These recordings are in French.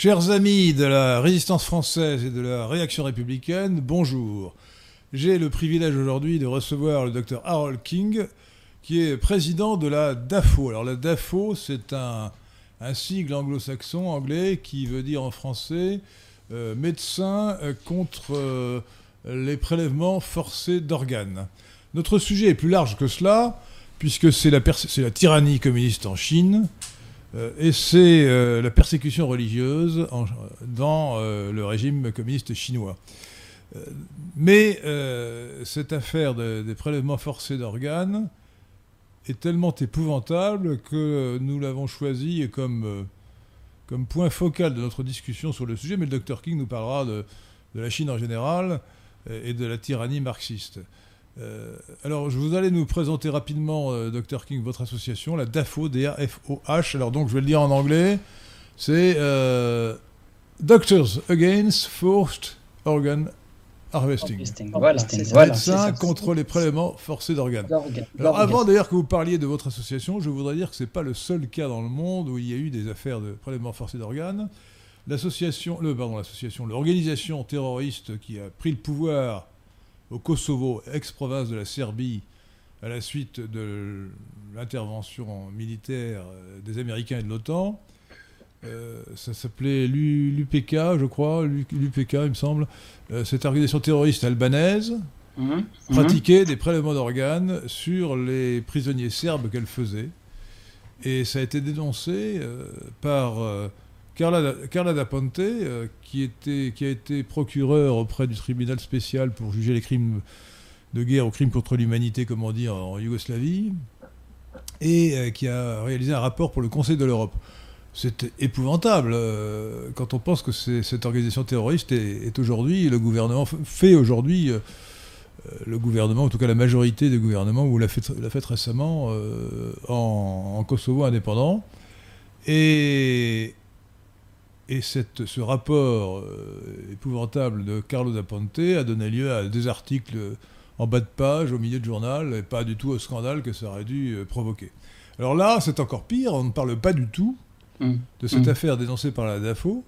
Chers amis de la résistance française et de la réaction républicaine, bonjour. J'ai le privilège aujourd'hui de recevoir le docteur Harold King, qui est président de la DAFO. Alors la DAFO, c'est un, sigle anglo-saxon, anglais, qui veut dire en français euh, médecin contre euh, les prélèvements forcés d'organes. Notre sujet est plus large que cela, puisque c'est la, tyrannie communiste en Chine, et c'est euh, la persécution religieuse dans euh, le régime communiste chinois. mais cette affaire des prélèvements forcés d'organes est tellement épouvantable que nous l'avons choisi comme, comme point focal de notre discussion sur le sujet, mais le docteur King nous parlera de, de la Chine en général et de la tyrannie marxiste. Euh, alors, je vous allez nous présenter rapidement, euh, Dr King, votre association, la DAFO, D-A-F-O-H. Alors, donc, je vais le dire en anglais. C'est euh, Doctors Against Forced Organ Harvesting. Voilà, Médecins contre les prélèvements forcés d'organes. Alors, avant d'ailleurs que vous parliez de votre association, je voudrais dire que ce n'est pas le seul cas dans le monde où il y a eu des affaires de prélèvements forcés d'organes. L'association, le, pardon, l'association, l'organisation terroriste qui a pris le pouvoir au Kosovo, ex-province de la Serbie, à la suite de l'intervention militaire euh, des Américains et de l'OTAN. Euh, ça s'appelait l'UPK, je crois, l'UPK, il me semble. Euh, cette organisation terroriste albanaise mmh, mmh. pratiquait des prélèvements d'organes sur les prisonniers serbes qu'elle faisait. Et ça a été dénoncé par Carla, Carla Da Ponte, euh, qui, a été procureur auprès du tribunal spécial pour juger les crimes de guerre ou crimes contre l'humanité, comme on dit en Yougoslavie, et euh, qui a réalisé un rapport pour le Conseil de l'Europe. C'est épouvantable euh, quand on pense que cette organisation terroriste est, aujourd'hui, le gouvernement fait aujourd'hui, le gouvernement, en tout cas la majorité des gouvernements, ou l'a fait, fait, récemment en, en, Kosovo indépendant. Et, et cette, ce rapport euh, épouvantable de Carlos Aponte a donné lieu à des articles en bas de page, au milieu de journal, et pas du tout au scandale que ça aurait dû euh, provoquer. Alors là, c'est encore pire, on ne parle pas du tout mmh. de cette mmh. affaire dénoncée par la DAFO,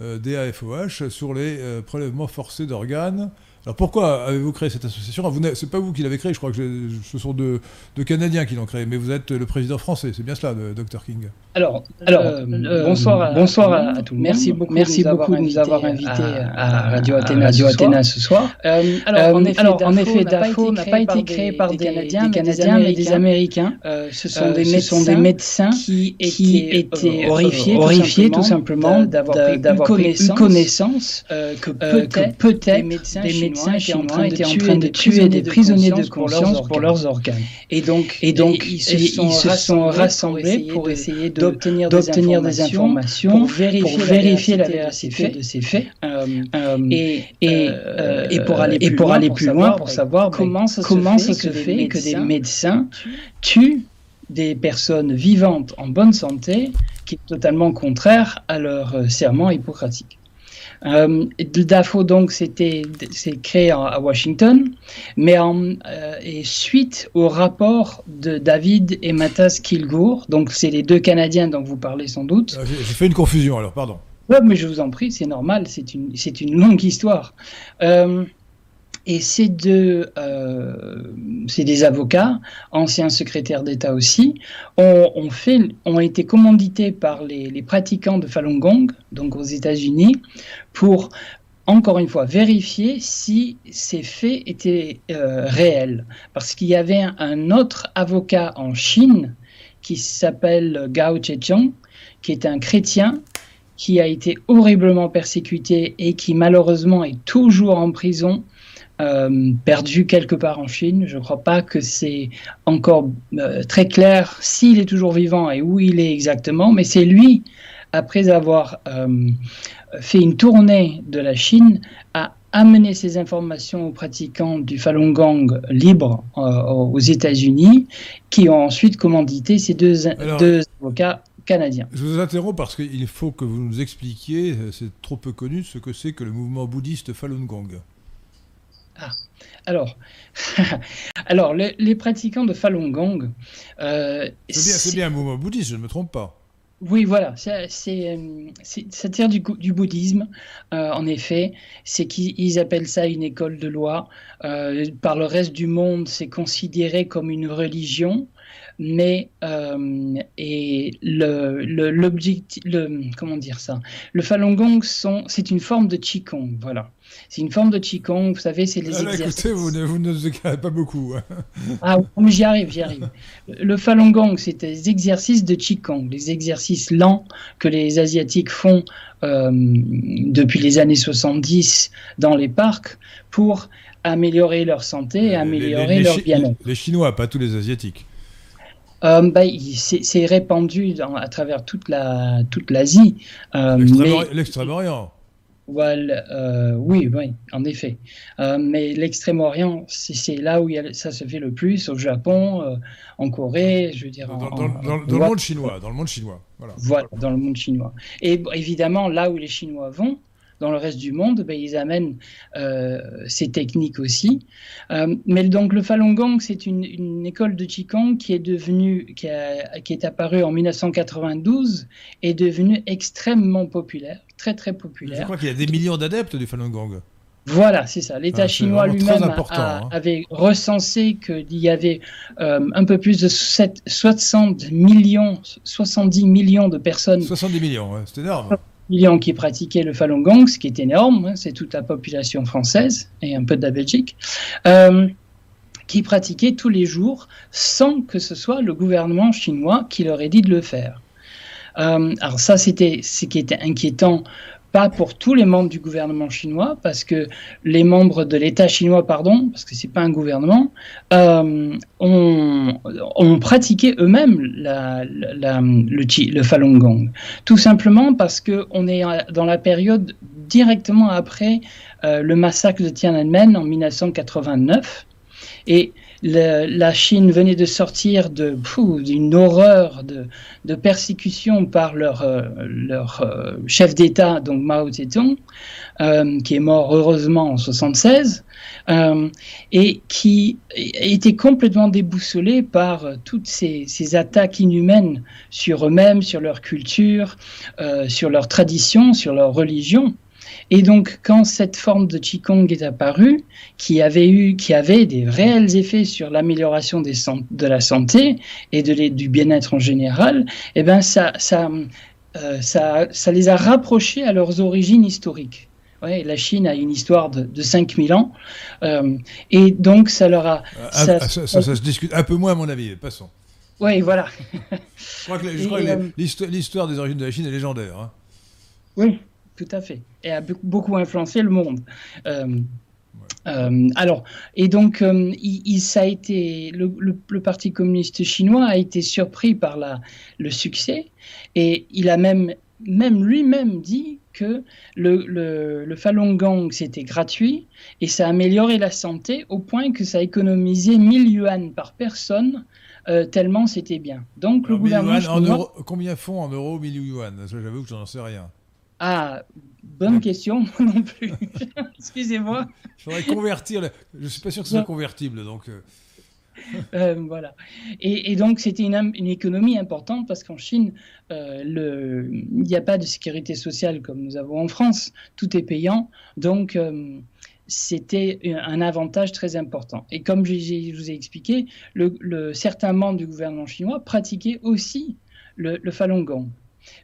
euh, DAFOH, sur les prélèvements forcés d'organes alors pourquoi avez-vous créé cette association? C'est pas vous qui l'avez créée, je crois que ce sont deux, Canadiens qui l'ont créée, mais vous êtes le président français, c'est bien cela, Dr King Alors, alors euh, euh, bonsoir, à, bonsoir à, tous. Merci beaucoup, merci de nous avoir invités à, Radio Athéna, Radio Athéna ce soir. Euh, alors, en effet, DAFO n'a pas été créé par des Canadiens, mais des Américains. Ce sont des médecins qui étaient horrifiés tout simplement d'avoir pris connaissance que peut-être des médecins médecins qui en train étaient en train de tuer des prisonniers de conscience pour leurs organes. Et donc, et donc ils, se sont, rassemblés pour essayer d'obtenir des informations pour vérifier, la véracité de ces faits euh, euh, et, euh, et, pour aller plus, loin, pour savoir comment ça comment se fait que des médecins tuent des personnes vivantes en bonne santé qui est totalement contraire à leur serment hippocratique. Euh, DAFO, donc, c'était c'est créé à Washington, mais en, euh, et suite au rapport de David et Matas Kilgour, donc c'est les deux Canadiens dont vous parlez sans doute. Euh, j'ai fait une confusion alors, pardon. Oui, mais je vous en prie, c'est normal, c'est une, une longue histoire. Et ces deux, euh, c'est des avocats, anciens secrétaires d'État aussi, ont, été commandités par les, pratiquants de Falun Gong, donc aux États-Unis, pour encore une fois, vérifier si ces faits étaient euh, réels. Parce qu'il y avait un, autre avocat en Chine qui s'appelle Gao Zhejiang, qui est un chrétien qui a été horriblement persécuté et qui malheureusement est toujours en prison euh, perdu quelque part en Chine. Je ne crois pas que c'est encore euh, très clair s'il est toujours vivant et où il est exactement, mais c'est lui, après avoir euh, fait une tournée de la Chine, a amené ces informations aux pratiquants du Falun Gong libre aux États-Unis, qui ont ensuite commandité ces deux, deux avocats canadiens. Je vous interromps parce qu'il faut que vous nous expliquiez, c'est trop peu connu, ce que c'est que le mouvement bouddhiste Falun Gong. Ah, alors, alors les, pratiquants de Falun Gong. Euh, c'est bien, un mouvement bouddhiste, je ne me trompe pas. Oui, voilà, c'est, ça tire du, du bouddhisme, en effet. C'est qu'ils appellent ça une école de loi. par le reste du monde, c'est considéré comme une religion mais euh, et le, l'objectif, comment dire ça, le Falun Gong c'est une forme de qigong, voilà. C'est une forme de qigong, vous savez, c'est les ah, exercices. Écoutez, vous ne, vous ne pas beaucoup. Hein. ah, j'y arrive, j'y arrive. Le Falun Gong, c'est des exercices de qigong, les exercices lents que les Asiatiques font euh, depuis les années 70 dans les parcs pour améliorer leur santé et améliorer leur bien-être. Les Chinois, pas tous les Asiatiques. Euh, bah, c'est répandu à travers toute la toute l'Asie. Euh, L'extrême-orient. Euh, oui, oui, en effet. mais l'Extrême-Orient, c'est là où ça se fait le plus, au Japon, en Corée, je veux dire. Dans, le monde chinois, dans le monde chinois. Voilà. voilà, dans le monde chinois. Et évidemment, là où les Chinois vont, dans le reste du monde, ben, ils amènent euh, ces techniques aussi. Euh, mais donc le Falun Gong, c'est une, école de Qigong qui est devenue, qui, qui est apparue en 1992, et devenue extrêmement populaire, très très populaire. Je crois qu'il y a des millions d'adeptes du Falun Gong. Voilà, c'est ça. L'État chinois lui-même hein. avait recensé qu'il y avait euh, un peu plus de 60 millions, 70 millions de personnes. 70 millions, c'est énorme millions qui pratiquaient le Falun Gong, ce qui est énorme, hein, c'est toute la population française et un peu de la Belgique, euh, qui pratiquaient tous les jours sans que ce soit le gouvernement chinois qui leur ait dit de le faire. Euh, alors ça, c'était ce qui était inquiétant pas pour tous les membres du gouvernement chinois, parce que les membres de l'État chinois, pardon, parce que c'est pas un gouvernement, euh, ont, pratiqué eux-mêmes le, Falun Gong. Tout simplement parce que on est dans la période directement après euh, le massacre de Tiananmen en 1989, et la Chine venait de sortir d'une horreur de, persécution par leur, euh, euh, chef d'État, donc Mao Zedong, euh, qui est mort heureusement en 76, et qui était complètement déboussolé par toutes ces, ces attaques inhumaines sur eux-mêmes, sur leur culture, sur leur tradition, sur leur religion. Et donc, quand cette forme de Qigong est apparue, qui avait, eu, qui avait des réels effets sur l'amélioration de la santé et de du bien-être en général, eh ben ça, ça, euh, ça, ça les a rapprochés à leurs origines historiques. Ouais, la Chine a une histoire de, de 5000 ans. Euh, et donc, ça leur a. Ah, ah, ça, ça, se discute un peu moins, à mon avis. Passons. Oui, voilà. je crois que, euh, l'histoire des origines de la Chine est légendaire. Hein. Oui, tout à fait, et a beaucoup influencé le monde. Euh, euh, alors, et donc, euh, il, ça a été, le, Parti communiste chinois a été surpris par la, le succès, et il a même, même lui-même dit que le, le, Falun Gong c'était gratuit et ça a amélioré la santé au point que ça a économisé 1000 yuan par personne tellement c'était bien. Donc le gouvernement chinois... combien font en euros 1000 yuan? J'avoue que j'en sais rien. Ah, bonne question, non plus. Excusez-moi. Convertir. Je ne suis pas sûr que ce soit convertible, donc. Euh. Euh, voilà. Et, donc, c'était une, une, économie importante parce qu'en Chine, euh, il n'y a pas de sécurité sociale comme nous avons en France. Tout est payant. Donc, c'était un avantage très important. Et comme je vous ai expliqué, le, certains membres du gouvernement chinois pratiquaient aussi le, le Falun Gong.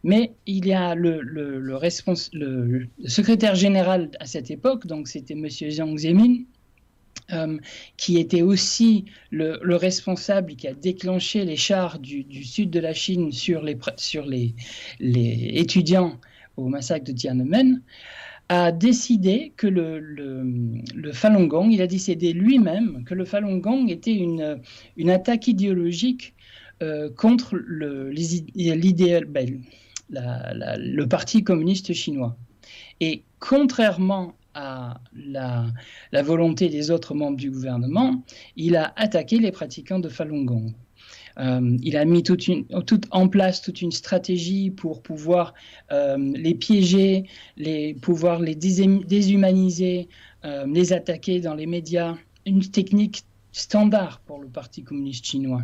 Mais il y a le, le, secrétaire général à cette époque, donc c'était M. Jiang Zemin, euh, qui était aussi le, responsable qui a déclenché les chars du, sud de la Chine sur les, étudiants au massacre de Tiananmen, a décidé que le, le, Falun Gong, il a décidé lui-même que le Falun Gong était une attaque idéologique euh, contre l'idéal, ben, le Parti communiste chinois. Et contrairement à la, volonté des autres membres du gouvernement, il a attaqué les pratiquants de Falun Gong. Euh, il a mis en place toute une stratégie pour pouvoir euh, les piéger, les, pouvoir les déshumaniser, les attaquer dans les médias, une technique standard pour le Parti communiste chinois.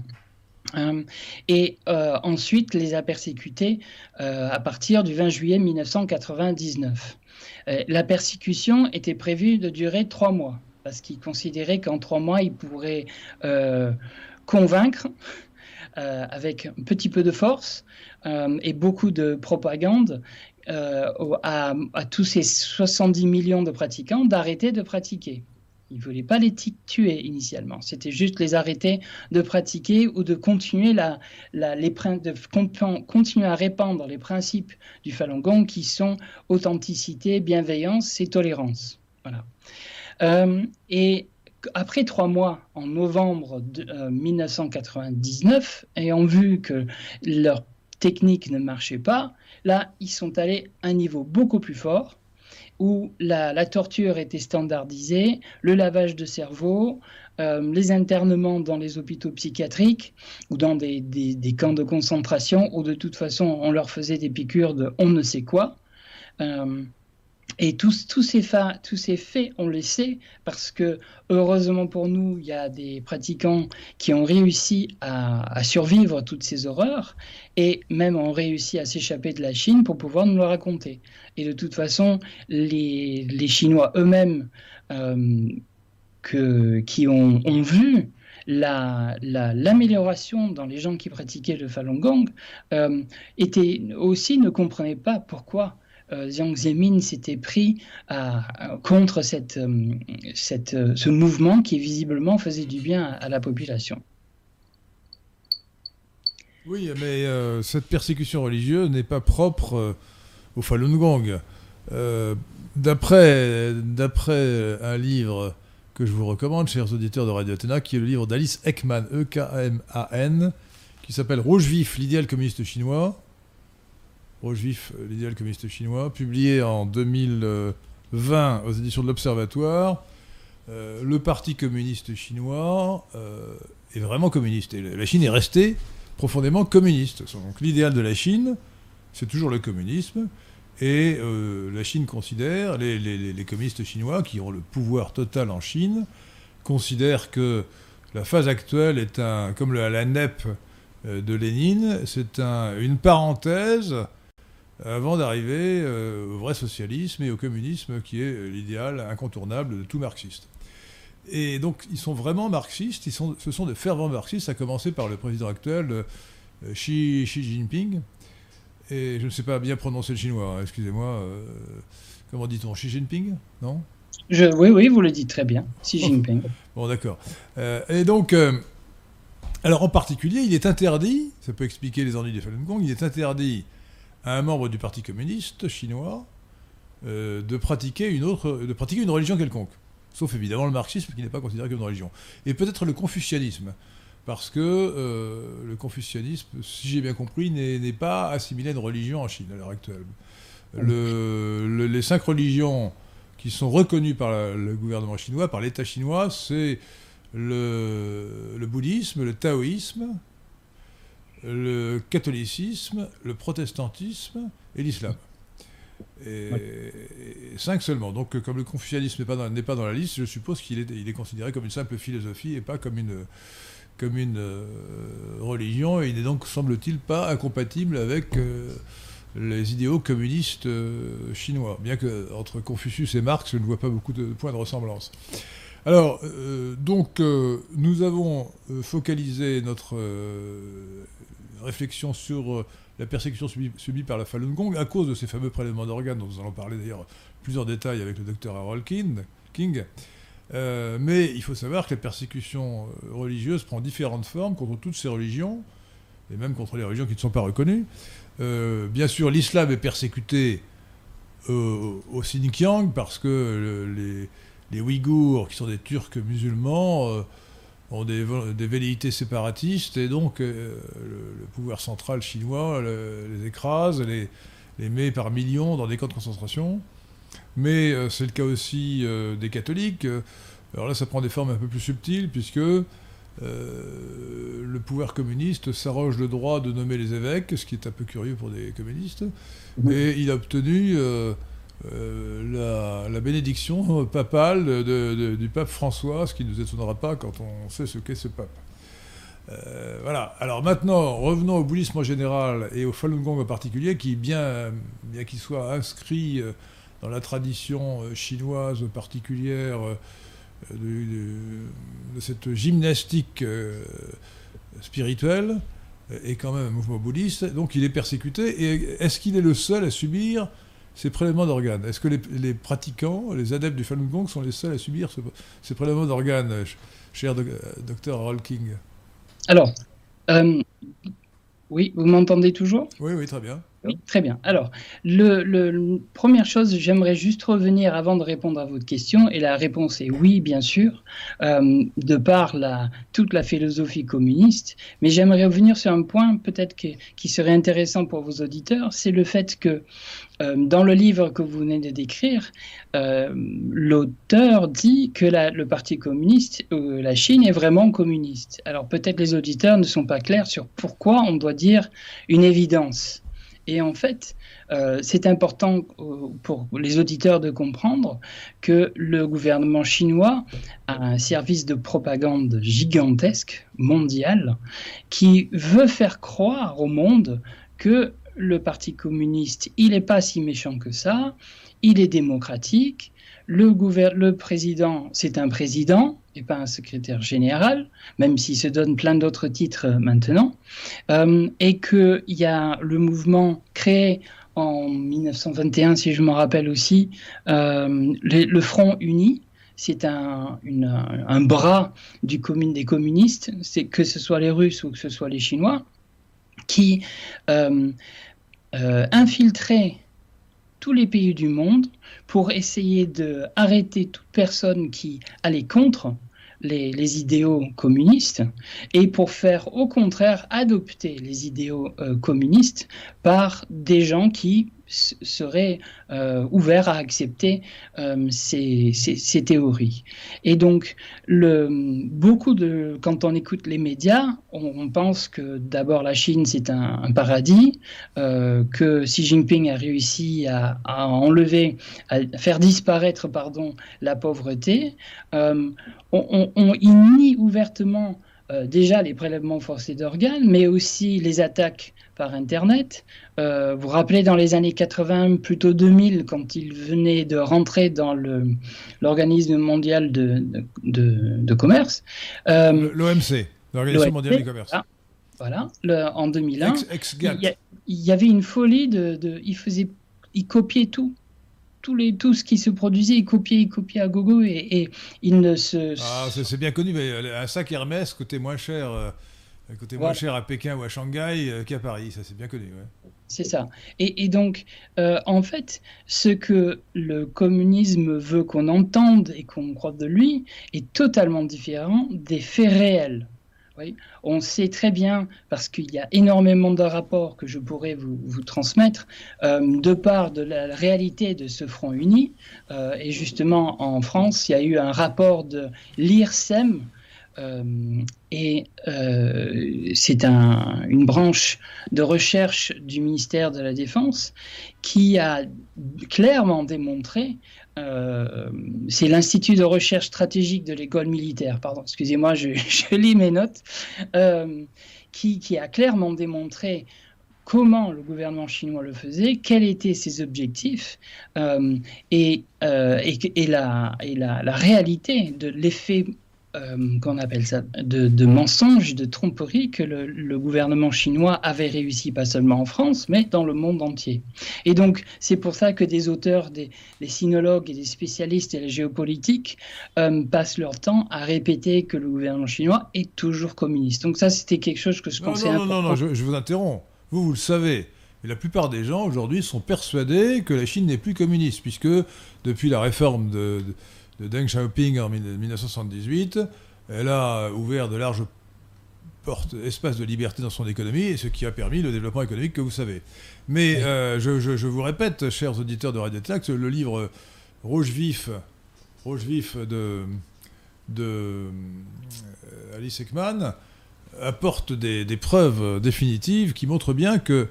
Et ensuite les a persécutés à partir du 20 juillet 1999. la persécution était prévue de durer trois mois, parce qu'il considérait qu'en trois mois, il pourrait convaincre avec un petit peu de force et beaucoup de propagande euh, à, tous ces 70 millions de pratiquants d'arrêter de pratiquer. Il ne voulait pas les tuer initialement, c'était juste les arrêter de pratiquer ou de continuer, la, les, de continuer à répandre les principes du Falun Gong qui sont authenticité, bienveillance et tolérance. Voilà. Euh, et après trois mois, en novembre de, 1999, euh, ayant vu que leur technique ne marchait pas, Là, ils sont allés à un niveau beaucoup plus fort, où la, torture était standardisée, le lavage de cerveau, euh, les internements dans les hôpitaux psychiatriques ou dans des, camps de concentration, où de toute façon on leur faisait des piqûres de on ne sait quoi. Euh, et tous, tous, ces tous ces faits, on les sait, parce que heureusement pour nous, il y a des pratiquants qui ont réussi à, survivre toutes ces horreurs, et même ont réussi à s'échapper de la Chine pour pouvoir nous le raconter. Et de toute façon, les, les Chinois eux-mêmes euh, qui ont, ont vu l'amélioration la, dans les gens qui pratiquaient le Falun Gong euh, aussi ne comprenaient pas pourquoi euh, Jiang Zemin s'était pris contre cette, euh, euh, ce mouvement qui visiblement faisait du bien à, la population. Oui, mais cette persécution religieuse n'est pas propre au Falun Gong. D'après un livre que je vous recommande, chers auditeurs de Radio Athéna, qui est le livre d'Alice Ekman, E-K-M-A-N, qui s'appelle Rouge vif, l'idéal communiste chinois, Juif, euh, l'idéal communiste chinois, publié en 2020 aux éditions de l'Observatoire. Euh, le Parti communiste chinois euh, est vraiment communiste. Et la Chine est restée profondément communiste. Donc l'idéal de la Chine, c'est toujours le communisme. Et la Chine considère, les, communistes chinois qui ont le pouvoir total en Chine, considèrent que la phase actuelle est un, comme la NEP de Lénine, c'est un, une parenthèse avant d'arriver euh, au vrai socialisme et au communisme qui est l'idéal incontournable de tout marxiste. Et donc ils sont vraiment marxistes, ils sont, ce sont de fervents marxistes, à commencer par le président actuel, euh, Xi, Xi, Jinping. Et je ne sais pas bien prononcer le chinois, hein, excusez-moi. Euh, comment dit-on Xi Jinping Non? Je, Oui, oui, vous le dites très bien, Xi Jinping. bon, d'accord. et donc, alors en particulier, il est interdit, ça peut expliquer les ennuis du Falun Gong, il est interdit à un membre du Parti communiste chinois euh, de, pratiquer une autre, de pratiquer une religion quelconque. Sauf évidemment le marxisme qui n'est pas considéré comme une religion. Et peut-être le confucianisme. Parce que euh, le confucianisme, si j'ai bien compris, n'est pas assimilé à une religion en Chine à l'heure actuelle. les cinq religions qui sont reconnues par le gouvernement chinois, par l'État chinois, c'est le, le, bouddhisme, le taoïsme, le catholicisme, le protestantisme et l'islam. Et, cinq seulement. Donc, comme le confucianisme n'est pas, dans, pas dans la liste, je suppose qu'il est, il est considéré comme une simple philosophie et pas comme une, comme une euh, religion. Et il n'est donc, semble-t-il, pas incompatible avec euh, les idéaux communistes euh, chinois. Bien que entre Confucius et Marx, je ne vois pas beaucoup de points de ressemblance. Alors, donc, nous avons focalisé notre réflexion sur euh, la persécution subie, par la Falun Gong à cause de ces fameux prélèvements d'organes dont nous allons parler d'ailleurs plusieurs détails avec le docteur Harold King. Euh, mais il faut savoir que la persécution euh, religieuse prend différentes formes contre toutes ces religions, et même contre les religions qui ne sont pas reconnues. bien sûr, l'islam est persécuté au Xinjiang parce que les, les, Ouïghours, qui sont des Turcs musulmans, ont des, velléités séparatistes et donc euh, le, pouvoir central chinois les écrase, les, les, met par millions dans des camps de concentration. Mais euh, c'est le cas aussi euh, des catholiques. Alors là, ça prend des formes un peu plus subtiles puisque le pouvoir communiste s'arroge le droit de nommer les évêques, ce qui est un peu curieux pour des communistes. Et il a obtenu euh, la, bénédiction papale du pape François, ce qui ne nous étonnera pas quand on sait ce qu'est ce pape. voilà. Alors maintenant, revenons au bouddhisme en général et au Falun Gong en particulier, qui, bien, bien qu'il soit inscrit dans la tradition chinoise particulière de, cette gymnastique spirituelle, est quand même un mouvement bouddhiste, donc il est persécuté. Et est-ce qu'il est le seul à subir ces prélèvements d'organes Est-ce que les, pratiquants, les adeptes du Falun Gong sont les seuls à subir ces prélèvements d'organes, cher docteur Harold King? Alors, euh, oui, vous m'entendez toujours? Oui, oui, très bien. Oui, très bien. Alors, le, première chose, j'aimerais juste revenir avant de répondre à votre question, et la réponse est oui, bien sûr, euh, de par la, toute la philosophie communiste, mais j'aimerais revenir sur un point peut-être qui serait intéressant pour vos auditeurs, c'est le fait que euh, dans le livre que vous venez de décrire, euh, l'auteur dit que le Parti communiste, la Chine est vraiment communiste. Alors peut-être les auditeurs ne sont pas clairs sur pourquoi on doit dire une évidence. Et en fait, euh, c'est important euh, pour les auditeurs de comprendre que le gouvernement chinois a un service de propagande gigantesque, mondial, qui veut faire croire au monde que le Parti communiste, il n'est pas si méchant que ça, il est démocratique, le, président, c'est un président, et pas un secrétaire général, même s'il se donne plein d'autres titres euh, maintenant, euh, et qu'il y a le mouvement créé en 1921, si je me rappelle aussi, euh, le, Front Uni, c'est un, bras du commune, des communistes, que ce soit les Russes ou que ce soit les Chinois, qui infiltrait tous les pays du monde pour essayer d'arrêter toute personne qui allait contre les, idéaux communistes et pour faire au contraire adopter les idéaux euh, communistes par des gens qui serait euh, ouvert à accepter euh, ces, théories. Et donc, beaucoup de, quand on écoute les médias, on, pense que d'abord la Chine c'est un, paradis, euh, que Xi Jinping a réussi à, enlever, à faire disparaître, pardon, la pauvreté. on, on, il nie ouvertement déjà les prélèvements forcés d'organes, mais aussi les attaques par Internet. Euh, vous vous rappelez dans les années 80, plutôt 2000, quand il venait de rentrer dans l'organisme mondial de, de, commerce. Euh, L'OMC, l'Organisation mondiale du commerce. voilà, en 2001. il, y avait une folie de, il faisait, il copiait tout. Les, tout ce qui se produisait, il copiait, il copiait à gogo et, et il ne se. Ah, c'est bien connu, mais un sac Hermès coûtait moins cher. Côté moins cher à Pékin ou à Shanghai euh, qu'à Paris, ça c'est bien connu. C'est ça. Et, donc, euh, en fait, ce que le communisme veut qu'on entende et qu'on croit de lui est totalement différent des faits réels. Oui. On sait très bien, parce qu'il y a énormément de rapports que je pourrais vous, transmettre, euh, de part de la réalité de ce Front uni. et justement, en France, il y a eu un rapport de l'IRSEM, et euh, c'est un, une branche de recherche du ministère de la Défense qui a clairement démontré, euh, c'est l'Institut de recherche stratégique de l'école militaire, pardon, excusez-moi, je, lis mes notes, qui, a clairement démontré comment le gouvernement chinois le faisait, quels étaient ses objectifs et, la réalité de l'effet euh, qu'on appelle ça, de, mensonges, de tromperies que le, gouvernement chinois avait réussi, pas seulement en France, mais dans le monde entier. Et donc, c'est pour ça que des auteurs, des, sinologues et des spécialistes et les géopolitiques euh, passent leur temps à répéter que le gouvernement chinois est toujours communiste. Donc ça, c'était quelque chose que je pensais non, non, Non, non, non, je, je vous interromps. Vous, vous le savez. La plupart des gens aujourd'hui sont persuadés que la Chine n'est plus communiste, puisque depuis la réforme de de Deng Xiaoping en 1978, elle a ouvert de larges portes, espaces de liberté dans son économie, et ce qui a permis le développement économique que vous savez. Mais euh, je, vous répète, chers auditeurs de Radio Tlax, le livre Rouge vif, Rouge vif de, de euh, Alice Ekman apporte des, des, preuves définitives qui montrent bien que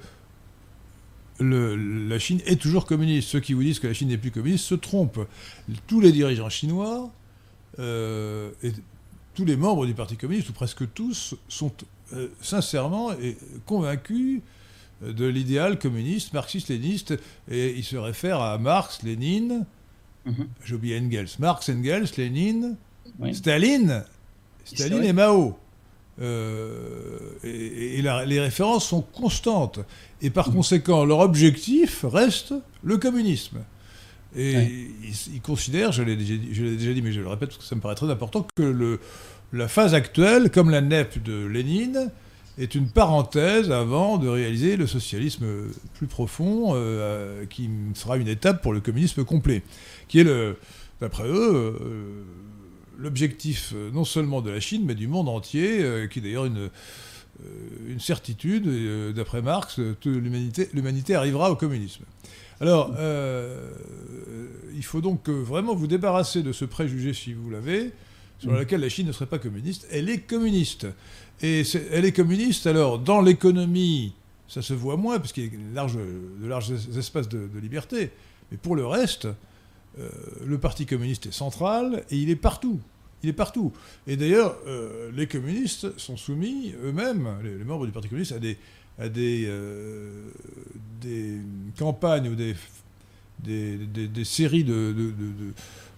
la Chine est toujours communiste. Ceux qui vous disent que la Chine n'est plus communiste se trompent. Tous les dirigeants chinois, euh, tous les membres du Parti communiste, ou presque tous, sont sincèrement convaincus de l'idéal communiste, marxiste-léniniste, et ils se réfèrent à Marx, Lénine, mhm. j'ai oublié Engels, Marx, Engels, Lénine, Staline, Staline et Mao. Euh, et, les références sont constantes. Et par conséquent, leur objectif reste le communisme. Et ils, considèrent, je l'ai déjà, déjà, dit, mais je le répète parce que ça me paraît très important, que le, la phase actuelle, comme la NEP de Lénine, est une parenthèse avant de réaliser le socialisme plus profond, euh, qui sera une étape pour le communisme complet, qui est, d'après eux, euh, l'objectif euh, non seulement de la Chine, mais du monde entier, qui est d'ailleurs une, une certitude, d'après Marx, l'humanité arrivera au communisme. Alors, il faut donc vraiment vous débarrasser de ce préjugé, si vous l'avez, sur mm. lequel la Chine ne serait pas communiste. Elle est communiste. Et elle est communiste, alors dans l'économie, ça se voit moins, parce qu'il y a de larges espaces de, liberté. Mais pour le reste, euh, le Parti communiste est central et il est partout. Il est partout. Et d'ailleurs, euh, les communistes sont soumis eux-mêmes, les, membres du Parti communiste, à des, à des, euh, des campagnes ou des, des, des séries de, de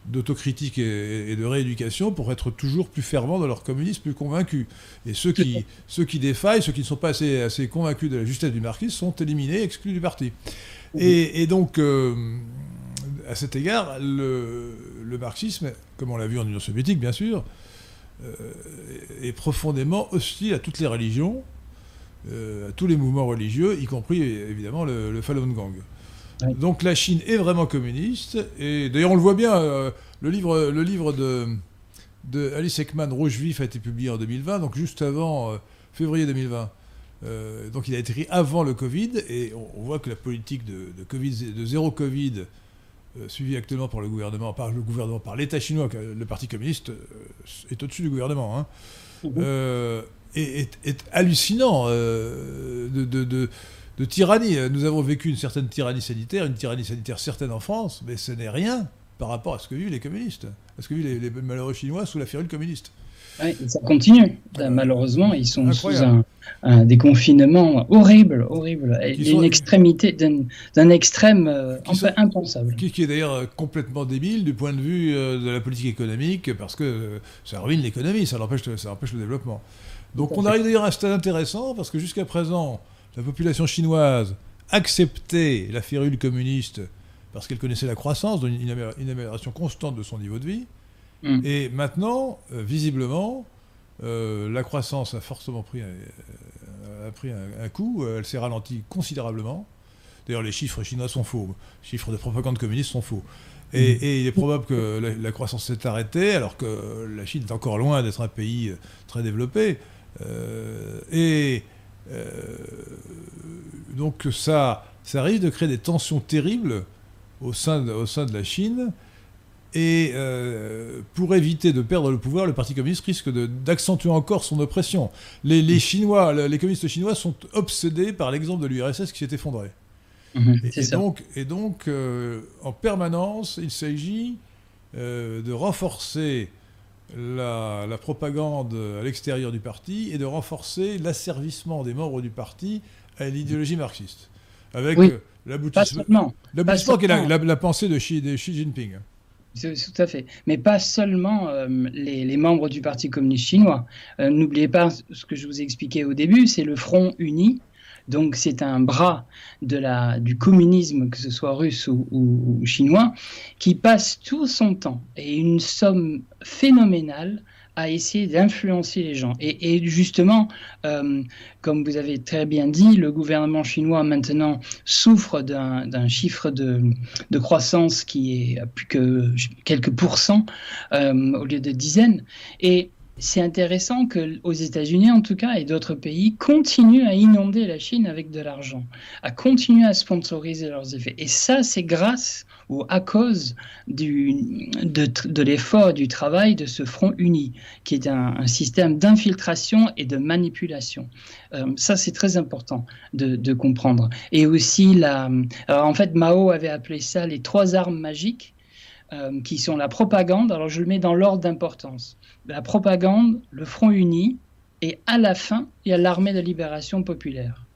d'autocritique et, de rééducation pour être toujours plus fervents dans leur communisme, plus convaincus. Et ceux qui, ceux qui défaillent, ceux qui ne sont pas assez, assez convaincus de la justesse du marxisme, sont éliminés, exclus du parti. Et, donc, euh, à cet égard, le, marxisme, comme on l'a vu en Union soviétique, bien sûr, euh, est profondément hostile à toutes les religions, euh, à tous les mouvements religieux, y compris évidemment le, le Falun Gong. Donc la Chine est vraiment communiste. Et d'ailleurs, on le voit bien, euh, le livre, le livre de, de Alice Ekman, Rouge Vif, a été publié en 2020, donc juste avant février 2020. Euh, donc il a été écrit avant le Covid, et on, voit que la politique de, COVID, de zéro Covid, suivie actuellement par le gouvernement, par le gouvernement, par l'État chinois, le Parti communiste est au-dessus du gouvernement, hein, mhm. est, est, hallucinant de, de de tyrannie. Nous avons vécu une certaine tyrannie sanitaire, une tyrannie sanitaire certaine en France, mais ce n'est rien par rapport à ce que vivent les communistes, à ce que vivent les, malheureux Chinois sous la férule communiste. Oui, ça continue. Malheureusement, ils sont sous un, déconfinement horrible, horrible, extrémité, d'un extrême euh, impensable. Qui, est d'ailleurs euh, complètement débile du point de vue euh, de la politique économique, parce que ça ruine l'économie, ça empêche, ça empêche le développement. Donc on arrive d'ailleurs à un stade intéressant, parce que jusqu'à présent, la population chinoise acceptait la férule communiste parce qu'elle connaissait la croissance, une, amélioration constante de son niveau de vie. Mm. Et maintenant, euh, visiblement, euh, la croissance a fortement pris, euh, a pris un, coup, elle s'est ralentie considérablement. D'ailleurs, les chiffres chinois sont faux. Les chiffres de propagande communiste sont faux. Et, mm. il est probable que la, la croissance s'est arrêtée, alors que la Chine est encore loin d'être un pays très développé. et euh, donc ça, ça risque de créer des tensions terribles au sein de, au sein de la Chine. Et euh, pour éviter de perdre le pouvoir, le Parti communiste risque d'accentuer encore son oppression. Les, les, Chinois, les communistes chinois sont obsédés par l'exemple de l'URSS qui s'est effondré. Mhm, et, donc, et, donc, euh, en permanence, il s'agit de renforcer la, propagande à l'extérieur du parti et de renforcer l'asservissement des membres du parti à l'idéologie marxiste. Avec oui, l'aboutissement qui est la, pensée de Xi, Jinping. Tout à fait. Mais pas seulement euh, les, membres du Parti communiste chinois. Euh, n'oubliez pas ce que je vous ai expliqué au début, c'est le Front uni donc c'est un bras de la, du communisme, que ce soit russe ou, chinois, qui passe tout son temps et une somme phénoménale à essayer d'influencer les gens. Et, justement, euh, comme vous avez très bien dit, le gouvernement chinois maintenant souffre d'un chiffre de, croissance qui est plus que quelques pourcents euh, au lieu de dizaines. Et c'est intéressant que aux États-Unis en tout cas et d'autres pays continuent à inonder la Chine avec de l'argent, à continuer à sponsoriser leurs effets. Et ça, c'est grâce ou à cause de, l'effort du travail de ce front uni, qui est un, système d'infiltration et de manipulation. Euh, ça, c'est très important de, comprendre. Et aussi, la, en fait, Mao avait appelé ça les trois armes magiques qui sont la propagande. Alors je le mets dans l'ordre d'importance. La propagande, le Front uni, et à la fin, il y a l'armée de libération populaire.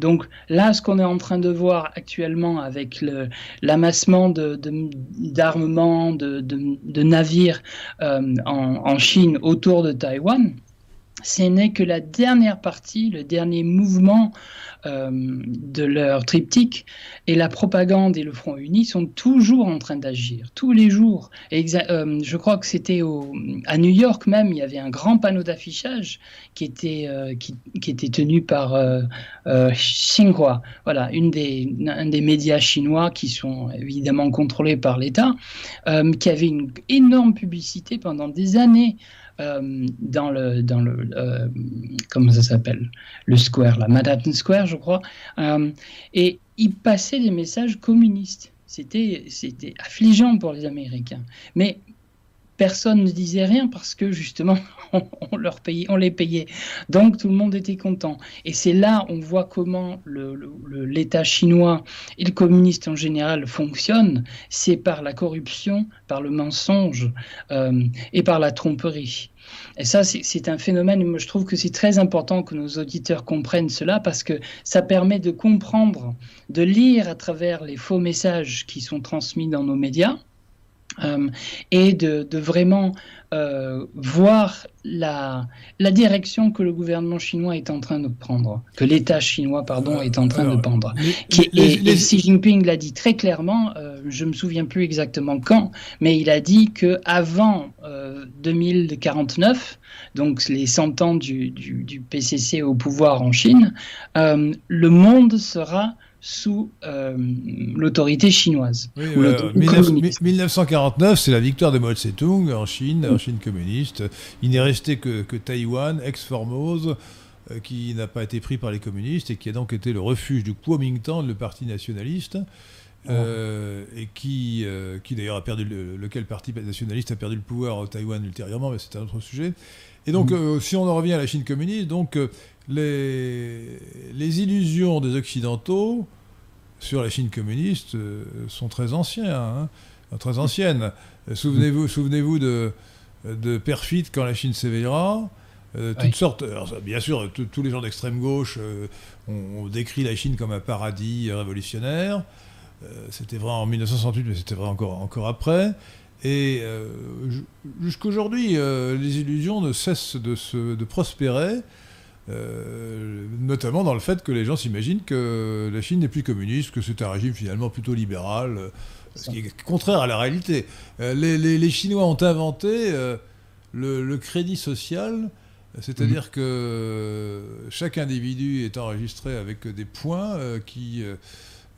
Donc là, ce qu'on est en train de voir actuellement avec l'amassement d'armements, de, navires euh, en, Chine autour de Taïwan, ce n'est que la dernière partie, le dernier mouvement euh, de leur triptyque. Et la propagande et le Front Uni sont toujours en train d'agir, tous les jours. Euh, je crois que c'était à New York même, il y avait un grand panneau d'affichage qui, était euh, qui, était tenu par Xinhua, voilà, une des, un des médias chinois qui sont évidemment contrôlés par l'État, qui avait une énorme publicité pendant des années dans le, dans le euh, comment ça s'appelle Le square, la Manhattan Square, je crois. Euh, et il passait des messages communistes. C'était, affligeant pour les Américains. Mais personne ne disait rien parce que justement on, leur on les payait. Donc tout le monde était content. Et c'est là on voit comment l'État chinois et le communiste en général fonctionnent. C'est par la corruption, par le mensonge euh, et par la tromperie. Et ça, c'est un phénomène, je trouve que c'est très important que nos auditeurs comprennent cela parce que ça permet de comprendre, de lire à travers les faux messages qui sont transmis dans nos médias euh, et de, vraiment euh, voir la, la, direction que le gouvernement chinois est en train de prendre, que l'État chinois, pardon, est en train de prendre. et, Xi Jinping l'a dit très clairement, euh, je me souviens plus exactement quand, mais il a dit que avant 2049, donc les 100 ans du, du, du, PCC au pouvoir en Chine, le monde sera sous euh, l'autorité chinoise. 1949, c'est la victoire de Mao Tse-tung en Chine, en Chine communiste. Il n'est resté que, que Taïwan, ex-Formose, euh, qui n'a pas été pris par les communistes et qui a donc été le refuge du Kuomintang, le parti nationaliste. Euh, et qui, qui d'ailleurs a perdu lequel parti nationaliste a perdu le pouvoir au Taïwan ultérieurement, mais c'est un autre sujet. Et donc, mm. si on en revient à la Chine communiste, donc les, les illusions des Occidentaux sur la Chine communiste euh, sont très anciennes. Hein, très anciennes. Souvenez-vous souvenez de, de Perfit quand la Chine s'éveillera. Euh, toutes sortes. bien sûr, tous les gens d'extrême gauche euh, ont, décrit la Chine comme un paradis révolutionnaire. c'était vrai en 1968, mais c'était vrai encore, encore après. Et jusqu'aujourd'hui, les illusions ne cessent de, se, de prospérer. Euh, notamment dans le fait que les gens s'imaginent que la Chine n'est plus communiste, que c'est un régime finalement plutôt libéral, euh, ce qui est contraire à la réalité. Euh, les, Chinois ont inventé le, crédit social, c'est-à-dire mhm. que chaque individu est enregistré avec des points qui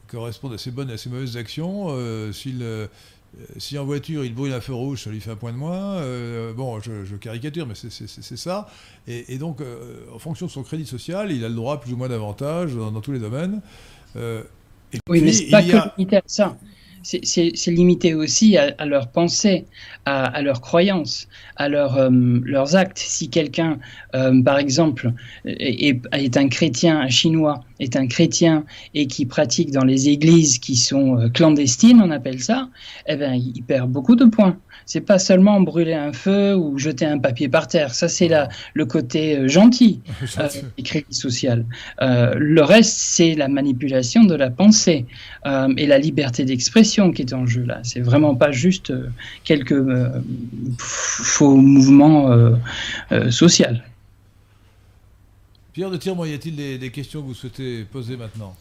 correspondent à ses bonnes et à ses mauvaises actions. S'il si en voiture il brûle un feu rouge, ça lui fait un point de moins. Euh, bon, je, caricature, mais c'est ça. Et, donc, euh, en fonction de son crédit social, il a le droit plus ou moins d'avantages dans, tous les domaines. oui, mais c'est pas que limité à ça c'est limité aussi à, leur pensée, à, leurs croyances, à euh, leurs actes. Si quelqu'un, euh, par exemple, est, est, un chrétien, un chinois, est un chrétien et qui pratique dans les églises qui sont euh, clandestines, on appelle ça, eh ben, il perd beaucoup de points c'est pas seulement brûler un feu ou jeter un papier par terre. Ça, c'est le côté euh, gentil euh, du crédit social. Euh, le reste, c'est la manipulation de la pensée et la liberté d'expression qui est en jeu là. C'est vraiment pas juste quelques faux mouvements sociaux. Pierre de Tirement, y a-t-il des, des, questions que vous souhaitez poser maintenant?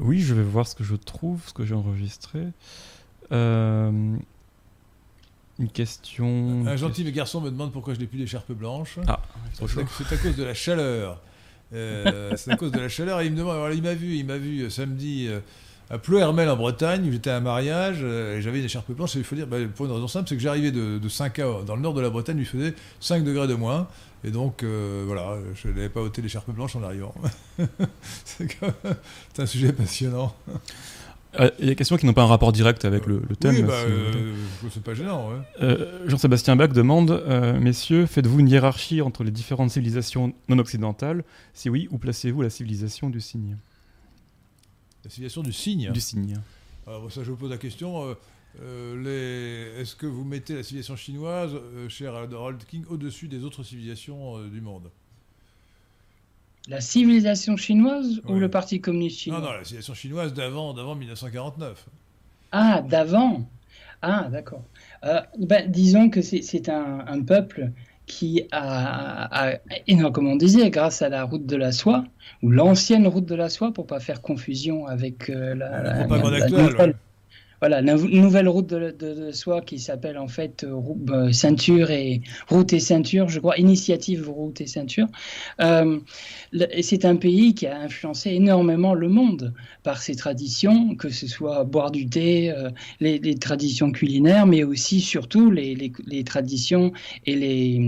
Oui, je vais voir ce que je trouve, ce que j'ai enregistré. Euh, une question. Un gentil garçon me demande pourquoi je n'ai plus d'écharpe blanche. Ah, c'est à cause de la chaleur. Euh, c'est à cause de la chaleur. Et il me demande. Alors, il m'a vu, il m'a vu euh, samedi euh, à Plouermel en Bretagne où j'étais à un mariage et j'avais une écharpe blanche. Et il faut dire, bah, pour une raison simple, c'est que j'arrivais de, de 5 à dans le nord de la Bretagne, il faisait 5 degrés de moins. Et donc, voilà, je n'avais pas ôté l'écharpe blanche en arrivant. c'est un sujet passionnant. Euh, il y a des questions qui n'ont pas un rapport direct avec le, thème. Oui, bah, euh, c'est pas gênant. Euh, Jean-Sébastien Bach demande Messieurs, faites-vous une hiérarchie entre les différentes civilisations non occidentales? Si oui, où placez-vous la civilisation du cygne? La civilisation du cygne? Du cygne. Alors, ça, je vous pose la question. est-ce que vous mettez la civilisation chinoise, cher Harold King, au-dessus des autres civilisations du monde? La civilisation chinoise ou le Parti communiste chinois Non, non, la civilisation chinoise d'avant, d'avant 1949. Ah, d'avant Ah, d'accord. Euh, ben, disons que c'est un, peuple qui a, a, comme on disait, grâce à la route de la soie, ou l'ancienne route de la soie, pour pas faire confusion avec euh, la, la, la, voilà, la nouvelle route de, soie qui s'appelle en fait euh, euh, ceinture et route et ceinture, je crois, initiative route et ceinture. Euh, c'est un pays qui a influencé énormément le monde par ses traditions, que ce soit boire du thé, les, traditions culinaires, mais aussi surtout les, traditions et les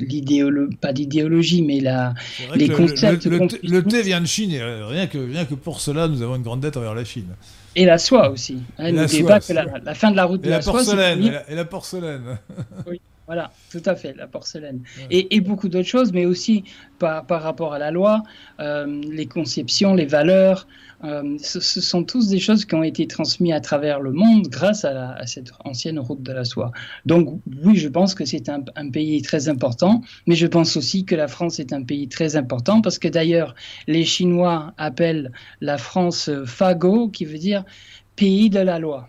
l'idéologie, pas d'idéologie, mais la, les concepts. Le, thé vient de Chine, et rien que, rien que pour cela, nous avons une grande dette envers la Chine. Et la soie aussi. Hein, N'oubliez pas que la, fin de la route de la, soie. Porcelaine, et, la, porcelaine. oui, voilà, tout à fait, la porcelaine. Et, beaucoup d'autres choses, mais aussi par, par rapport à la loi, euh, les conceptions, les valeurs, euh, ce, sont tous des choses qui ont été transmises à travers le monde grâce à, cette ancienne route de la soie. Donc oui, je pense que c'est un, pays très important, mais je pense aussi que la France est un pays très important parce que d'ailleurs, les Chinois appellent la France Fago, qui veut dire pays de la loi.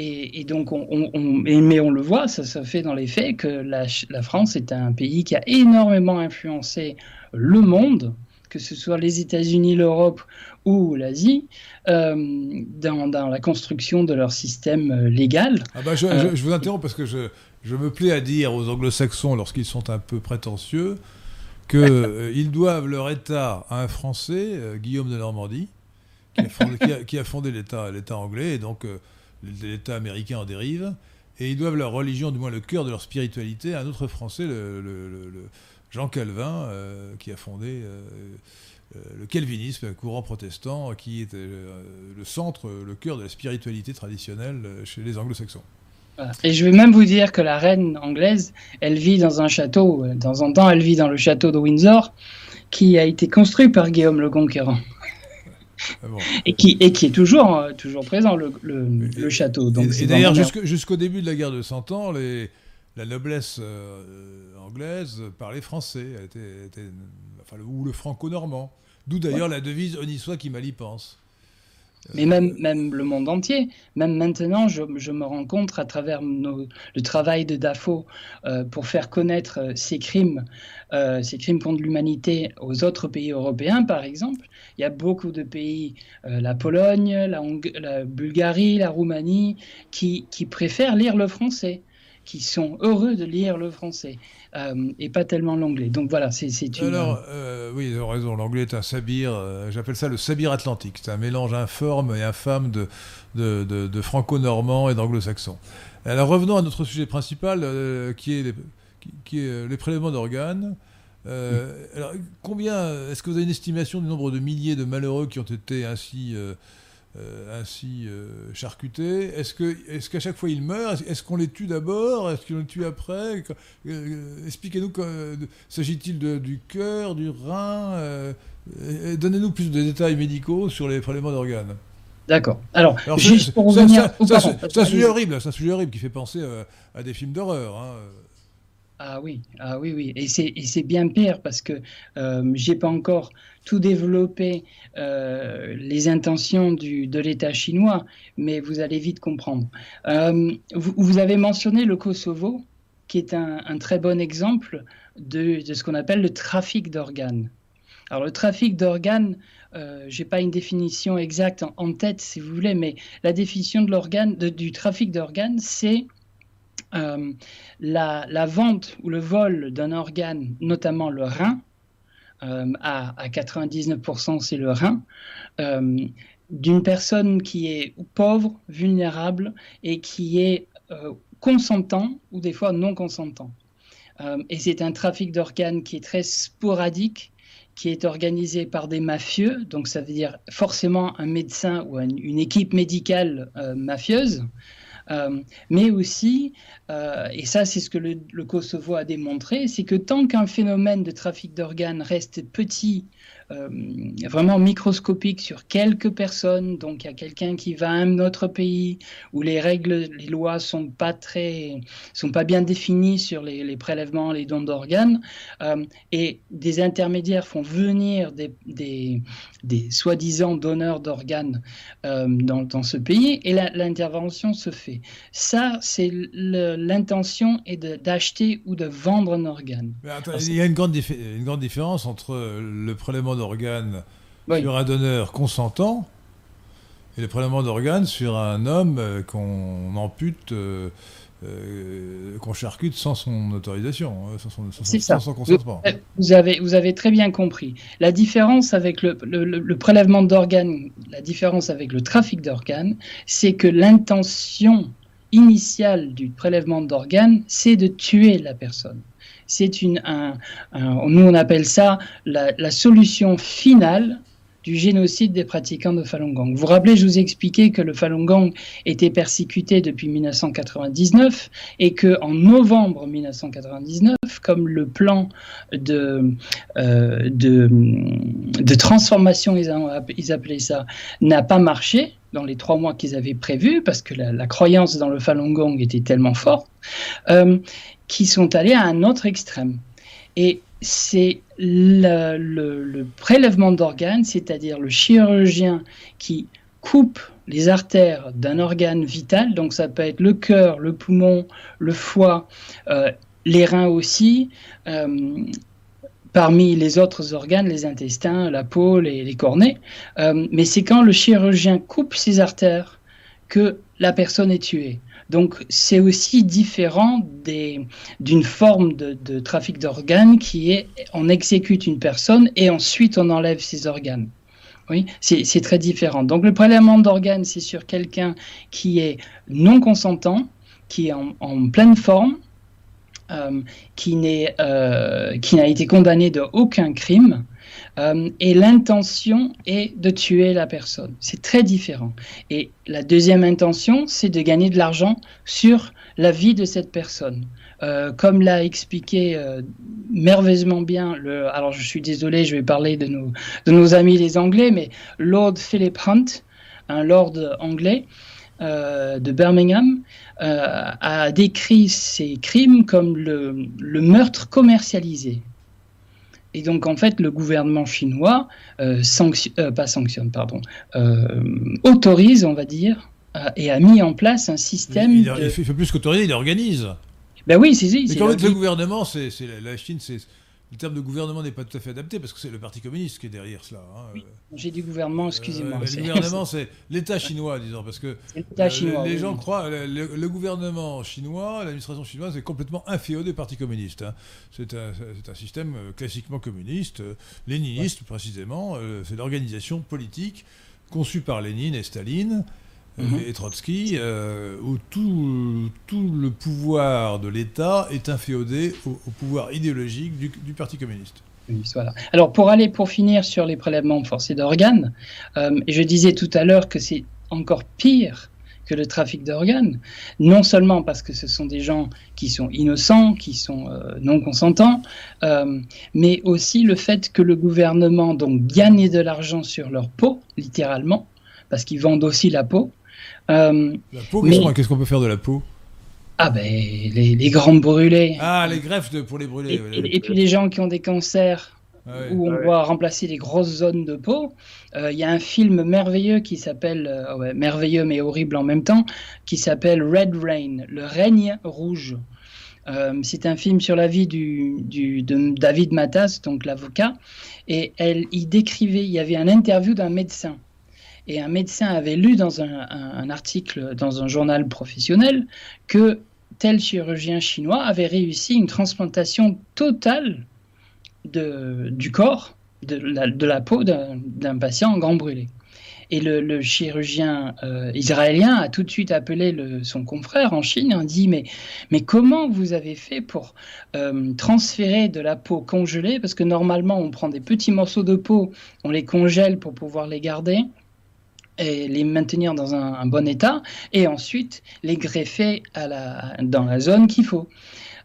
Et, donc, on, mais on le voit, ça se fait dans les faits que la, la France est un pays qui a énormément influencé le monde, que ce soit les États-Unis, l'Europe ou l'Asie, euh, dans, la construction de leur système euh, légal. Ah bah, euh, je, vous interromps parce que je, je me plais à dire aux anglo-saxons, lorsqu'ils sont un peu prétentieux, qu'ils doivent leur État à un Français, Guillaume de Normandie, qui a fondé, l'État anglais, et donc l'État américain en dérive, et ils doivent leur religion, du moins le cœur de leur spiritualité, à un autre Français, le Jean Calvin, euh, qui a fondé euh, euh, le calvinisme, un courant protestant qui est le centre, le cœur de la spiritualité traditionnelle chez les anglo-saxons. Et je vais même vous dire que la reine anglaise, elle vit dans un château, dans un temps, elle vit dans le château de Windsor, qui a été construit par Guillaume le Conquérant. Ah et, qui, et qui est toujours, toujours présent, le, le, château. Donc et, d'ailleurs, jusqu'au début de la guerre de Cent Ans, les, la noblesse anglaise parlait français, était, ou le franco-normand. D'où d'ailleurs la devise On y soit qui mal y pense. Mais même, même le monde entier, même maintenant, je, me rends compte à travers le travail de Dafo euh, pour faire connaître euh, ces crimes, euh, ces crimes contre l'humanité aux autres pays européens, par exemple. Il y a beaucoup de pays, la Pologne, la, Bulgarie, la Roumanie, qui, préfèrent lire le français qui sont heureux de lire le français euh, et pas tellement l'anglais. Donc voilà, c'est une. Alors, euh, oui, vous avez raison, l'anglais est un sabir, euh, j'appelle ça le sabir atlantique. C'est un mélange informe et infâme de, franco-normand et d'anglo-saxon. Alors revenons à notre sujet principal qui, est les prélèvements d'organes. Alors, combien, est-ce que vous avez une estimation du nombre de milliers de malheureux qui ont été ainsi euh, ainsi euh, charcutés? Est-ce que, est qu'à chaque fois ils meurent? Est-ce qu'on les tue d'abord? Est-ce qu'on les tue après? Euh, Expliquez-nous, s'agit-il du cœur, du rein Donnez-nous plus de détails médicaux sur les prélèvements d'organes. D'accord. Alors, juste pour revenir... C'est un sujet horrible, c'est un sujet horrible qui fait penser à, des films d'horreur. Hein. Ah oui, ah oui, oui. Et c'est bien pire parce que euh, j'ai pas encore tout développé euh, les intentions du, de l'État chinois, mais vous allez vite comprendre. Euh, vous, avez mentionné le Kosovo, qui est un, très bon exemple de, ce qu'on appelle le trafic d'organes. Alors le trafic d'organes, euh, j'ai pas une définition exacte en, tête si vous voulez, mais la définition de l'organe, du trafic d'organes, c'est euh, la, vente ou le vol d'un organe, notamment le rein, euh, à, 99% c'est le rein, euh, d'une personne qui est pauvre, vulnérable et qui est consentant ou des fois non consentant. et c'est un trafic d'organes qui est très sporadique, qui est organisé par des mafieux, donc ça veut dire forcément un médecin ou une équipe médicale mafieuse, mais aussi, et ça c'est ce que le, Kosovo a démontré, c'est que tant qu'un phénomène de trafic d'organes reste petit euh, vraiment microscopique sur quelques personnes. Donc, il y a quelqu'un qui va à un autre pays où les règles, les lois sont pas très, sont pas bien définies sur les, prélèvements, les dons d'organes, euh, et des intermédiaires font venir des, soi-disant donneurs d'organes euh, dans, dans, ce pays, et l'intervention se fait. Ça, c'est l'intention est d'acheter ou de vendre un organe. il y a une grande, une grande différence entre le prélèvement d'organes sur un donneur consentant et le prélèvement d'organes sur un homme euh, qu'on ampute, euh, euh, qu'on charcute sans son autorisation, sans son, consentement. Vous avez, vous avez très bien compris. La différence avec le, le prélèvement d'organes, la différence avec le trafic d'organes, c'est que l'intention initiale du prélèvement d'organes, c'est de tuer la personne c'est une, un, nous on appelle ça la, solution finale du génocide des pratiquants de Falun Gong. Vous vous rappelez, je vous ai expliqué que le Falun Gong était persécuté depuis 1999 et que en novembre 1999, comme le plan de, euh, de, transformation, ils, ils appelaient ça, n'a pas marché dans les trois mois qu'ils avaient prévus, parce que la, croyance dans le Falun Gong était tellement forte, euh, qui sont allés à un autre extrême. Et c'est le, prélèvement d'organes, c'est-à-dire le chirurgien qui coupe les artères d'un organe vital, donc ça peut être le cœur, le poumon, le foie, euh, les reins aussi, euh, parmi les autres organes, les intestins, la peau, les, les cornets. Euh, mais c'est quand le chirurgien coupe ces artères que la personne est tuée. Donc c'est aussi différent d'une forme de, trafic d'organes qui est on exécute une personne et ensuite on enlève ses organes. Oui, c'est très différent. Donc le prélèvement d'organes, c'est sur quelqu'un qui est non consentant, qui est en, pleine forme, euh, euh, qui n'a été condamné de aucun crime, euh, et l'intention est de tuer la personne. C'est très différent. Et la deuxième intention, c'est de gagner de l'argent sur la vie de cette personne. Euh, comme l'a expliqué euh, merveilleusement bien, le, alors je suis désolé, je vais parler de nos, amis les Anglais, mais Lord Philip Hunt, un lord anglais, de Birmingham a décrit ces crimes comme le meurtre commercialisé. Et donc, en fait, le gouvernement chinois euh, euh, pas sanctionne, pardon, euh, autorise, on va dire, et a mis en place un système. Il, fait, plus qu'autoriser, il organise. Ben oui, c'est Mais quand le gouvernement, c'est la Chine, c'est le terme de gouvernement n'est pas tout à fait adapté parce que c'est le Parti communiste qui est derrière cela. Hein. J'ai dit gouvernement, excusez-moi. le gouvernement, c'est l'État chinois, disons, parce que les, gens croient le, gouvernement chinois, l'administration chinoise est complètement inféodée au Parti communiste. Hein. C'est un, un, système euh, classiquement communiste, euh, léniniste précisément. Euh, c'est l'organisation politique conçue par Lénine et Staline Mhm. et Trotsky, euh, où tout, tout, le pouvoir de l'État est inféodé au, pouvoir idéologique du, Parti communiste. Voilà. Alors pour aller pour finir sur les prélèvements forcés d'organes, euh, je disais tout à l'heure que c'est encore pire que le trafic d'organes, non seulement parce que ce sont des gens qui sont innocents, qui sont euh, non consentants, mais aussi le fait que le gouvernement donc gagne de l'argent sur leur peau, littéralement, parce qu'ils vendent aussi la peau, euh, la peau, qu'est-ce qu'on peut faire de la peau? Ah ben les, grands brûlés. Ah les greffes de, pour les brûler. Et, puis les gens qui ont des cancers ah où on ah doit remplacer les grosses zones de peau. Euh, il y a un film merveilleux qui s'appelle euh, merveilleux mais horrible en même temps qui s'appelle Red Rain, le règne rouge. c'est un film sur la vie du, du, de David Matas, donc l'avocat, et elle, il décrivait, il y avait un interview d'un médecin et un médecin avait lu dans un, article dans un journal professionnel que tel chirurgien chinois avait réussi une transplantation totale de, du corps, de la, peau d'un patient en grand brûlé. Et le, chirurgien euh, israélien a tout de suite appelé son confrère en Chine et dit mais, mais comment vous avez fait pour euh, transférer de la peau congelée? Parce que normalement, on prend des petits morceaux de peau, on les congèle pour pouvoir les garder et les maintenir dans un, bon état, et ensuite les greffer dans la zone qu'il faut.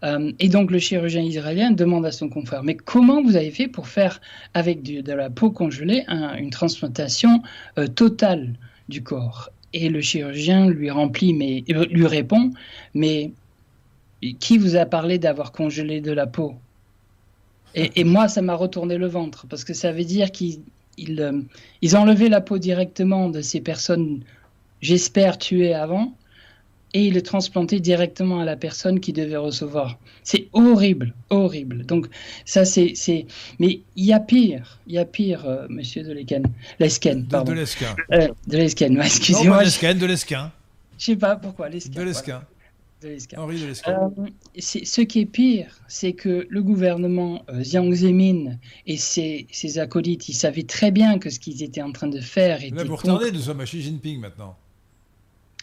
Euh, et donc le chirurgien israélien demande à son confrère, mais comment vous avez fait pour faire avec de la peau congelée une transplantation euh, totale du corps? Et le chirurgien lui, remplit, mais, euh, lui répond, mais qui vous a parlé d'avoir congelé de la peau? Et, et, moi, ça m'a retourné le ventre, parce que ça veut dire qu'ils ils, euh, ils enlevaient la peau directement de ces personnes, j'espère, tuées avant, et ils le transplantaient directement à la personne qui devait recevoir. C'est horrible, horrible. Donc ça, c'est... Mais il y a pire, il y a pire, euh, monsieur de Lesquen. Lesquen, pardon. De, Lesquen. Euh, de Lesquen, excusez-moi. de Lesquen, de Lesquen. Je sais pas pourquoi, Lesquen. De Lesquen. De euh, ce qui est pire, c'est que le gouvernement euh, Jiang Zemin et ses, ses, acolytes, ils savaient très bien que ce qu'ils étaient en train de faire était. Là, vous retardez, nous sommes à Xi Jinping maintenant.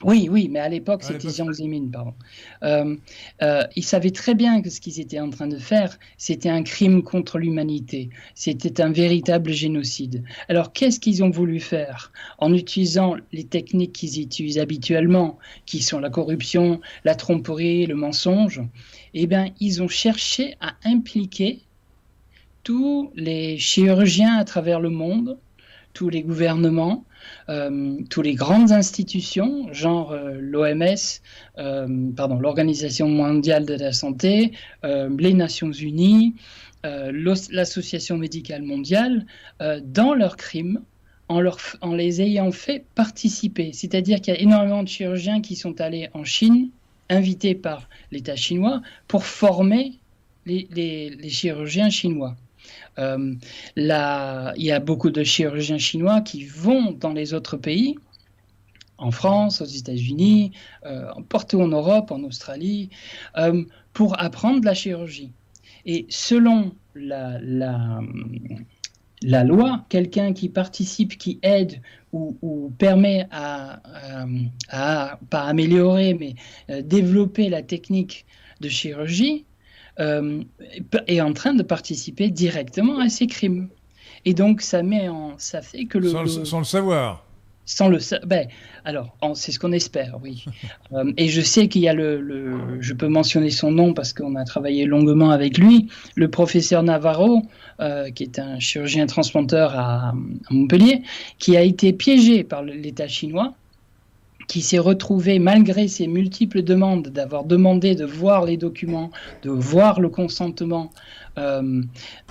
Oui, oui, mais à l'époque, c'était Jiang Zemin, pardon. Euh, euh, ils savaient très bien que ce qu'ils étaient en train de faire, c'était un crime contre l'humanité. C'était un véritable génocide. Alors, qu'est-ce qu'ils ont voulu faire En utilisant les techniques qu'ils utilisent habituellement, qui sont la corruption, la tromperie, le mensonge, eh bien, ils ont cherché à impliquer tous les chirurgiens à travers le monde, tous les gouvernements, euh, tous les grandes institutions, genre euh, l'OMS, euh, l'Organisation mondiale de la santé, les Nations Unies, l'Association médicale mondiale, dans leurs crimes, en, les ayant fait participer. C'est-à-dire qu'il y a énormément de chirurgiens qui sont allés en Chine, invités par l'État chinois, pour former les chirurgiens chinois. Euh, il y a beaucoup de chirurgiens chinois qui vont dans les autres pays, en France, aux États-Unis, euh, partout en Europe, en Australie, euh, pour apprendre la chirurgie. Et selon la, loi, quelqu'un qui participe, qui aide ou, permet à, à, pas améliorer, mais développer la technique de chirurgie, euh, est en train de participer directement à ces crimes. Et donc, ça met en, ça fait que le sans, le, savoir. Sans le, ben, alors, c'est ce qu'on espère, oui. Euh, et je sais qu'il y a le, je peux mentionner son nom parce qu'on a travaillé longuement avec lui, le professeur Navarro, euh, qui est un chirurgien transplanteur à Montpellier, qui a été piégé par l'État chinois qui s'est retrouvé, malgré ses multiples demandes, d'avoir demandé de voir les documents, de voir le consentement euh,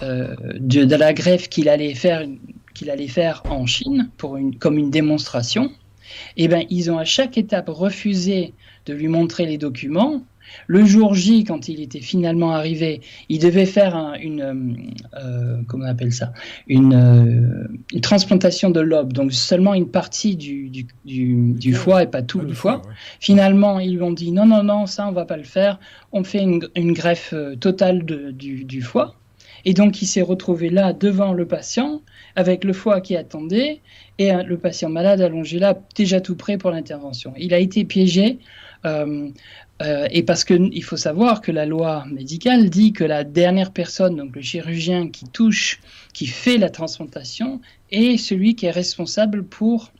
euh, de, la greffe qu'il allait faire, en Chine comme une démonstration, eh ben, ils ont à chaque étape refusé de lui montrer les documents le jour J, quand il était finalement arrivé, il devait faire une, euh, euh, comment on appelle ça, une, euh, une, transplantation de lobe, donc seulement une partie du, du, foie et pas tout le foie. Finalement, ils lui ont dit non, non, non, ça on va pas le faire, on fait une, une greffe totale du, foie. Et donc il s'est retrouvé là devant le patient avec le foie qui attendait et le patient malade allongé là déjà tout prêt pour l'intervention. Il a été piégé euh, et parce qu'il faut savoir que la loi médicale dit que la dernière personne, donc le chirurgien qui touche, qui fait la transplantation, est celui qui est responsable pour,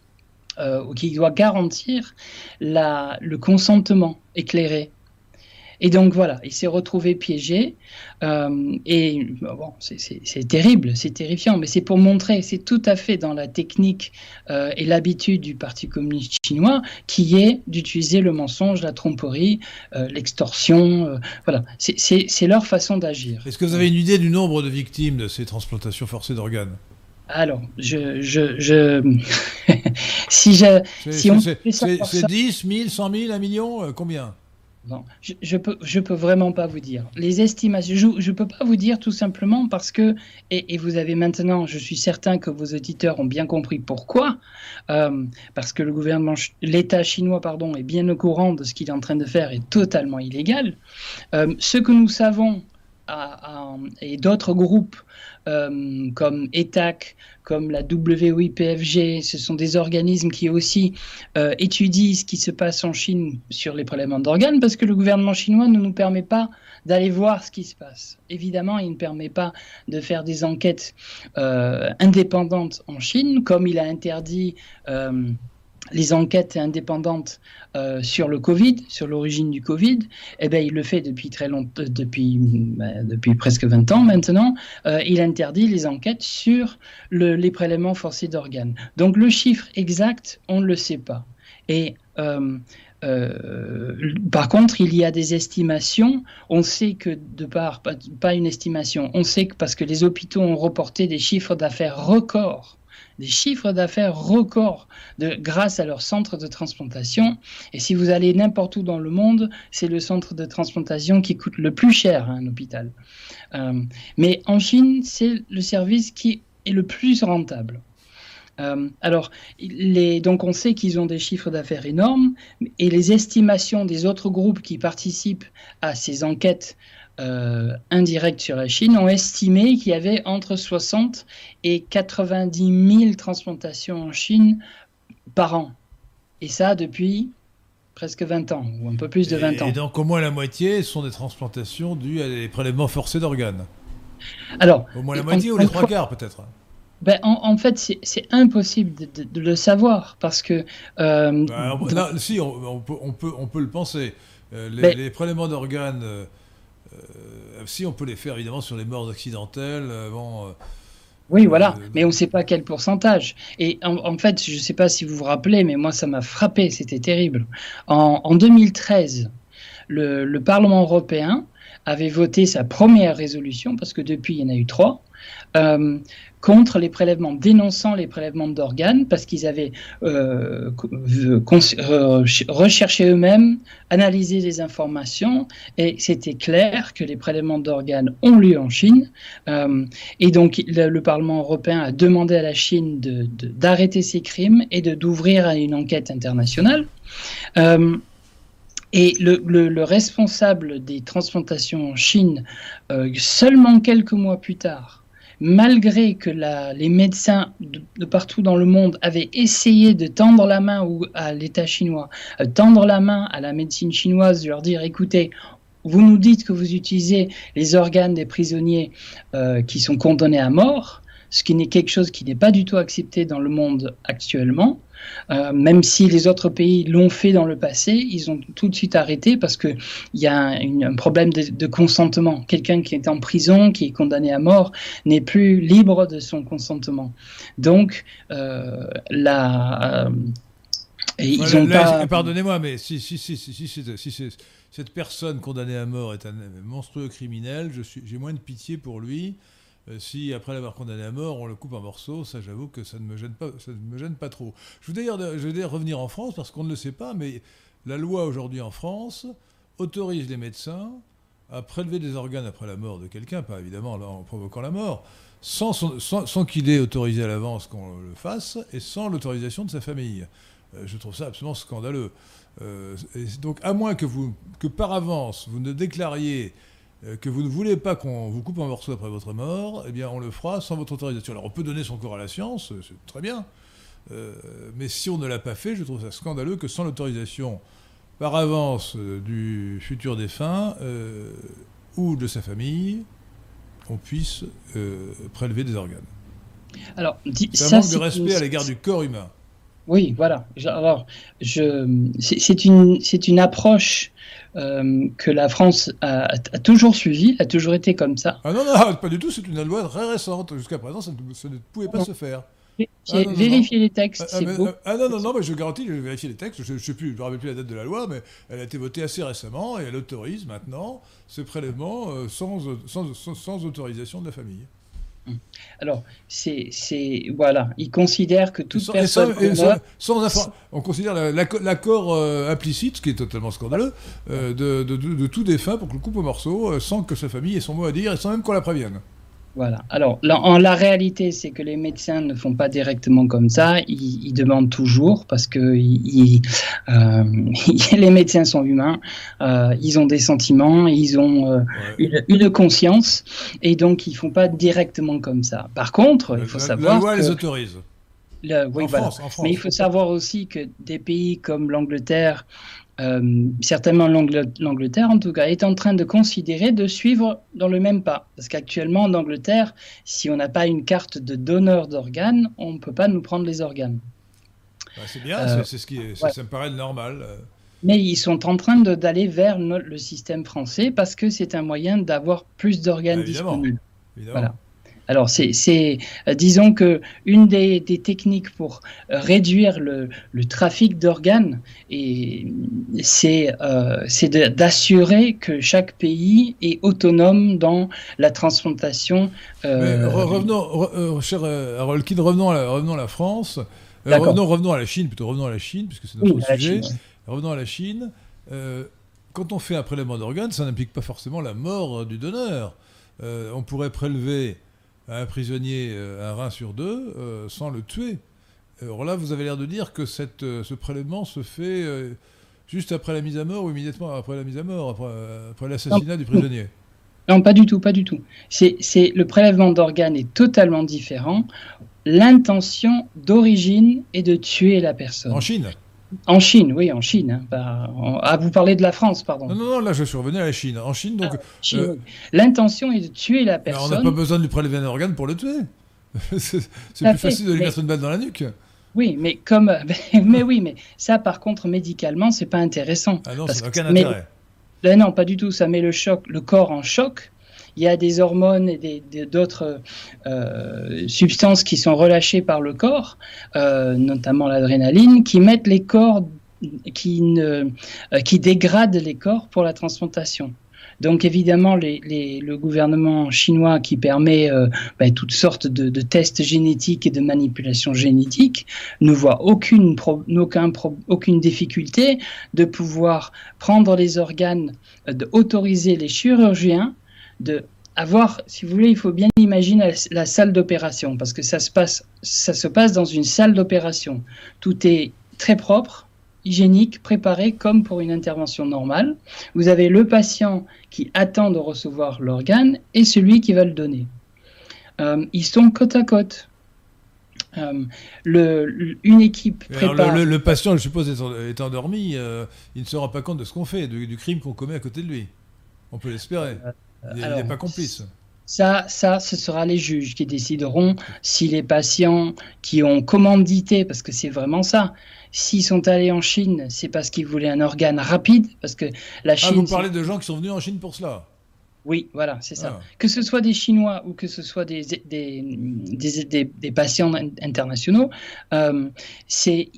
euh, ou qui doit garantir la, le consentement éclairé et donc voilà, il s'est retrouvé piégé. Euh, et bon, c'est terrible, c'est terrifiant, mais c'est pour montrer, c'est tout à fait dans la technique euh, et l'habitude du Parti communiste chinois qui est d'utiliser le mensonge, la tromperie, euh, l'extorsion. voilà, c'est leur façon d'agir. Est-ce que vous avez une idée du nombre de victimes de ces transplantations forcées d'organes? Alors, je, je, je... si je, si on c'est 10, 1000, 100 000, 1 million, combien? Je, je peux, je vraiment pas vous dire. Les estimations, je, ne peux pas vous dire tout simplement parce que, et, vous avez maintenant, je suis certain que vos auditeurs ont bien compris pourquoi, euh, parce que le gouvernement, l'État chinois, pardon, est bien au courant de ce qu'il est en train de faire est totalement illégal. Euh, ce que nous savons et d'autres groupes euh, comme ETAC, comme la WIPFG, ce sont des organismes qui aussi euh, étudient ce qui se passe en Chine sur les prélèvements d'organes, parce que le gouvernement chinois ne nous permet pas d'aller voir ce qui se passe. Évidemment, il ne permet pas de faire des enquêtes euh, indépendantes en Chine, comme il a interdit les enquêtes indépendantes euh, sur le Covid, sur l'origine du Covid, eh bien, il le fait depuis très longtemps, depuis, ben, depuis presque 20 ans maintenant. Euh, il interdit les enquêtes sur les prélèvements forcés d'organes. Donc le chiffre exact, on ne le sait pas. Et euh, par contre, il y a des estimations. On sait que de part, pas une estimation, on sait que parce que les hôpitaux ont reporté des chiffres d'affaires records des chiffres d'affaires records grâce à leur centre de transplantation. Et si vous allez n'importe où dans le monde, c'est le centre de transplantation qui coûte le plus cher à un hôpital. Euh, mais en Chine, c'est le service qui est le plus rentable. Euh, alors, donc on sait qu'ils ont des chiffres d'affaires énormes et les estimations des autres groupes qui participent à ces enquêtes euh, indirects sur la Chine ont estimé qu'il y avait entre 60 et 90 000 transplantations en Chine par an. Et ça depuis presque 20 ans, ou un peu plus de 20 ans. Et donc au moins la moitié sont des transplantations dues à des prélèvements forcés d'organes. Alors, au moins la moitié ou les trois quarts peut-être. Ben, en, fait, c'est impossible de, le savoir parce que. Euh, ben, si, on, peut, on, peut, on peut le penser. Euh, les, ben les, prélèvements d'organes si, on peut les faire évidemment sur les morts accidentelles. Euh, bon, euh, oui, voilà, mais on ne sait pas quel pourcentage. Et en, fait, je ne sais pas si vous vous rappelez, mais moi, ça m'a frappé, c'était terrible. En, 2013, le, le, Parlement européen avait voté sa première résolution, parce que depuis, il y en a eu trois, euh, contre les prélèvements, dénonçant les prélèvements d'organes parce qu'ils avaient euh, recherché eux-mêmes, analysé les informations et c'était clair que les prélèvements d'organes ont lieu en Chine. Euh, et donc le, Parlement européen a demandé à la Chine d'arrêter ces crimes et d'ouvrir à une enquête internationale. Et le, responsable des transplantations en Chine, seulement quelques mois plus tard, malgré que les médecins de, partout dans le monde avaient essayé de tendre la main à l'État chinois, euh, tendre la main à la médecine chinoise, leur dire écoutez, vous nous dites que vous utilisez les organes des prisonniers euh, qui sont condamnés à mort, ce qui n'est quelque chose qui n'est pas du tout accepté dans le monde actuellement. Euh, même si les autres pays l'ont fait dans le passé, ils ont tout de suite arrêté parce qu'il y a un, problème de, consentement. Quelqu'un qui est en prison, qui est condamné à mort, n'est plus libre de son consentement. Donc, euh, la... Euh, ils ont pas... Pardonnez-moi, mais si, si, si, si, si cette personne condamnée à mort est un monstrueux criminel, j'ai moins de pitié pour lui si après l'avoir condamné à mort, on le coupe en morceaux, ça j'avoue que ça ne me gêne pas, ça ne me gêne pas trop. Je veux, d'ailleurs, revenir en France parce qu'on ne le sait pas, mais la loi aujourd'hui en France autorise les médecins à prélever des organes après la mort de quelqu'un, pas évidemment en provoquant la mort, sans, qu'il ait autorisé à l'avance qu'on le fasse et sans l'autorisation de sa famille. Euh, je trouve ça absolument scandaleux. Euh, donc, à moins que, vous, que par avance vous ne déclariez euh, que vous ne voulez pas qu'on vous coupe un morceau après votre mort, eh bien on le fera sans votre autorisation. Alors on peut donner son corps à la science, c'est très bien, euh, mais si on ne l'a pas fait, je trouve ça scandaleux que sans l'autorisation par avance euh, du futur défunt ou de sa famille, on puisse prélever des organes. Alors, ça manque de respect à l'égard du corps humain. Oui, voilà. Alors, c'est une, une approche euh, que la France a, toujours suivi, a toujours été comme ça. Ah non, non, pas du tout, c'est une loi très récente. Jusqu'à présent, ça ne, pouvait pas se faire. Ah, vérifier les textes, ah, c'est beau. Ah non, non, non, mais je garantis, je vais vérifier les textes, je ne sais plus, je me rappelle plus la date de la loi, mais elle a été votée assez récemment et elle autorise maintenant ce prélèvement euh, sans, sans, sans autorisation de la famille. Alors, c'est, voilà, il considère que toute personne. sans, on considère l'accord euh, implicite, ce qui est totalement scandaleux, euh, de, de, tout défunt pour que le coupe au morceau, euh, sans que sa famille ait son mot à dire et sans même qu'on la prévienne. Voilà. Alors, en la réalité, c'est que les médecins ne font pas directement comme ça. Ils, demandent toujours parce que euh, les médecins sont humains. Euh, ils ont des sentiments, ils ont euh, une, conscience, et donc ils font pas directement comme ça. Par contre, il faut savoir. La loi les autorise. oui, Mais il faut savoir aussi que des pays comme l'Angleterre euh, certainement l'Angleterre en tout cas, est en train de considérer de suivre dans le même pas. Parce qu'actuellement en Angleterre, si on n'a pas une carte de donneur d'organes, on ne peut pas nous prendre les organes. Bah, c'est bien, euh, c'est ce qui ça me paraît normal. Euh. Mais ils sont en train d'aller vers le système français parce que c'est un moyen d'avoir plus d'organes bah, disponibles. Voilà. Alors, c'est, euh, disons que une des, techniques pour euh, réduire le, trafic d'organes, c'est, euh, c'est d'assurer que chaque pays est autonome dans la transplantation. revenons, cher Harold revenons à la, revenons à la France. revenons, revenons, à la Chine, plutôt revenons à la Chine, puisque c'est notre sujet. Revenons à la Chine. quand on fait un prélèvement d'organes, ça n'implique pas forcément la mort du donneur. on pourrait prélever un prisonnier euh, un rein sur deux euh, sans le tuer. Alors là, vous avez l'air de dire que cette, euh, ce prélèvement se fait juste après la mise à mort ou immédiatement après la mise à mort, après, l'assassinat du prisonnier? Non, pas du tout, pas du tout. C'est, le prélèvement d'organes est totalement différent. L'intention d'origine est de tuer la personne. En Chine? En Chine, oui, en Chine. Hein, ah, vous parlez de la France, pardon. Non, non, non, là je suis revenu à la Chine. En Chine, donc. Ah, euh, L'intention est de tuer la personne. on n'a pas besoin de lui prélever un organe pour le tuer. c'est plus facile de lui mettre une balle dans la nuque. Oui, mais comme. mais oui, mais ça, par contre, médicalement, c'est pas intéressant. Ah non, ça n'a aucun intérêt. non, pas du tout. Ça met le choc, le corps en choc il y a des hormones et d'autres euh, substances qui sont relâchées par le corps, euh, notamment l'adrénaline, qui mettent les corps, qui, euh, qui dégradent les corps pour la transplantation. Donc évidemment, le gouvernement chinois qui permet ben, toutes sortes de, tests génétiques et de manipulations génétiques ne voit aucune, aucun aucune difficulté de pouvoir prendre les organes, d'autoriser les chirurgiens de avoir, si vous voulez, il faut bien imaginer la, salle d'opération, parce que ça se, passe, ça se passe dans une salle d'opération. Tout est très propre, hygiénique, préparé comme pour une intervention normale. Vous avez le patient qui attend de recevoir l'organe et celui qui va le donner. Euh, ils sont côte à côte. Euh, le, une équipe prépare... le, patient, je suppose, est, endormi, euh, il ne se rend pas compte de ce qu'on fait, du crime qu'on commet à côté de lui. On peut l'espérer. Il n'est pas complice. Ça, ça, ce sera les juges qui décideront si les patients qui ont commandité, parce que c'est vraiment ça, s'ils sont allés en Chine, c'est parce qu'ils voulaient un organe rapide, parce que la Chine. Ah, vous parlez de gens qui sont venus en Chine pour cela oui, voilà, c'est ça. Ah. Que ce soit des Chinois ou que ce soit des, des, des, patients internationaux, euh,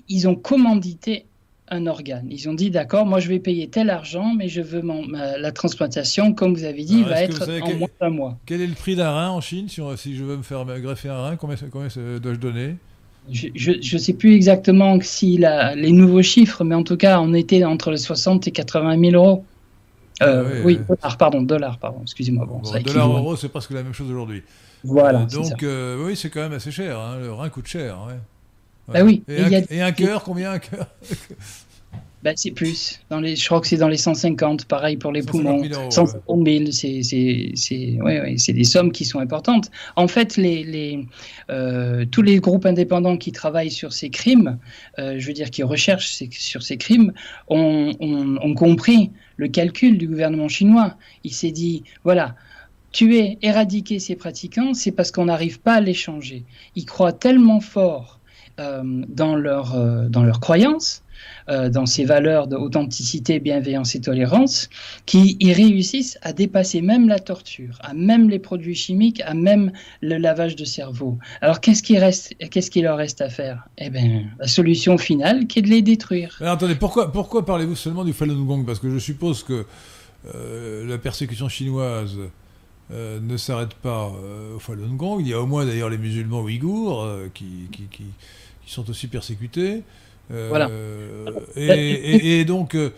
ils ont commandité un organe. Ils ont dit d'accord, moi je vais payer tel argent, mais je veux la transplantation, comme vous avez dit, va être en moins d'un mois. Quel est le prix d'un rein en Chine si, si, je veux me faire greffer un rein Combien, combien dois-je donner? Je ne sais plus exactement si la, les nouveaux chiffres, mais en tout cas, on était entre les 60 et 80 000 euros. Euh, ah oui, dollars, pardon, dollars, pardon, excusez-moi. Bon, bon dollars, euros, c'est presque la même chose aujourd'hui. Voilà. Euh, donc, euh, oui, c'est quand même assez cher. Hein, le rein coûte cher. Ouais. Bah oui. Et, un, cœur, combien un cœur bah, c'est plus. Dans les, je crois que c'est dans les 150, pareil pour les poumons. 150 000, c'est des sommes qui sont importantes. En fait, les, les euh, tous les groupes indépendants qui travaillent sur ces crimes, euh, je veux dire qui recherchent sur ces crimes, ont, ont, ont compris le calcul du gouvernement chinois. Il s'est dit, voilà, tuer, éradiquer ces pratiquants, c'est parce qu'on n'arrive pas à les changer. Ils croient tellement fort dans, leur, euh, dans leurs croyances, euh, dans ces valeurs d'authenticité, bienveillance et tolérance, qui y réussissent à dépasser même la torture, à même les produits chimiques, à même le lavage de cerveau. Alors qu'est-ce qui reste, qu'est-ce qui leur reste à faire? Eh bien, la solution finale, qui est de les détruire. Alors, attendez, pourquoi, pourquoi parlez-vous seulement du Falun Gong? Parce que je suppose que la persécution chinoise ne s'arrête pas au Falun Gong. Il y a au moins d'ailleurs les musulmans ouïghours qui, sont aussi persécutés. Euh, voilà. Et, donc, euh,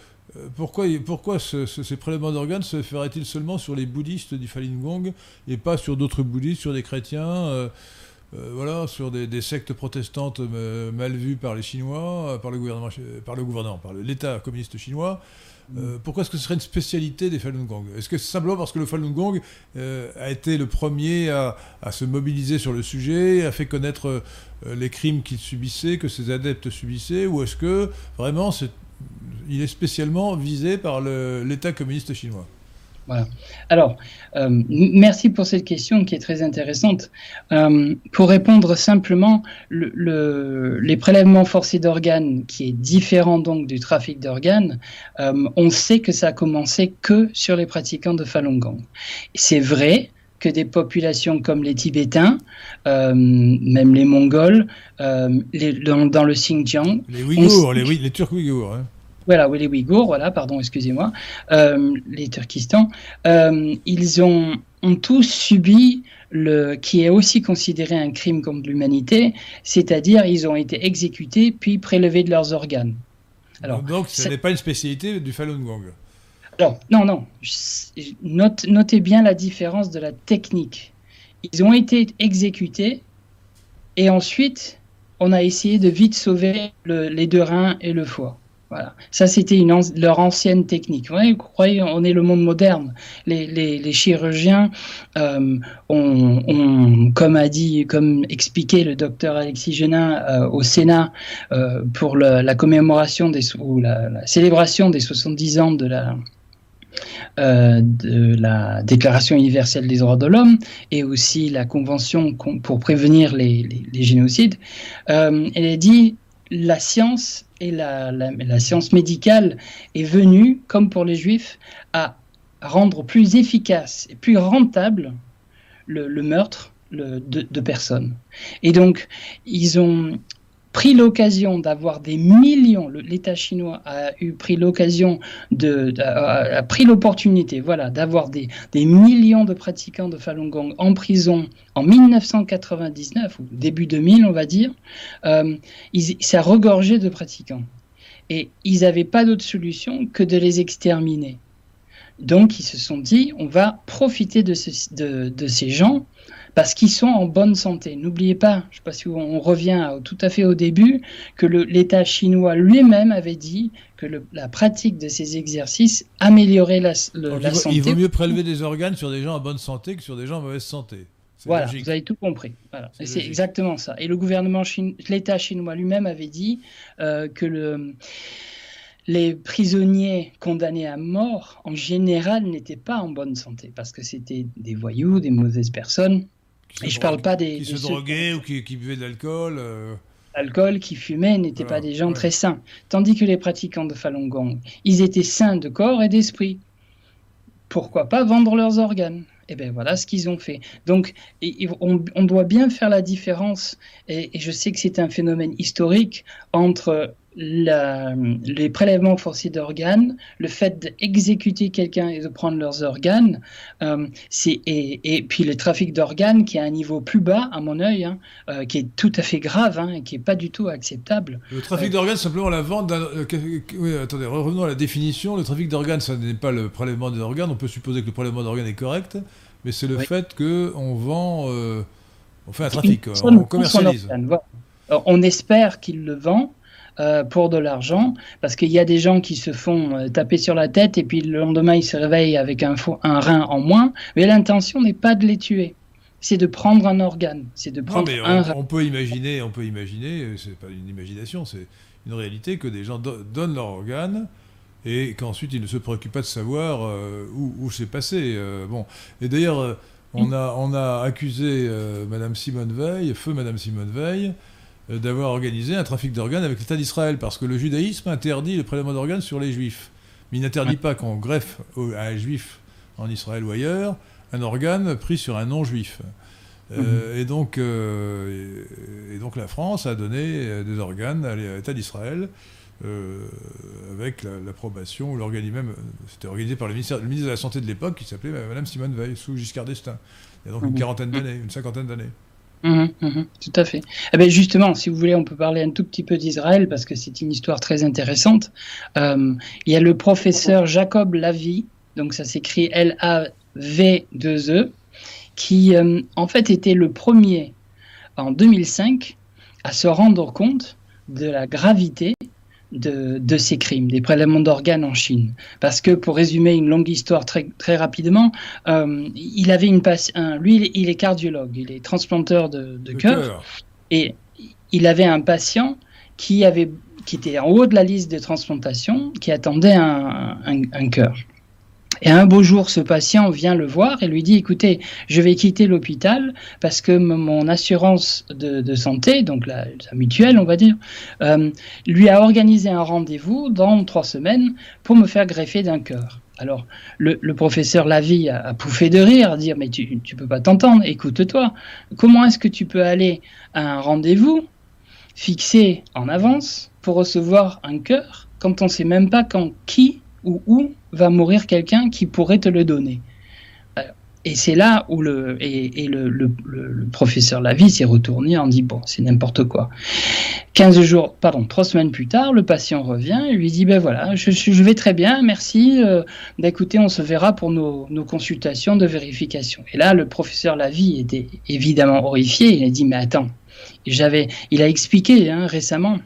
pourquoi, pourquoi ces prélèvements d'organes se feraient-ils seulement sur les bouddhistes du Falun Gong et pas sur d'autres bouddhistes, sur des chrétiens voilà, sur des, sectes protestantes mal vues par les Chinois, par le gouvernement, par le gouvernement, par l'État communiste chinois. Euh, pourquoi est-ce que ce serait une spécialité des Falun Gong? Est-ce que c'est simplement parce que le Falun Gong euh, a été le premier à, se mobiliser sur le sujet, a fait connaître euh, les crimes qu'il subissait, que ses adeptes subissaient, ou est-ce que vraiment il est spécialement visé par l'État communiste chinois? Voilà. Alors, euh, merci pour cette question qui est très intéressante. Euh, pour répondre simplement, le, les prélèvements forcés d'organes, qui est différent donc du trafic d'organes, euh, on sait que ça a commencé que sur les pratiquants de Falun Gong. C'est vrai que des populations comme les Tibétains, même les Mongols, les, dans, le Xinjiang, les Ouïghours, les, les Turcs Ouïghours. Hein voilà, les Ouïghours, voilà, pardon, excusez-moi, euh, les Turkistan, euh, ils ont, ont tous subi le, qui est aussi considéré un crime contre l'humanité, c'est-à-dire ils ont été exécutés puis prélevés de leurs organes. Alors, Donc, ce n'est pas une spécialité du Falun Gong. Alors, non, non. notez bien la différence de la technique. Ils ont été exécutés et ensuite, on a essayé de vite sauver les deux reins et le foie. Ça, c'était leur ancienne technique. vous croyez, on est le monde moderne. Les, chirurgiens euh, ont, comme a dit, comme expliqué le docteur Alexis Genin euh, au Sénat euh, pour la commémoration ou la, célébration des 70 ans de la, Déclaration universelle des droits de l'homme et aussi la Convention pour prévenir les, génocides, elle a dit la science et la, science médicale est venue, comme pour les juifs, à rendre plus efficace et plus rentable le, meurtre de, de, personnes. Et donc, ils ont pris l'occasion d'avoir des millions, l'État chinois a eu pris l'occasion de, a, pris l'opportunité, voilà, d'avoir des, des, millions de pratiquants de Falun Gong en prison en 1999 ou début 2000, on va dire. Euh, ça regorgeait de pratiquants et ils n'avaient pas d'autre solution que de les exterminer. Donc ils se sont dit, on va profiter de, de, de ces gens parce qu'ils sont en bonne santé. N'oubliez pas, je ne sais pas si on revient tout à fait au début, que l'État chinois lui-même avait dit que la pratique de ces exercices améliorait la, santé. Il vaut mieux prélever des organes sur des gens en bonne santé que sur des gens en mauvaise santé. Voilà, vous avez tout compris. C'est exactement ça. Et le gouvernement, l'État chinois lui-même avait dit euh, que le les prisonniers condamnés à mort, en général, n'étaient pas en bonne santé parce que c'était des voyous, des mauvaises personnes. Et je parle pas des. Qui se droguaient ou qui, qui, buvaient de l'alcool. Euh... L'alcool, qui fumaient, n'étaient pas des gens très sains. Tandis que les pratiquants de Falun Gong, ils étaient sains de corps et d'esprit. Pourquoi pas vendre leurs organes? Et eh bien voilà ce qu'ils ont fait. Donc on, on, doit bien faire la différence, et, et je sais que c'est un phénomène historique, entre la, les prélèvements forcés d'organes, le fait d'exécuter quelqu'un et de prendre leurs organes, euh, et, et, puis le trafic d'organes qui est à un niveau plus bas, à mon œil, hein, euh, qui est tout à fait grave hein, et qui n'est pas du tout acceptable. Le trafic euh, d'organes, simplement la vente d'un. oui, attendez, revenons à la définition. Le trafic d'organes, ce n'est pas le prélèvement des organes. On peut supposer que le prélèvement d'organes est correct, mais c'est le fait qu'on vend. on fait un trafic, on commercialise. on espère qu'il le vend. Euh, pour de l'argent, parce qu'il y a des gens qui se font euh, taper sur la tête et puis le lendemain ils se réveillent avec un, un rein en moins, mais l'intention n'est pas de les tuer. C'est de prendre un organe, c'est de prendre non, mais un on, on, peut imaginer, on peut imaginer, c'est pas une imagination, c'est une réalité que des gens donnent leur organe et qu'ensuite ils ne se préoccupent pas de savoir euh, où, où c'est passé. bon, et d'ailleurs, on a, on a accusé Madame Simone Veil, feu Madame Simone Veil, euh, d'avoir organisé un trafic d'organes avec l'État d'Israël, parce que le judaïsme interdit le prélèvement d'organes sur les juifs. Mais il n'interdit pas qu'on greffe à un juif en Israël ou ailleurs un organe pris sur un non-juif. Euh, mhm. et, donc, euh, et, donc la France a donné des organes à l'État d'Israël avec l'approbation, ou l'organisme même, c'était organisé par le ministère, le ministre de la Santé de l'époque qui s'appelait Madame Simone Veil, sous Giscard d'Estaing. Il y a donc une mhm. quarantaine d'années, une cinquantaine d'années. Mhm, mhm, tout à fait. Eh bien justement, si vous voulez, on peut parler un tout petit peu d'Israël parce que c'est une histoire très intéressante. Euh, il y a le professeur Jacob Lavie, donc ça s'écrit L-A-V-2-E, qui euh, en fait était le premier en 2005 à se rendre compte de la gravité de, ces crimes, des prélèvements d'organes en Chine. Parce que, pour résumer une longue histoire très, très rapidement, euh, il avait une un, lui, il est cardiologue, il est transplanteur de, cœur, et il avait un patient qui, avait, qui était en haut de la liste de transplantation, qui attendait un, un cœur. Et un beau jour, ce patient vient le voir et lui dit, écoutez, je vais quitter l'hôpital parce que mon assurance de, santé, donc la, mutuelle, on va dire, euh, lui a organisé un rendez-vous dans trois semaines pour me faire greffer d'un cœur. Alors, le, professeur Lavie a, pouffé de rire, à dire, mais tu ne peux pas t'entendre, écoute-toi. Comment est-ce que tu peux aller à un rendez-vous fixé en avance pour recevoir un cœur quand on ne sait même pas quand qui ou où va mourir quelqu'un qui pourrait te le donner. Euh, et c'est là où le, et, le, le, professeur Lavie s'est retourné en dit bon, c'est n'importe quoi. 15 jours, pardon, trois semaines plus tard, le patient revient et lui dit ben voilà, je, je vais très bien, merci. Euh, d'écouter, on se verra pour nos, consultations de vérification. Et là, le professeur Lavie était évidemment horrifié. Il a dit mais attends, j'avais, il a expliqué hein, récemment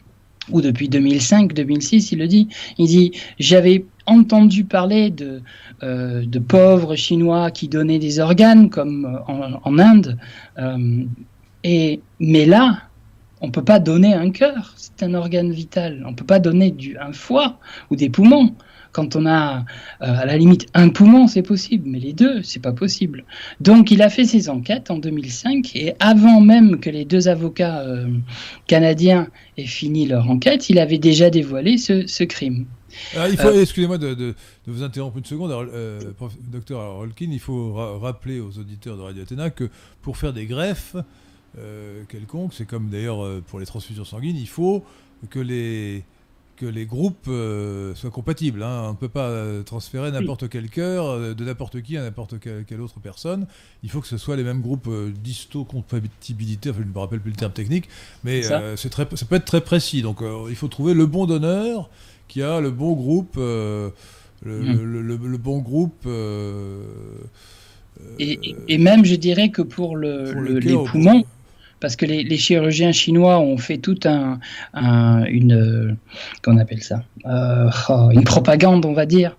ou depuis 2005, 2006, il le dit. Il dit j'avais entendu parler de, euh, de pauvres Chinois qui donnaient des organes, comme euh, en, Inde. Euh, et, mais là, on ne peut pas donner un cœur, c'est un organe vital. On ne peut pas donner du, un foie ou des poumons. Quand on a à la limite un poumon, c'est possible, mais les deux, c'est pas possible. Donc il a fait ses enquêtes en 2005 et avant même que les deux avocats canadiens aient fini leur enquête, il avait déjà dévoilé ce, ce crime. Ah, il faut, euh, excusez-moi de, vous interrompre une seconde, euh, docteur Holkin, il faut rappeler aux auditeurs de Radio Athéna que pour faire des greffes euh, quelconques, c'est comme d'ailleurs pour les transfusions sanguines, il faut que les que les groupes soient compatibles. Hein. On ne peut pas transférer n'importe quel cœur de n'importe qui à n'importe quelle, autre personne. Il faut que ce soit les mêmes groupes d'histocompatibilité, enfin je ne me rappelle plus le terme technique, mais c'est très, ça peut être très précis. Donc il faut trouver le bon donneur qui a le bon groupe, euh, mm. le, bon groupe. Euh, et, et, même, je dirais que pour, le, les poumons, parce que les, chirurgiens chinois ont fait toute un, une qu'on appelle ça euh, oh, une propagande on va dire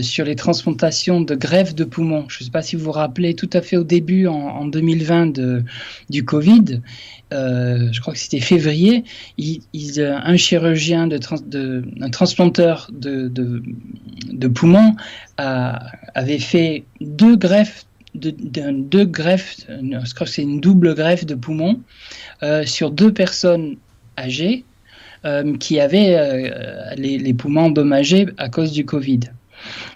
sur les transplantations de greffes de poumons. Je ne sais pas si vous vous rappelez tout à fait au début en, 2020 de, du Covid euh, je crois que c'était février, euh, un chirurgien, de, un transplanteur de poumons avait fait deux greffes, de, deux greffes, je crois que c'est une double greffe de poumons euh, sur deux personnes âgées qui avaient les, les, poumons endommagés à cause du Covid.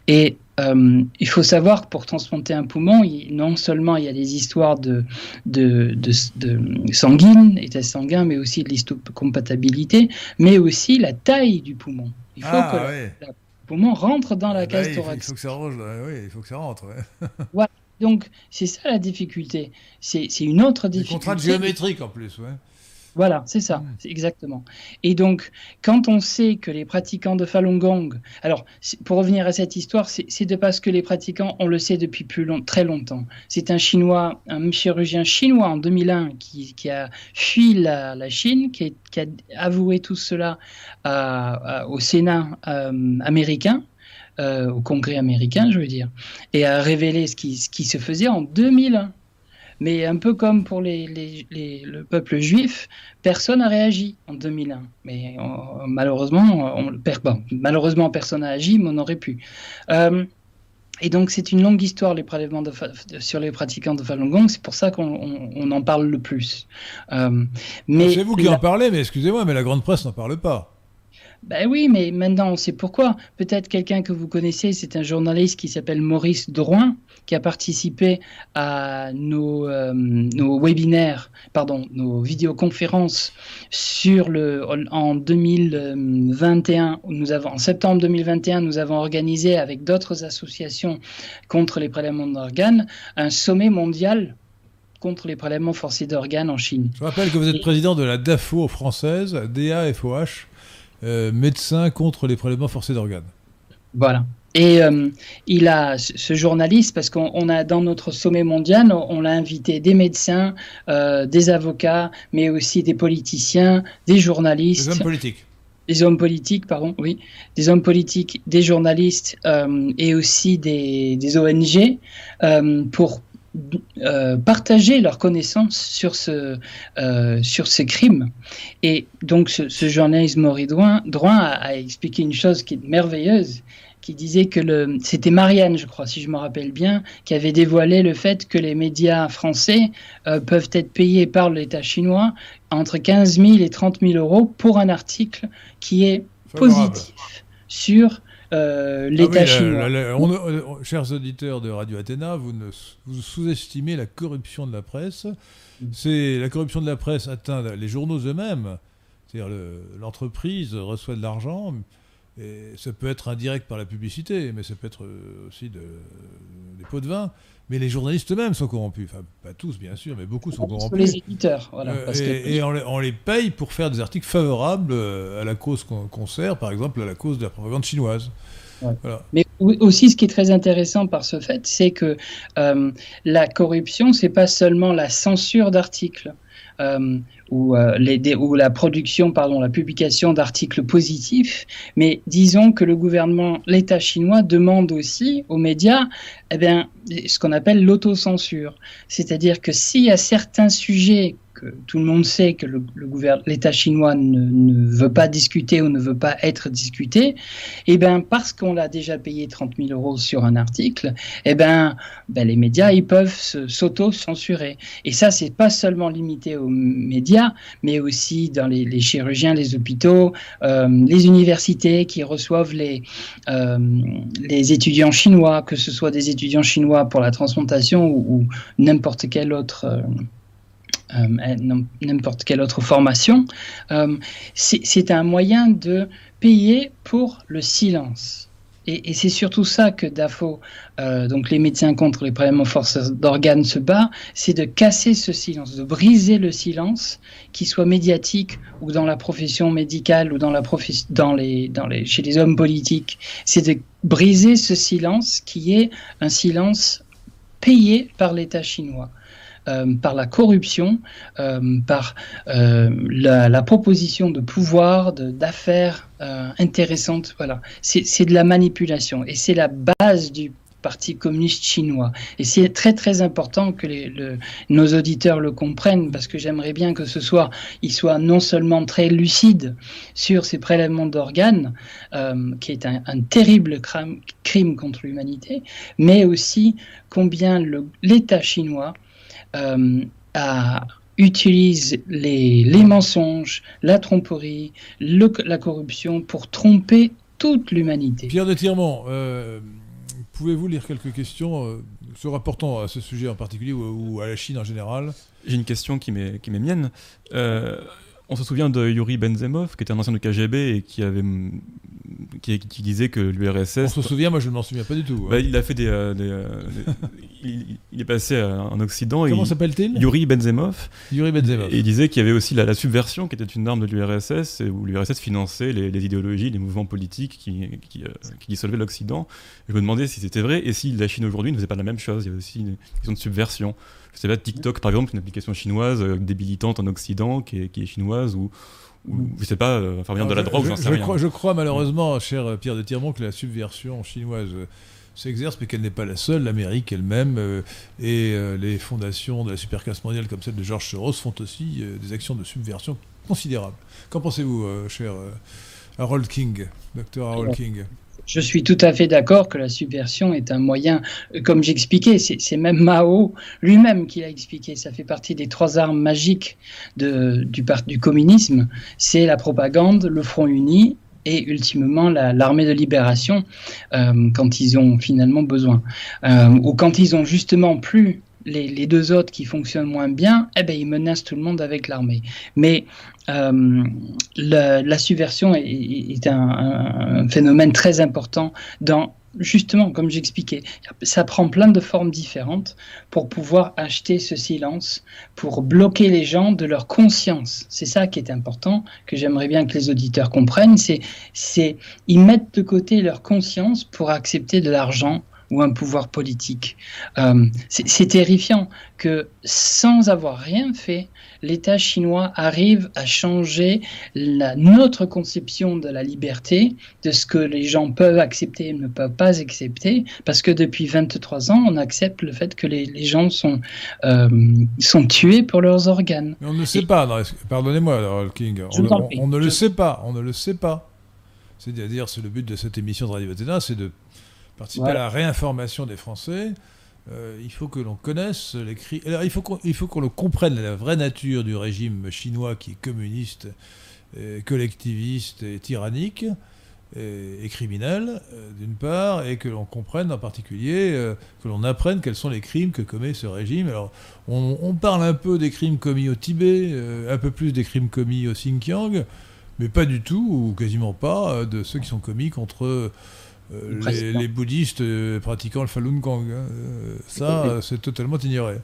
Et euh, il faut savoir que pour transplanter un poumon, non seulement il y a des histoires de, de, de, sanguine, état sanguin, mais aussi de l'histocompatibilité, mais aussi la taille du poumon. Il faut ah, que le poumon rentre dans la ah, case thoracique. Il faut que ça, rentre. Oui, il faut que ça rentre. voilà. Donc c'est ça la difficulté. C'est une autre difficulté. Contrainte géométrique en plus, ouais. Voilà, c'est ça, mm. exactement. Et donc, quand on sait que les pratiquants de Falun Gong, alors pour revenir à cette histoire, c'est de parce que les pratiquants, on le sait depuis plus long, très longtemps. C'est un chinois, un chirurgien chinois en 2001 qui, a fui la, Chine, qui, a avoué tout cela au Sénat euh, américain. Euh, au Congrès américain, je veux dire, et a révélé ce qui, ce qui se faisait en 2001. Mais un peu comme pour les, le peuple juif, personne n'a réagi en 2001. Mais malheureusement, on, malheureusement, personne n'a agi, mais on aurait pu. Euh, et donc c'est une longue histoire les prélèvements sur les pratiquants de Falun Gong, c'est pour ça qu'on en parle le plus. Euh, mais c'est vous qui en parlez, mais excusez-moi, mais la grande presse n'en parle pas. Ben oui, mais maintenant on sait pourquoi. Peut-être quelqu'un que vous connaissez, c'est un journaliste qui s'appelle Maurice Drouin, qui a participé à nos, euh, nos webinaires, pardon, nos vidéoconférences sur le, en 2021. Nous avons, en septembre 2021, nous avons organisé avec d'autres associations contre les prélèvements d'organes un sommet mondial contre les prélèvements forcés d'organes en Chine. Je rappelle que vous êtes président de la DAFO française, DAFOH, euh, médecin contre les prélèvements forcés d'organes. Voilà. Et euh, il a ce journaliste, parce qu'on a dans notre sommet mondial, on, l'a invité des médecins, euh, des avocats, mais aussi des politiciens, des journalistes. Des hommes politiques. Des hommes politiques, pardon, oui. Des hommes politiques, des journalistes euh, et aussi des, des ONG pour partager leurs connaissances sur ce sur ces crimes. Et donc ce, ce journaliste Maurice Drouin, a, a, expliqué une chose qui est merveilleuse qui disait que le, c'était Marianne, je crois, si je me rappelle bien, qui avait dévoilé le fait que les médias français euh, peuvent être payés par l'État chinois entre 15 000 et 30 000 euros pour un article qui est positif sur euh, l'État ah chinois. Euh, chers auditeurs de Radio Athéna, vous, vous sous-estimez la corruption de la presse. Mm. C'est la corruption de la presse atteint les journaux eux-mêmes. C'est-à-dire l'entreprise reçoit de l'argent, et ça peut être indirect par la publicité, mais ça peut être euh, aussi de, des pots de vin. Mais les journalistes eux-mêmes sont corrompus. Enfin, pas tous, bien sûr, mais beaucoup sont corrompus. Les éditeurs, voilà. Euh, et, on, les, paye pour faire des articles favorables euh, à la cause qu'on sert, par exemple à la cause de la propagande chinoise. Mais aussi, ce qui est très intéressant par ce fait, c'est que la corruption, c'est pas seulement la censure d'articles. Euh, ou, euh, la production, pardon, la publication d'articles positifs, mais disons que le gouvernement, l'État chinois demande aussi aux médias eh bien, ce qu'on appelle l'autocensure. C'est-à-dire que s'il y a certains sujets tout le monde sait que l'État chinois ne, veut pas discuter ou ne veut pas être discuté, et eh ben parce qu'on l'a déjà payé 30 000 euros sur un article, et eh ben, ben, les médias ils peuvent s'auto-censurer. Et ça c'est pas seulement limité aux médias, mais aussi dans les, chirurgiens, les hôpitaux, euh, les universités qui reçoivent les euh, les étudiants chinois, que ce soit des étudiants chinois pour la transplantation ou, n'importe quel autre euh, n'importe quelle autre formation, euh, c'est un moyen de payer pour le silence. Et, c'est surtout ça que DAFO, euh, donc les médecins contre les prélèvements forcés d'organes, se bat, c'est de casser ce silence, de briser le silence, qu'il soit médiatique ou dans la profession médicale ou dans la dans dans les, chez les hommes politiques. C'est de briser ce silence qui est un silence payé par l'État chinois. Euh, par la corruption, euh, par euh, la, proposition de pouvoir, d'affaires intéressantes. Voilà, c'est de la manipulation et c'est la base du Parti communiste chinois. Et c'est très très important que nos auditeurs le comprennent parce que j'aimerais bien que ce soir, ils soient non seulement très lucides sur ces prélèvements d'organes, qui est un, terrible crime, crime contre l'humanité, mais aussi combien l'État chinois euh, utilise les, mensonges, la tromperie, la corruption pour tromper toute l'humanité. Pierre de Tirmont, euh, pouvez-vous lire quelques questions euh, se rapportant à ce sujet en particulier ou, à la Chine en général? J'ai une question qui m'est mienne. On se souvient de Yuri Benzemov, qui était un ancien du KGB et qui avait qui, disait que l'URSS. On se souvient, moi je ne m'en souviens pas du tout. Hein. Bah, il a fait des. Euh, euh, il, est passé en Occident. Comment s'appelle-t-il? Yuri Benzemov. Yuri Benzemov. Et il disait qu'il y avait aussi la, subversion, qui était une arme de l'URSS, où l'URSS finançait les, idéologies, les mouvements politiques qui, qui, euh, dissolvaient l'Occident. Je me demandais si c'était vrai et si la Chine aujourd'hui ne faisait pas la même chose. Il y a aussi une question de subversion je sais pas, TikTok par exemple, une application chinoise euh, débilitante en Occident qui est, qui est chinoise ou, ou je sais pas, euh, enfin, de la drogue, je, sais rien. Crois, je crois malheureusement, cher Pierre de Tirmont, que la subversion chinoise euh, s'exerce, mais qu'elle n'est pas la seule. L'Amérique elle-même et les fondations de la supercasse mondiale comme celle de George Soros font aussi des actions de subversion considérables. Qu'en pensez-vous, cher Harold King, docteur Harold King? Je suis tout à fait d'accord que la subversion est un moyen, comme j'expliquais, c'est même Mao lui-même qui l'a expliqué, ça fait partie des trois armes magiques du communisme, c'est la propagande, le front uni et ultimement l'armée de libération euh, quand ils ont finalement besoin. Euh, ou quand ils ont justement plus les, deux autres qui fonctionnent moins bien, eh ben, ils menacent tout le monde avec l'armée. Mais euh, la, subversion est, un, phénomène très important dans justement, comme j'expliquais, ça prend plein de formes différentes pour pouvoir acheter ce silence, pour bloquer les gens de leur conscience. C'est ça qui est important, que j'aimerais bien que les auditeurs comprennent. C'est, c'est, ils mettent de côté leur conscience pour accepter de l'argent ou un pouvoir politique. Euh, c'est terrifiant que sans avoir rien fait, l'État chinois arrive à changer la, notre conception de la liberté, de ce que les gens peuvent accepter et ne peuvent pas accepter, parce que depuis 23 ans, on accepte le fait que les, gens sont, euh, sont tués pour leurs organes. Mais on ne sait pas, pardonnez-moi, King, on, ne le sait pas, on ne le sait pas. C'est-à-dire, c'est le but de cette émission de Radio Vatina, c'est de participer à la réinformation des Français. Euh, il faut que l'on connaisse les crimes. il faut qu'on le comprenne la vraie nature du régime chinois qui est communiste, collectiviste et tyrannique et, criminel, euh, d'une part, et que l'on comprenne en particulier, euh, que l'on apprenne quels sont les crimes que commet ce régime. Alors, on, parle un peu des crimes commis au Tibet, un peu plus des crimes commis au Xinjiang, mais pas du tout, ou quasiment pas, de ceux qui sont commis contre euh, les, bouddhistes euh, pratiquant le Falun Gong. Hein, euh, ça, c'est totalement ignoré.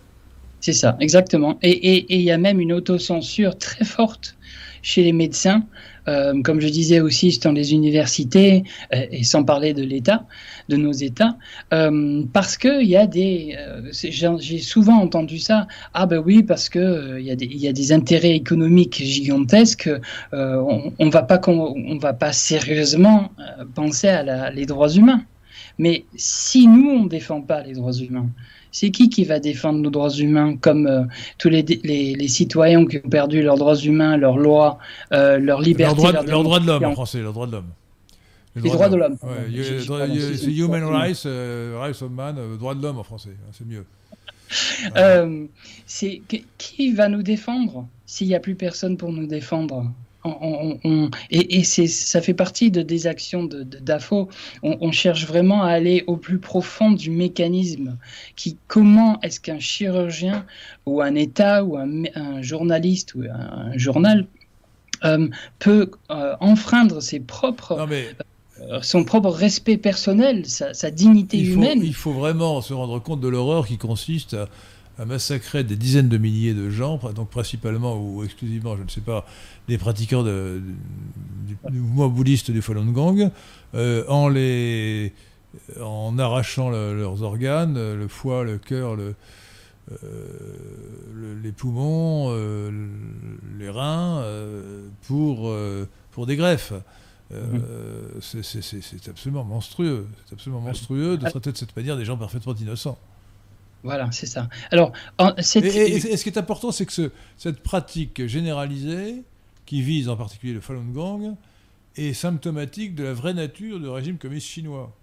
C'est ça, exactement. Et il y a même une autocensure très forte chez les médecins euh, comme je disais aussi dans les universités, euh, et sans parler de l'État, de nos États, euh, parce qu'il y a des... J'ai souvent entendu ça, ah ben oui, parce qu'il il y, a des intérêts économiques gigantesques, on ne va, pas, on va pas sérieusement penser à les droits humains. Mais si nous, on ne défend pas les droits humains, c'est qui qui va défendre nos droits humains comme euh, tous les, les, citoyens qui ont perdu leurs droits humains, leurs lois, euh, leur liberté Leurs droits de l'homme en français, leurs droits de l'homme. Les, droits de l'homme. c'est Human Rights, euh, Rights of Man, droits de l'homme en français, hein, c'est mieux. c'est qui va nous défendre s'il n'y a plus personne pour nous défendre? Et, ça fait partie de, des actions de, d'AFO. On, cherche vraiment à aller au plus profond du mécanisme. Qui, comment est-ce qu'un chirurgien ou un État ou un, journaliste ou un, journal euh, peut euh, enfreindre ses propres... Euh, son propre respect personnel, sa, dignité humaine. Il faut vraiment se rendre compte de l'horreur qui consiste à, a massacré des dizaines de milliers de gens, donc principalement ou exclusivement, je ne sais pas, des pratiquants de, du, mouvement bouddhiste du Falun Gong, euh, en, les, en arrachant leurs organes, le foie, le cœur, le, euh, les poumons, euh, les reins, pour, pour des greffes. Mhm. c'est absolument monstrueux. C'est absolument monstrueux de traiter de cette manière des gens parfaitement innocents. Voilà, c'est ça. Alors, et, ce qui est important, c'est que cette pratique généralisée, qui vise en particulier le Falun Gong, est symptomatique de la vraie nature du régime communiste chinois.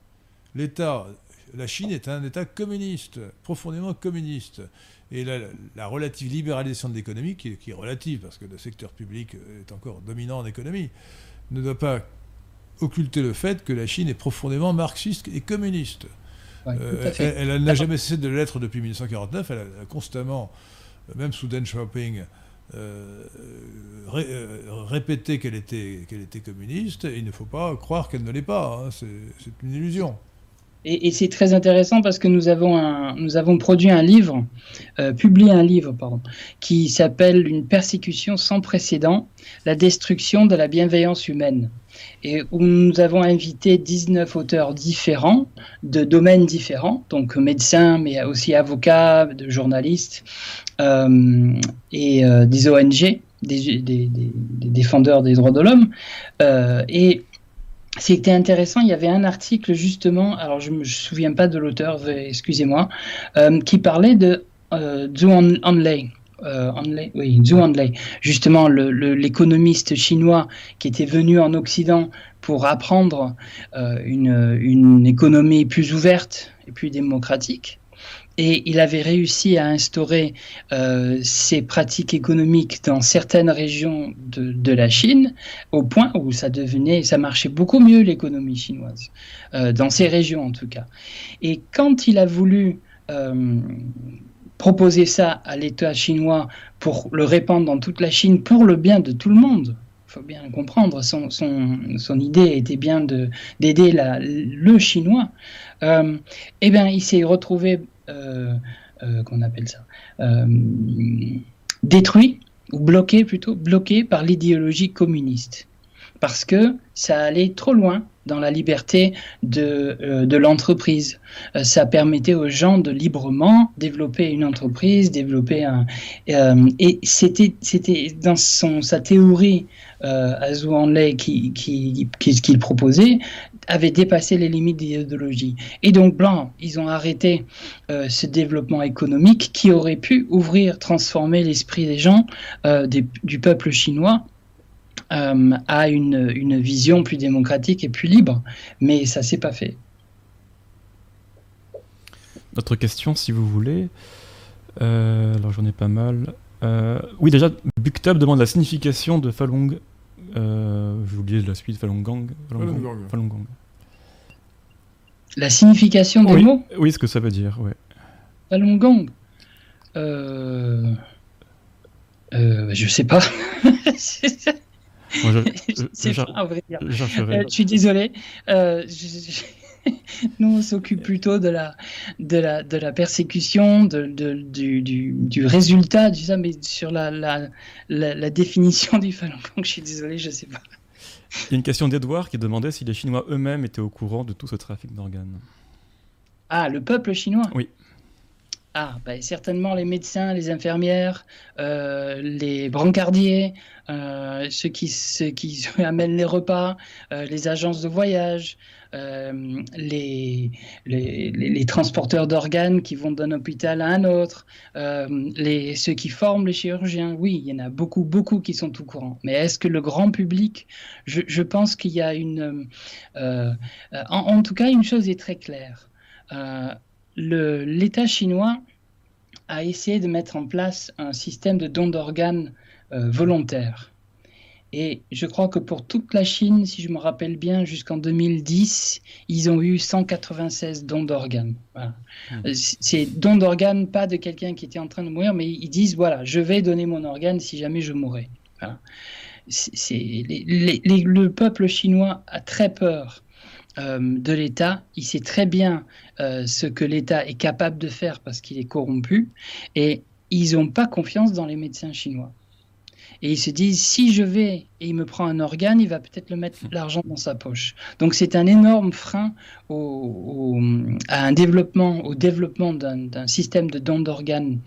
L'État, la Chine est un État communiste, profondément communiste. Et la, relative libéralisation de l'économie, qui, qui, est relative, parce que le secteur public est encore dominant en économie, ne doit pas occulter le fait que la Chine est profondément marxiste et communiste. Euh, elle, n'a jamais cessé de l'être depuis 1949. Elle a, constamment, euh, même sous Deng Xiaoping, euh, répété qu'elle était, qu'elle était communiste. Et il ne faut pas croire qu'elle ne l'est pas. Hein. C'est une illusion. Et, c'est très intéressant parce que nous avons, un, nous avons produit un livre, publié un livre, pardon, qui s'appelle Une persécution sans précédent, la destruction de la bienveillance humaine et où nous avons invité 19 auteurs différents, de domaines différents, donc médecins, mais aussi avocats, de journalistes euh, et euh, des ONG, des, défendeurs des droits de l'homme. Euh, et c'était intéressant, il y avait un article justement, alors je ne me souviens pas de l'auteur, excusez-moi, qui parlait de Zhu Anlei, euh, oui, Zhu justement l'économiste chinois qui était venu en Occident pour apprendre euh, une, économie plus ouverte et plus démocratique. Et il avait réussi à instaurer euh, ces pratiques économiques dans certaines régions de, de, la Chine, au point où ça devenait, ça marchait beaucoup mieux l'économie chinoise, euh, dans ces régions en tout cas. Et quand il a voulu euh, proposer ça à l'État chinois pour le répandre dans toute la Chine pour le bien de tout le monde, faut bien comprendre. Son, son, son, idée était bien d'aider le chinois. Euh, eh bien, il s'est retrouvé, euh, euh, qu'on appelle ça, détruit ou bloqué plutôt, bloqué par l'idéologie communiste, parce que ça allait trop loin dans la liberté de, euh, l'entreprise. Euh, ça permettait aux gens de librement développer une entreprise, développer un... Euh, et c'était, dans son, sa théorie, euh, Hanley, qui, qui, qui, qu'il proposait, avait dépassé les limites d'idéologie. Et donc, Blanc, ils ont arrêté ce développement économique qui aurait pu ouvrir, transformer l'esprit des gens, du peuple chinois, euh, a une, une, vision plus démocratique et plus libre. Mais ça s'est pas fait. D'autres questions, si vous voulez. Euh, alors j'en ai pas mal. Euh, oui, déjà, Buktab demande la signification de Falun. Euh, J'ai oublié la suite, Falun Gong. Falun Gong. La signification des oui. mots? Oui, ce que ça veut dire, ouais. Falun Gong. Euh... Euh, je sais pas. c'est je, à vrai dire. Euh, je suis désolé. Euh, nous, on s'occupe plutôt de la, de la, de la persécution, de, de du, du, du, résultat, du ça, mais sur la, la, la, définition du Falun Gong, je suis désolé, je sais pas. Il y a une question d'Edouard qui demandait si les Chinois eux-mêmes étaient au courant de tout ce trafic d'organes. Ah, le peuple chinois? Oui. Ah, bah, certainement les médecins, les infirmières, euh, les brancardiers, euh, ceux, qui, amènent les repas, euh, les agences de voyage, les, transporteurs d'organes qui vont d'un hôpital à un autre, ceux qui forment les chirurgiens. Oui, il y en a beaucoup, beaucoup qui sont au courant. Mais est-ce que le grand public, je, pense qu'il y a une... En, tout cas, une chose est très claire l'État chinois a essayé de mettre en place un système de dons d'organes euh, volontaires. Et je crois que pour toute la Chine, si je me rappelle bien, jusqu'en 2010, ils ont eu 196 dons d'organes. Voilà. Mmh. C'est dons d'organes, pas de quelqu'un qui était en train de mourir, mais ils disent voilà, je vais donner mon organe si jamais je mourrais. Voilà. C'est, les, les, les, le peuple chinois a très peur euh, de l'État. Il sait très bien euh, ce que l'État est capable de faire parce qu'il est corrompu. Et ils n'ont pas confiance dans les médecins chinois. Et ils se disent, si je vais et il me prend un organe, il va peut-être le mettre l'argent dans sa poche. Donc c'est un énorme frein à un développement, au développement d'un système de dons d'organes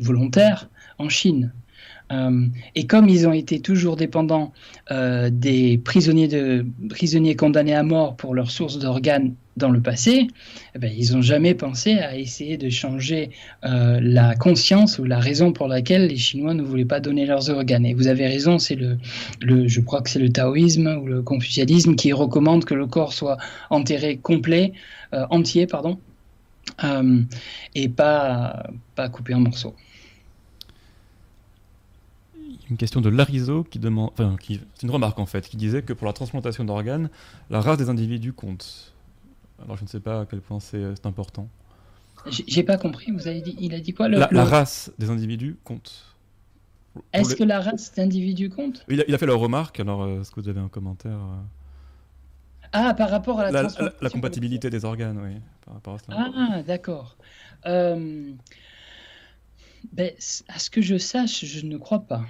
volontaires en Chine. Euh, et comme ils ont été toujours dépendants euh, des prisonniers, de, prisonniers condamnés à mort pour leur source d'organes dans le passé, eh ben, ils n'ont jamais pensé à essayer de changer euh, la conscience ou la raison pour laquelle les Chinois ne voulaient pas donner leurs organes. Et vous avez raison, c'est le, je crois que c'est le taoïsme ou le confucianisme qui recommande que le corps soit enterré complet, entier, pardon, et pas, pas coupé en morceaux une question de Larizo qui demande, enfin, qui, c'est une remarque en fait, qui disait que pour la transplantation d'organes, la race des individus compte. Alors je ne sais pas à quel point c'est, c'est important. J'ai pas compris, vous avez dit, il a dit quoi le, la, le... la, race des individus compte. Est-ce les... que la race d'individus compte? Il a, il a, fait la remarque, alors euh, est-ce que vous avez un commentaire euh... Ah, par rapport à la, la, la compatibilité des organes, oui. Par rapport à ça. Ah, d'accord. Euh... Ben, à ce que je sache, je ne crois pas.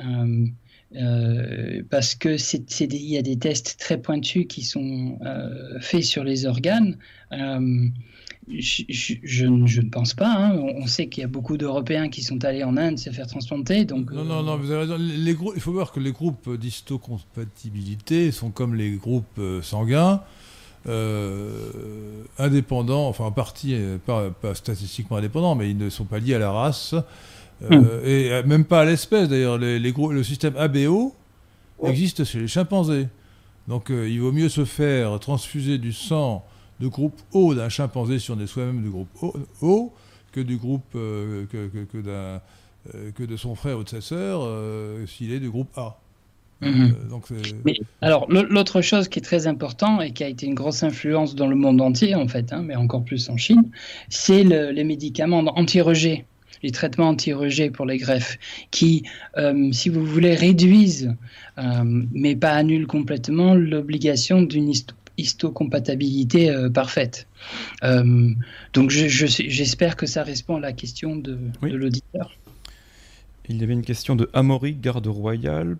Euh, euh, parce que il y a des tests très pointus qui sont euh, faits sur les organes. Euh, je, je, je, ne pense pas. Hein. On sait qu'il y a beaucoup d'Européens qui sont allés en Inde se faire transplanter. Donc, non, non, non, vous avez raison. Les, les il faut voir que les groupes d'histocompatibilité sont comme les groupes sanguins. Indépendants, enfin en partie, pas, pas, statistiquement indépendants, mais ils ne sont pas liés à la race. Euh, mm. Et même pas à l'espèce d'ailleurs. Les, les le système ABO existe chez les chimpanzés. Donc euh, il vaut mieux se faire transfuser du sang de groupe O d'un chimpanzé si on est soi-même du groupe O, o que du groupe euh, que, que, que, euh, que, de son frère ou de sa sœur euh, s'il est du groupe A. Mmh. donc mais, alors l'autre chose qui est très important et qui a été une grosse influence dans le monde entier en fait, hein, mais encore plus en Chine, c'est le, les médicaments anti-rejet. Les traitements anti-rejet pour les greffes, qui, si vous voulez, réduisent, mais pas annulent complètement, l'obligation d'une histocompatibilité parfaite. donc j'espère que ça répond à la question de, de l'auditeur. Il y avait une question de Amaury, garde royale.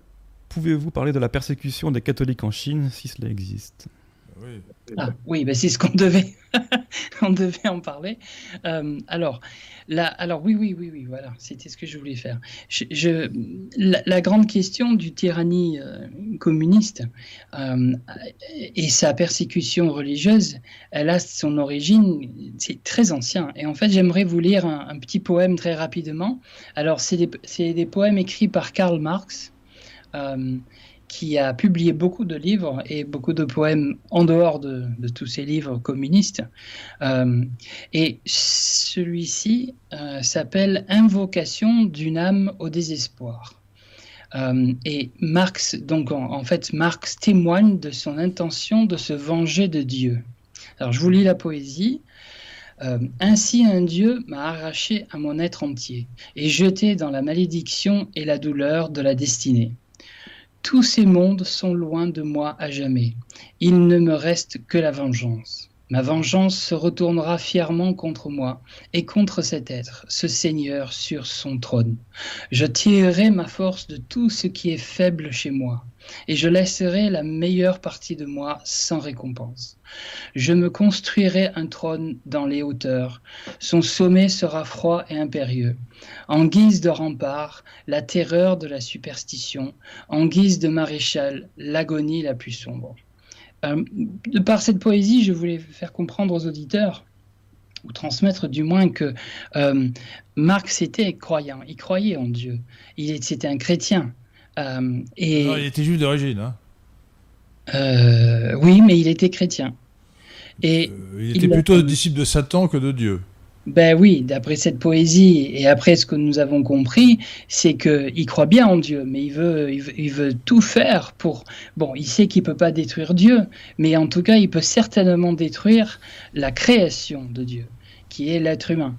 Pouvez-vous parler de la persécution des catholiques en Chine, si cela existe? Oui, ah, ben c'est ce qu'on devait, on devait en parler. Euh, alors, là, alors oui, oui, oui, oui, voilà, c'était ce que je voulais faire. La, grande question du tyrannie euh, communiste euh, et sa persécution religieuse, elle a son origine, c'est très ancien. Et en fait, j'aimerais vous lire un, petit poème très rapidement. Alors, c'est des, poèmes écrits par Karl Marx qui a publié beaucoup de livres et beaucoup de poèmes en dehors de, tous ces livres communistes. Euh, et celui-ci euh, s'appelle Invocation d'une âme au désespoir. Euh, et Marx, donc en, fait, Marx témoigne de son intention de se venger de Dieu. Alors je vous lis la poésie. ainsi un Dieu m'a arraché à mon être entier et jeté dans la malédiction et la douleur de la destinée. Tous ces mondes sont loin de moi à jamais. Il ne me reste que la vengeance. Ma vengeance se retournera fièrement contre moi et contre cet être, ce Seigneur sur son trône. Je tirerai ma force de tout ce qui est faible chez moi, et je laisserai la meilleure partie de moi sans récompense. Je me construirai un trône dans les hauteurs, son sommet sera froid et impérieux. En guise de rempart, la terreur de la superstition, en guise de maréchal, l'agonie la plus sombre. Euh, de par cette poésie, je voulais faire comprendre aux auditeurs ou transmettre du moins que euh, Marx était croyant, il croyait en Dieu, il était un chrétien. Euh, et, il était juif d'origine. Hein oui, mais il était chrétien. Et il était plutôt disciple de Satan que de Dieu. Ben oui, d'après cette poésie et après ce que nous avons compris, c'est qu'il croit bien en Dieu, mais il veut, il veut, tout faire pour. Bon, il sait qu'il peut pas détruire Dieu, mais en tout cas, il peut certainement détruire la création de Dieu, qui est l'être humain.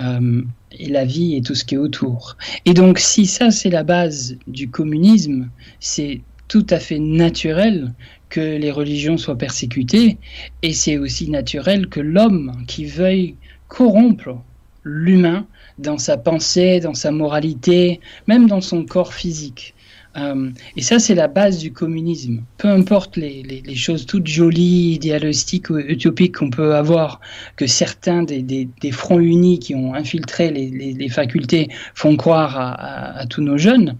Euh, et la vie et tout ce qui est autour. Et donc, si ça, c'est la base du communisme, c'est tout à fait naturel que les religions soient persécutées, et c'est aussi naturel que l'homme qui veuille corrompre l'humain dans sa pensée, dans sa moralité, même dans son corps physique. Euh, et ça, c'est la base du communisme. Peu importe les, choses toutes jolies, idéalistiques ou utopiques qu'on peut avoir, que certains des, fronts unis qui ont infiltré les, facultés font croire à, tous nos jeunes,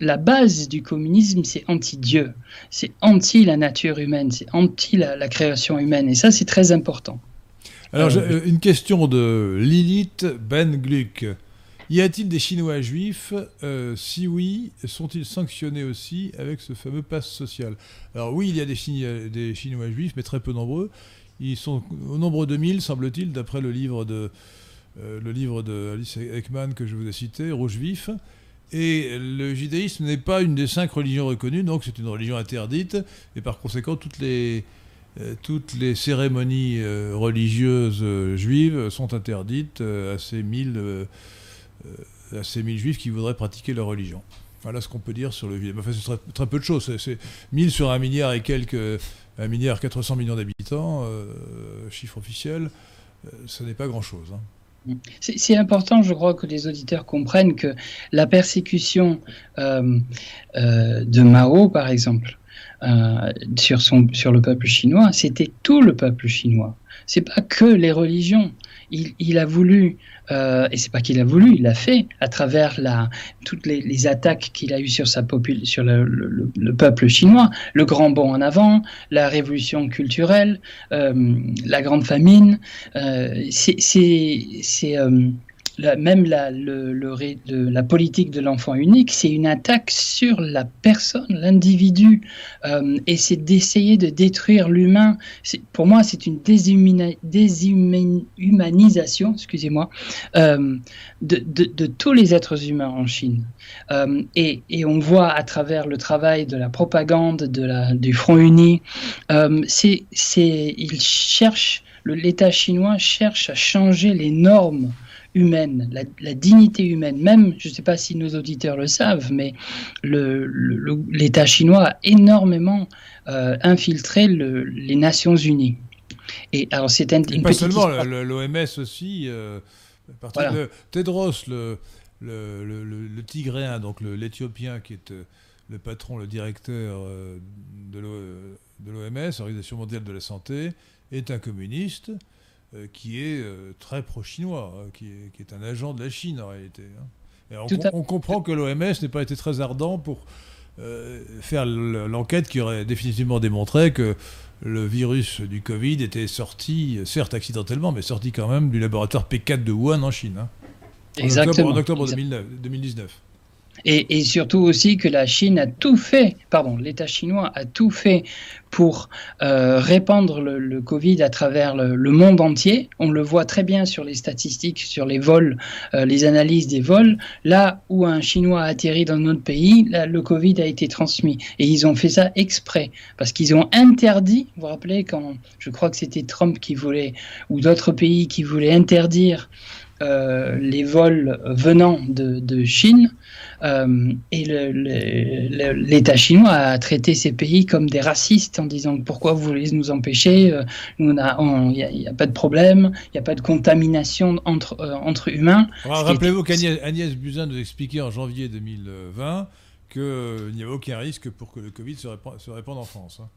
la base du communisme, c'est anti-Dieu, c'est anti la nature humaine, c'est anti la, la création humaine. Et ça, c'est très important. Alors, euh, une question de Lilith Ben Gluck. Y a-t-il des Chinois juifs euh, Si oui, sont-ils sanctionnés aussi avec ce fameux passe social Alors oui, il y a des, Chinois juifs, mais très peu nombreux. Ils sont au nombre de 1000, semble-t-il, d'après le livre de euh, le livre de Alice Ekman que je vous ai cité, Rouge Vif. Et le judaïsme n'est pas une des cinq religions reconnues, donc c'est une religion interdite. Et par conséquent, toutes les euh, toutes les cérémonies religieuses juives sont interdites à ces mille, à ces mille juifs qui voudraient pratiquer leur religion. Voilà ce qu'on peut dire sur le judaïsme. Enfin, c'est très, peu de choses. C'est 1000 sur un milliard et quelques, un milliard 400 millions d'habitants, chiffre officiel, ce n'est pas grand-chose. Hein. C'est important, je crois, que les auditeurs comprennent que la persécution de Mao, par exemple, euh, sur, son, sur le peuple chinois, c'était tout le peuple chinois. C'est pas que les religions. Il, a voulu, euh, et c'est pas qu'il a voulu, il l'a fait à travers la, toutes les, attaques qu'il a eues sur, sa sur le, le, le, peuple chinois, le grand bond en avant, la révolution culturelle, euh, la grande famine. Euh, c'est même la, politique de l'enfant unique, c'est une attaque sur la personne, l'individu, euh, et c'est d'essayer de détruire l'humain. Pour moi, c'est une déshumanisation, excusez-moi, euh, de, tous les êtres humains en Chine. Euh, et, on voit à travers le travail de la propagande, du Front Uni, ils cherchent, l'État chinois cherche à changer les normes humaine, la, dignité humaine. Même, je ne sais pas si nos auditeurs le savent, mais l'État chinois a énormément euh, infiltré les Nations Unies. Et alors c'est une, pas seulement l'OMS aussi. Euh, Tedros, le, le, Tigréen, donc l'Éthiopien qui est euh, le patron, le directeur de l'OMS, Organisation mondiale de la santé, est un communiste qui est très pro-chinois, hein, qui, est, un agent de la Chine en réalité. Hein. on, comprend que l'OMS n'ait pas été très ardent pour faire l'enquête qui aurait définitivement démontré que le virus du Covid était sorti, certes accidentellement, mais sorti quand même du laboratoire P4 de Wuhan en Chine. Hein. Exactement. En octobre, 2019. Et, surtout aussi que la Chine a tout fait, pardon, l'État chinois a tout fait pour euh, répandre le, Covid à travers le, monde entier. On le voit très bien sur les statistiques, sur les vols, euh, les analyses des vols. Là où un Chinois a atterri dans notre pays, le Covid a été transmis. Et ils ont fait ça exprès, parce qu'ils ont interdit, vous vous rappelez, quand je crois que c'était Trump qui voulait, ou d'autres pays qui voulaient interdire euh, les vols venant de, Chine euh, et l'État chinois a traité ces pays comme des racistes en disant pourquoi vous voulez nous empêcher euh, Il n'y a, pas de problème, il n'y a pas de contamination entre, entre humains. Rappelez-vous qu'Agnès Buzyn nous expliquait en janvier 2020 qu'il n'y avait aucun risque pour que le Covid se, répande, en France. Hein.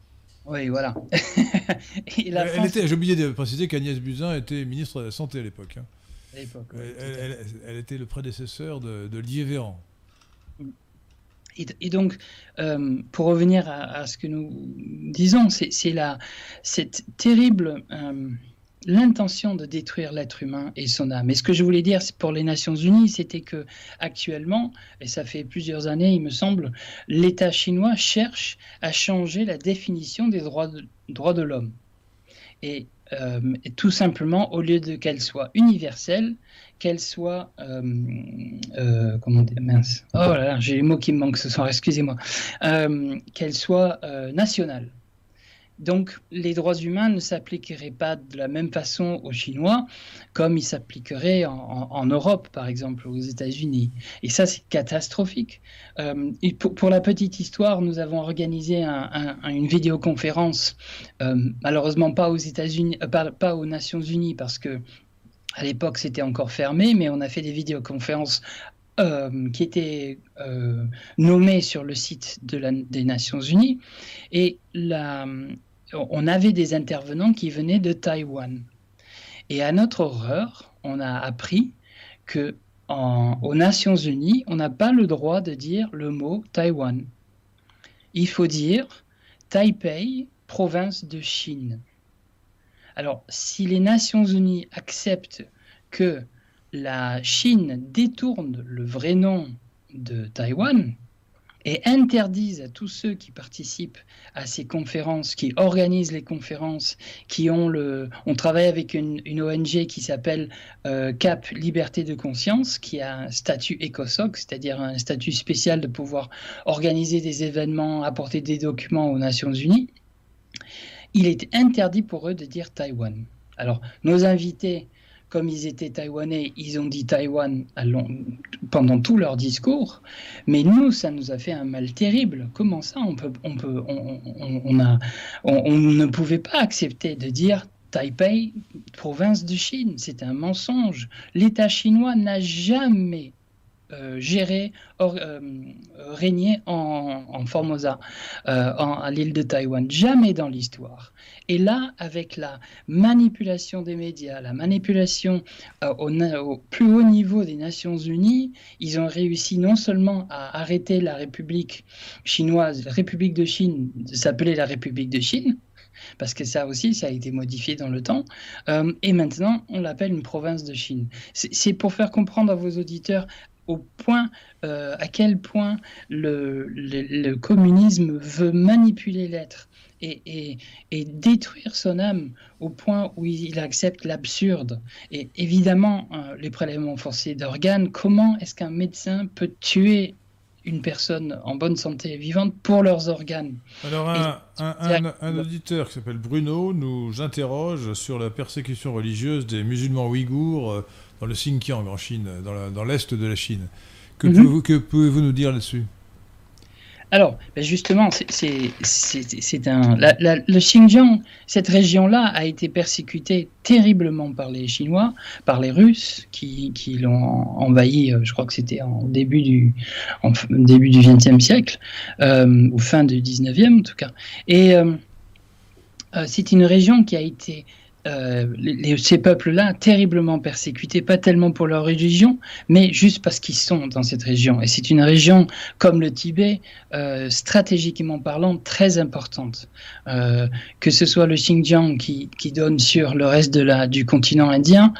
Oui, voilà. J'ai oublié de préciser qu'Agnès Buzyn était ministre de la Santé à l'époque. Hein elle, était le prédécesseur de, de Lié Véran. Et, donc, euh, pour revenir à, ce que nous disons, c'est cette terrible euh, l'intention de détruire l'être humain et son âme. Et ce que je voulais dire pour les Nations Unies, c'était que actuellement, et ça fait plusieurs années, il me semble, l'État chinois cherche à changer la définition des droits de, droits de l'homme. Et euh, tout simplement, au lieu de qu'elle soit universelle, qu'elle soit, euh, euh, comment dire, mince, oh là là, j'ai les mots qui me manquent ce soir, excusez-moi, qu'elle soit nationale. Donc les droits humains ne s'appliqueraient pas de la même façon aux Chinois comme ils s'appliqueraient en, Europe, par exemple, aux États-Unis. Et ça, c'est catastrophique. Euh, pour, la petite histoire, nous avons organisé une vidéoconférence, euh, malheureusement pas aux États-Unis, euh, pas, aux Nations Unies, parce que à l'époque c'était encore fermé, mais on a fait des vidéoconférences qui étaient nommées sur le site des Nations Unies. Et la, on avait des intervenants qui venaient de Taïwan. Et à notre horreur, on a appris que aux Nations Unies, on n'a pas le droit de dire le mot Taïwan. Il faut dire Taipei, province de Chine. Alors, si les Nations Unies acceptent que la Chine détourne le vrai nom de Taïwan, et interdisent à tous ceux qui participent à ces conférences, qui organisent les conférences, qui ont le... On travaille avec une, ONG qui s'appelle euh, CAP Liberté de Conscience, qui a un statut ECOSOC, c'est-à-dire un statut spécial de pouvoir organiser des événements, apporter des documents aux Nations Unies. Il est interdit pour eux de dire Taïwan. Alors, nos invités comme ils étaient taïwanais, ils ont dit Taïwan pendant tout leur discours. Mais nous, ça nous a fait un mal terrible. Comment ça, on, peut, on, peut, on, a, on ne pouvait pas accepter de dire Taipei, province de Chine. C'est un mensonge. L'État chinois n'a jamais euh, géré, euh, régné en, Formosa, euh, à l'île de Taïwan. Jamais dans l'histoire. Et là, avec la manipulation des médias, la manipulation au, plus haut niveau des Nations Unies, ils ont réussi non seulement à arrêter la République chinoise, la République de Chine, de s'appeler la République de Chine, parce que ça aussi, ça a été modifié dans le temps. et maintenant, on l'appelle une province de Chine. C'est pour faire comprendre à vos auditeurs au point, euh, à quel point le, communisme veut manipuler l'être et, détruire son âme au point où il accepte l'absurde. Et évidemment, euh, les prélèvements forcés d'organes, comment est-ce qu'un médecin peut tuer une personne en bonne santé et vivante pour leurs organes? Alors un, auditeur qui s'appelle Bruno nous interroge sur la persécution religieuse des musulmans ouïghours euh, dans le Xinjiang en Chine, dans l'est de la Chine. Que mhm. pouvez-vous nous dire là-dessus? Alors, ben justement, c'est un. le Xinjiang, cette région-là, a été persécutée terriblement par les Chinois, par les Russes, qui, qui l'ont envahi. Euh, je crois que c'était en début du en début du XXe siècle, euh, ou fin du XIXe en tout cas. Et euh, c'est une région qui a été euh, ces peuples-là terriblement persécutés, pas tellement pour leur religion, mais juste parce qu'ils sont dans cette région. Et c'est une région, comme le Tibet, euh, stratégiquement parlant, très importante. Euh, que ce soit le Xinjiang qui, qui, donne sur le reste de la, du continent indien,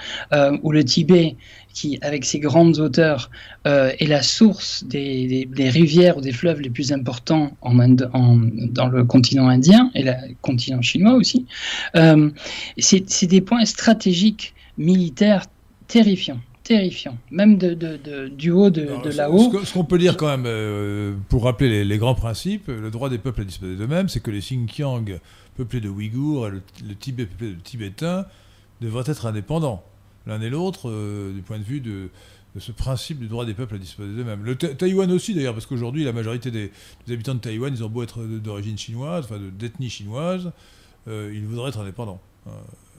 ou le Tibet qui, avec ses grandes hauteurs, euh, est la source des, rivières ou des fleuves les plus importants en dans le continent indien et le continent chinois aussi. Euh, c'est des points stratégiques militaires terrifiants terrifiants, même de, du haut de, là-haut. Ce qu'on peut dire quand même, euh, pour rappeler les, grands principes, le droit des peuples à disposer d'eux-mêmes, c'est que les Xinjiang, peuplés de Ouïghours, et le, le Tibet peuplé de Tibétains, devraient être indépendants l'un et l'autre euh, du point de vue de, ce principe du droit des peuples à disposer d'eux-mêmes. Le Taïwan aussi d'ailleurs, parce qu'aujourd'hui la majorité des, habitants de Taïwan, ils ont beau être d'origine chinoise, enfin d'ethnie chinoise, euh, ils voudraient être indépendants. Euh,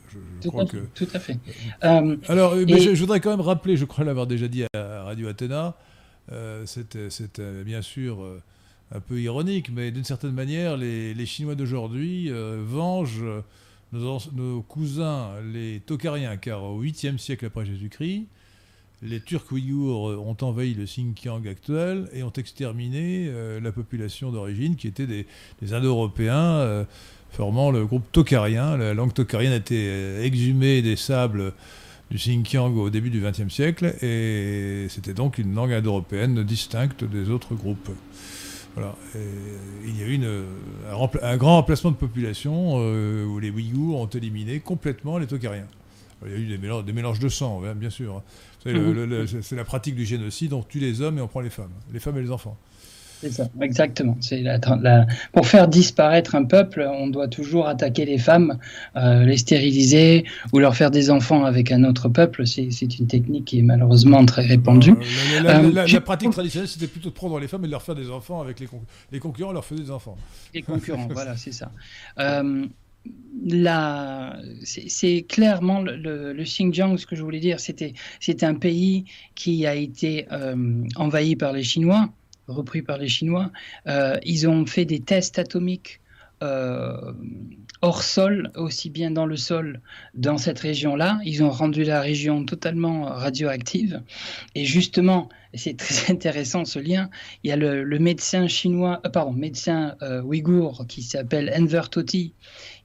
je, tout, crois à que... tout, à fait. alors, je, voudrais quand même rappeler, je crois l'avoir déjà dit à, Radio Athéna, c'est bien sûr un peu ironique, mais d'une certaine manière, les, les Chinois d'aujourd'hui vengent nos, cousins, les Tokariens, car au 8e siècle après Jésus-Christ, les Turcs ouïghours ont envahi le Xinjiang actuel et ont exterminé euh, la population d'origine qui était des, Indo-Européens euh, formant le groupe tokarien. La langue tokarienne a été euh, exhumée des sables du Xinjiang au début du XXe siècle et c'était donc une langue indo-européenne distincte des autres groupes il y a eu un, grand remplacement de population euh, où les Ouïghours ont éliminé complètement les Tokariens. Il y a eu des mélanges, de sang, bien sûr. Hein. Mhm. C'est la pratique du génocide, on tue les hommes et on prend les femmes, les femmes et les enfants. C'est ça, exactement. C'est la, Pour faire disparaître un peuple, on doit toujours attaquer les femmes, euh, les stériliser ou leur faire des enfants avec un autre peuple. C'est une technique qui est malheureusement très répandue. Euh, la, euh, pratique traditionnelle, c'était plutôt de prendre les femmes et de leur faire des enfants avec les, les concurrents, leur faisaient des enfants. Les concurrents, voilà, c'est ça. c'est clairement le, le, Xinjiang, ce que je voulais dire, c'était un pays qui a été envahi par les Chinois repris par les Chinois, euh, ils ont fait des tests atomiques euh, hors sol, aussi bien dans le sol, dans cette région-là. Ils ont rendu la région totalement radioactive. Et justement, c'est très intéressant ce lien, il y a le, médecin chinois, euh, pardon, médecin ouïghour qui s'appelle Enver Toti,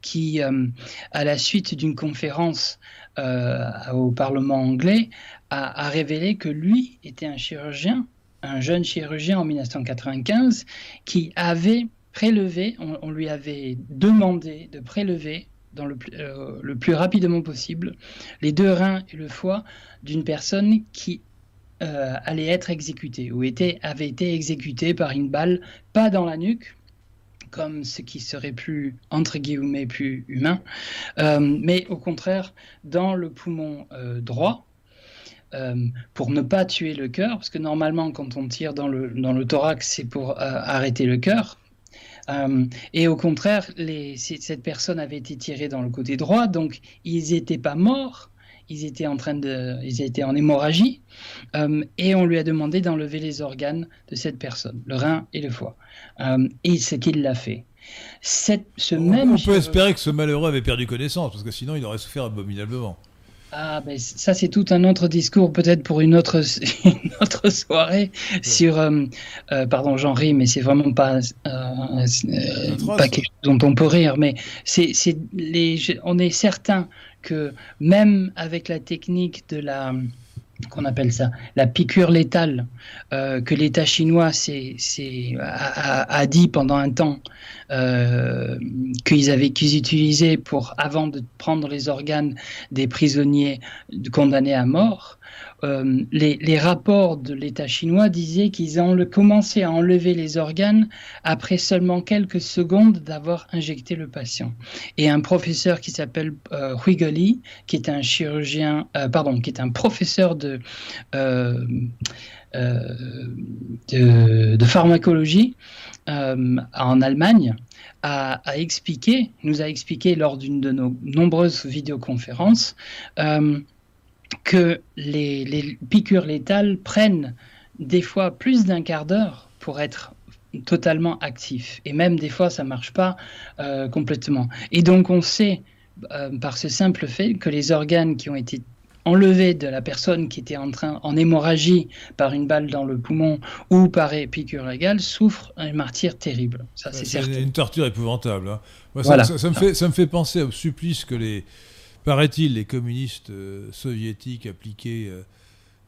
qui, à la suite d'une conférence au Parlement anglais, a, a révélé que lui était un chirurgien un jeune chirurgien en 1995 qui avait prélevé, on, lui avait demandé de prélever dans le, euh, le, plus rapidement possible les deux reins et le foie d'une personne qui euh, allait être exécutée ou avait été exécutée par une balle, pas dans la nuque, comme ce qui serait plus, entre guillemets, plus humain, euh, mais au contraire dans le poumon droit, pour ne pas tuer le cœur, parce que normalement, quand on tire dans le, dans le thorax, c'est pour euh, arrêter le cœur. Euh, et au contraire, les, cette personne avait été tirée dans le côté droit, donc ils n'étaient pas morts, ils étaient en train de, ils étaient en hémorragie, et on lui a demandé d'enlever les organes de cette personne, le rein et le foie. et c'est qu'il l'a fait. Cette, ce on, même on peut espérer que ce malheureux avait perdu connaissance, parce que sinon il aurait souffert abominablement. Ah, ben ça, c'est tout un autre discours, peut-être pour une autre, une autre soirée sur. Euh, euh, pardon, j'en ris, mais c'est vraiment pas, euh, pas quelque chose dont on peut rire. Mais c'est, les, on est certain que même avec la technique de la qu'on appelle ça, la piqûre létale euh, que l'État chinois a, dit pendant un temps euh, qu'ils avaient qu'ils utilisaient pour avant de prendre les organes des prisonniers condamnés à mort. les, rapports de l'État chinois disaient qu'ils ont commencé à enlever les organes après seulement quelques secondes d'avoir injecté le patient. Et un professeur qui s'appelle Hui Goli, qui est un chirurgien, pardon, qui est un professeur de de, pharmacologie euh, en Allemagne a, expliqué, nous a expliqué lors d'une de nos nombreuses vidéoconférences euh, que les, piqûres létales prennent des fois plus d'un quart d'heure pour être totalement actifs. Et même des fois, ça ne marche pas euh, complètement. Et donc, on sait par ce simple fait que les organes qui ont été enlevé de la personne qui était en train en hémorragie par une balle dans le poumon ou par piqûre légale souffre un martyr terrible. Ça, c'est certain. Une torture épouvantable. Hein. ça, me fait, ça me fait penser au supplice que les, paraît-il, les communistes euh, soviétiques appliquaient, euh,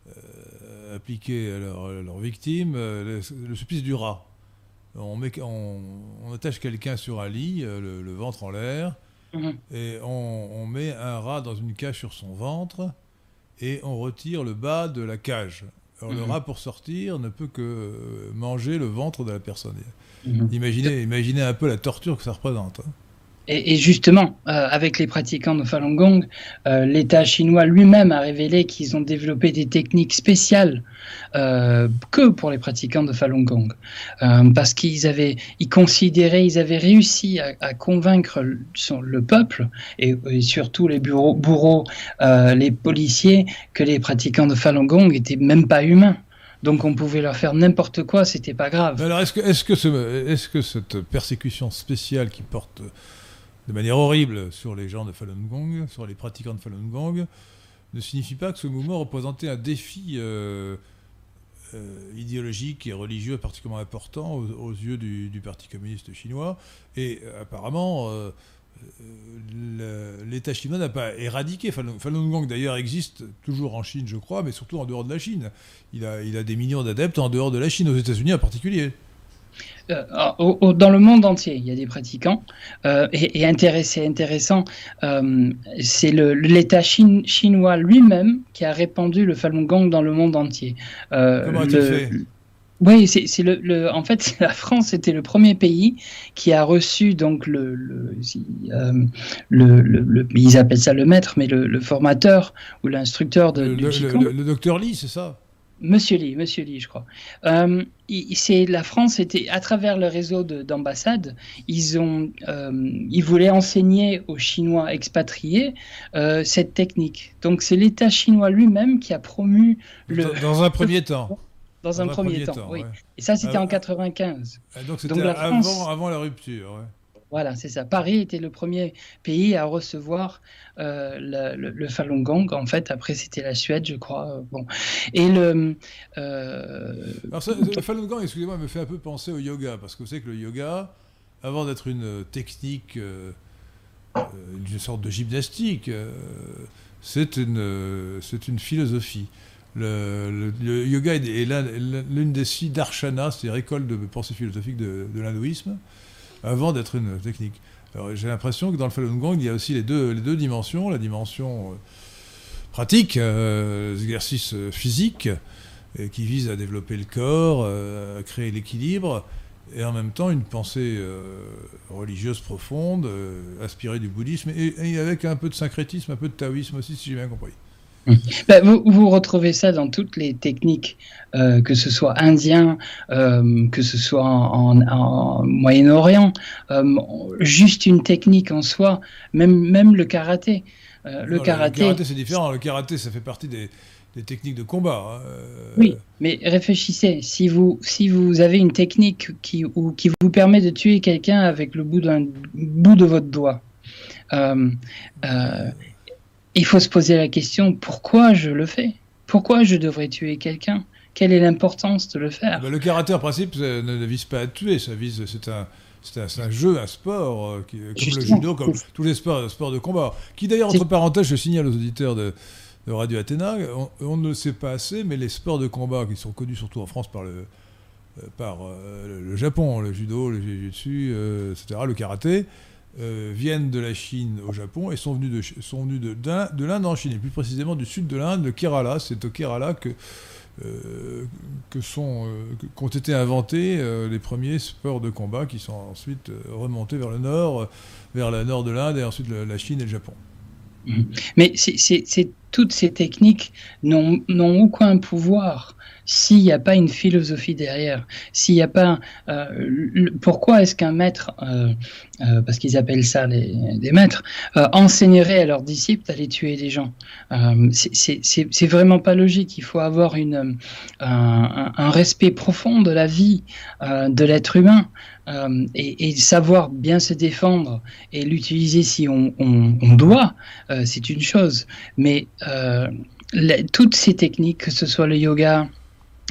euh, appliquaient à, leurs victimes, le, supplice du rat. On, met, on, attache quelqu'un sur un lit, le, ventre en l'air, mhm. et on, on, met un rat dans une cage sur son ventre, et on retire le bas de la cage. Alors le mhm. rat pour sortir ne peut que euh, manger le ventre de la personne. Mhm. Imaginez, imaginez un peu la torture que ça représente. Hein. Et, justement, euh, avec les pratiquants de Falun Gong, euh, l'État chinois lui-même a révélé qu'ils ont développé des techniques spéciales euh, que pour les pratiquants de Falun Gong, parce qu'ils avaient, ils considéraient, ils avaient réussi à, convaincre le, le peuple et, surtout les bureaux, bourreaux, les policiers, que les pratiquants de Falun Gong étaient même pas humains. Donc on pouvait leur faire n'importe quoi, c'était pas grave. Alors est-ce que, que, ce, est-ce que cette persécution spéciale qui porte de manière horrible sur les gens de Falun Gong, sur les pratiquants de Falun Gong, ne signifie pas que ce mouvement représentait un défi euh, euh, idéologique et religieux particulièrement important aux, yeux du, Parti communiste chinois. Et euh, apparemment, l'État chinois n'a pas éradiqué Falun, Falun Gong. D'ailleurs, existe toujours en Chine, je crois, mais surtout en dehors de la Chine. Il a, il a des millions d'adeptes en dehors de la Chine, aux États-Unis en particulier. Euh, dans le monde entier, il y a des pratiquants. Euh, et, c'est intéressant, euh, c'est l'État chinois lui-même qui a répandu le Falun Gong dans le monde entier. Comment a-t-il fait? Oui, c'est le, En fait, la France était le premier pays qui a reçu donc le, le, le, ils appellent ça le maître, mais le, formateur ou l'instructeur de, du Le, docteur Lee, c'est ça? Monsieur Lee, Monsieur Lee, je crois. Euh, la France était à travers le réseau d'ambassades, ils ont, euh, ils voulaient enseigner aux Chinois expatriés euh, cette technique. Donc c'est l'État chinois lui-même qui a promu le. Dans, un premier temps. Dans, un, premier, temps, oui. Et ça c'était en 95. Donc c'était avant, avant la rupture. Ouais. Voilà, c'est ça. Paris était le premier pays à recevoir euh, le, Falun Gong. En fait, après, c'était la Suède, je crois. Bon. Et le. Euh... Le Falun Gong, excusez-moi, me fait un peu penser au yoga, parce que vous savez que le yoga, avant d'être une technique, euh, euh, une sorte de gymnastique, c'est une, une philosophie. Le, yoga est, l'une des six darshanas, c'est-à-dire école de pensée philosophique de l'hindouisme avant d'être une technique. J'ai l'impression que dans le Falun Gong, il y a aussi les deux, les deux dimensions, la dimension euh, pratique, euh, l'exercice euh, physique, qui vise à développer le corps, à créer l'équilibre, et en même temps une pensée religieuse profonde, aspirée du bouddhisme, et, avec un peu de syncrétisme, un peu de taoïsme aussi, si j'ai bien compris. Bah, vous, retrouvez ça dans toutes les techniques, euh, que ce soit indien, euh, que ce soit en, Moyen-Orient. Euh, juste une technique en soi, même, même le karaté. le, karaté, le karaté, c'est différent. Le karaté, ça fait partie des, techniques de combat. Hein. Oui, mais réfléchissez. Si vous, si vous avez une technique qui, ou, qui vous permet de tuer quelqu'un avec le bout bout de votre doigt, il faut se poser la question pourquoi je le fais? Pourquoi je devrais tuer quelqu'un? Quelle est l'importance de le faire? Bah, Le karaté, en principe, ne, vise pas à tuer, ça vise, c'est un, c'est un, jeu, un sport, euh, comme le judo, comme tous les sports, sports de combat. Qui d'ailleurs, entre parenthèses, je signale aux auditeurs de, Radio Athéna, on, ne le sait pas assez, mais les sports de combat qui sont connus surtout en France par le, euh, par, euh, le Japon, le judo, le jiu-jitsu, etc., le karaté, viennent de la Chine au Japon et sont venus de, sont venus de, de l'Inde en Chine, et plus précisément du sud de l'Inde, le Kerala. C'est au Kerala que, que sont, qu'ont été inventés les premiers sports de combat qui sont ensuite remontés vers le nord, vers le nord de l'Inde et ensuite la Chine et le Japon. Mais toutes ces techniques n'ont aucun pouvoir s'il n'y a pas une philosophie derrière, s'il n'y a pas... Euh, pourquoi est-ce qu'un maître, euh, euh, parce qu'ils appellent ça des maîtres, enseignerait à leurs disciples d'aller tuer des gens? C'est vraiment pas logique. Il faut avoir une, un, respect profond de la vie de l'être humain. et, savoir bien se défendre et l'utiliser si on, doit, c'est une chose. Mais toutes ces techniques, que ce soit le yoga,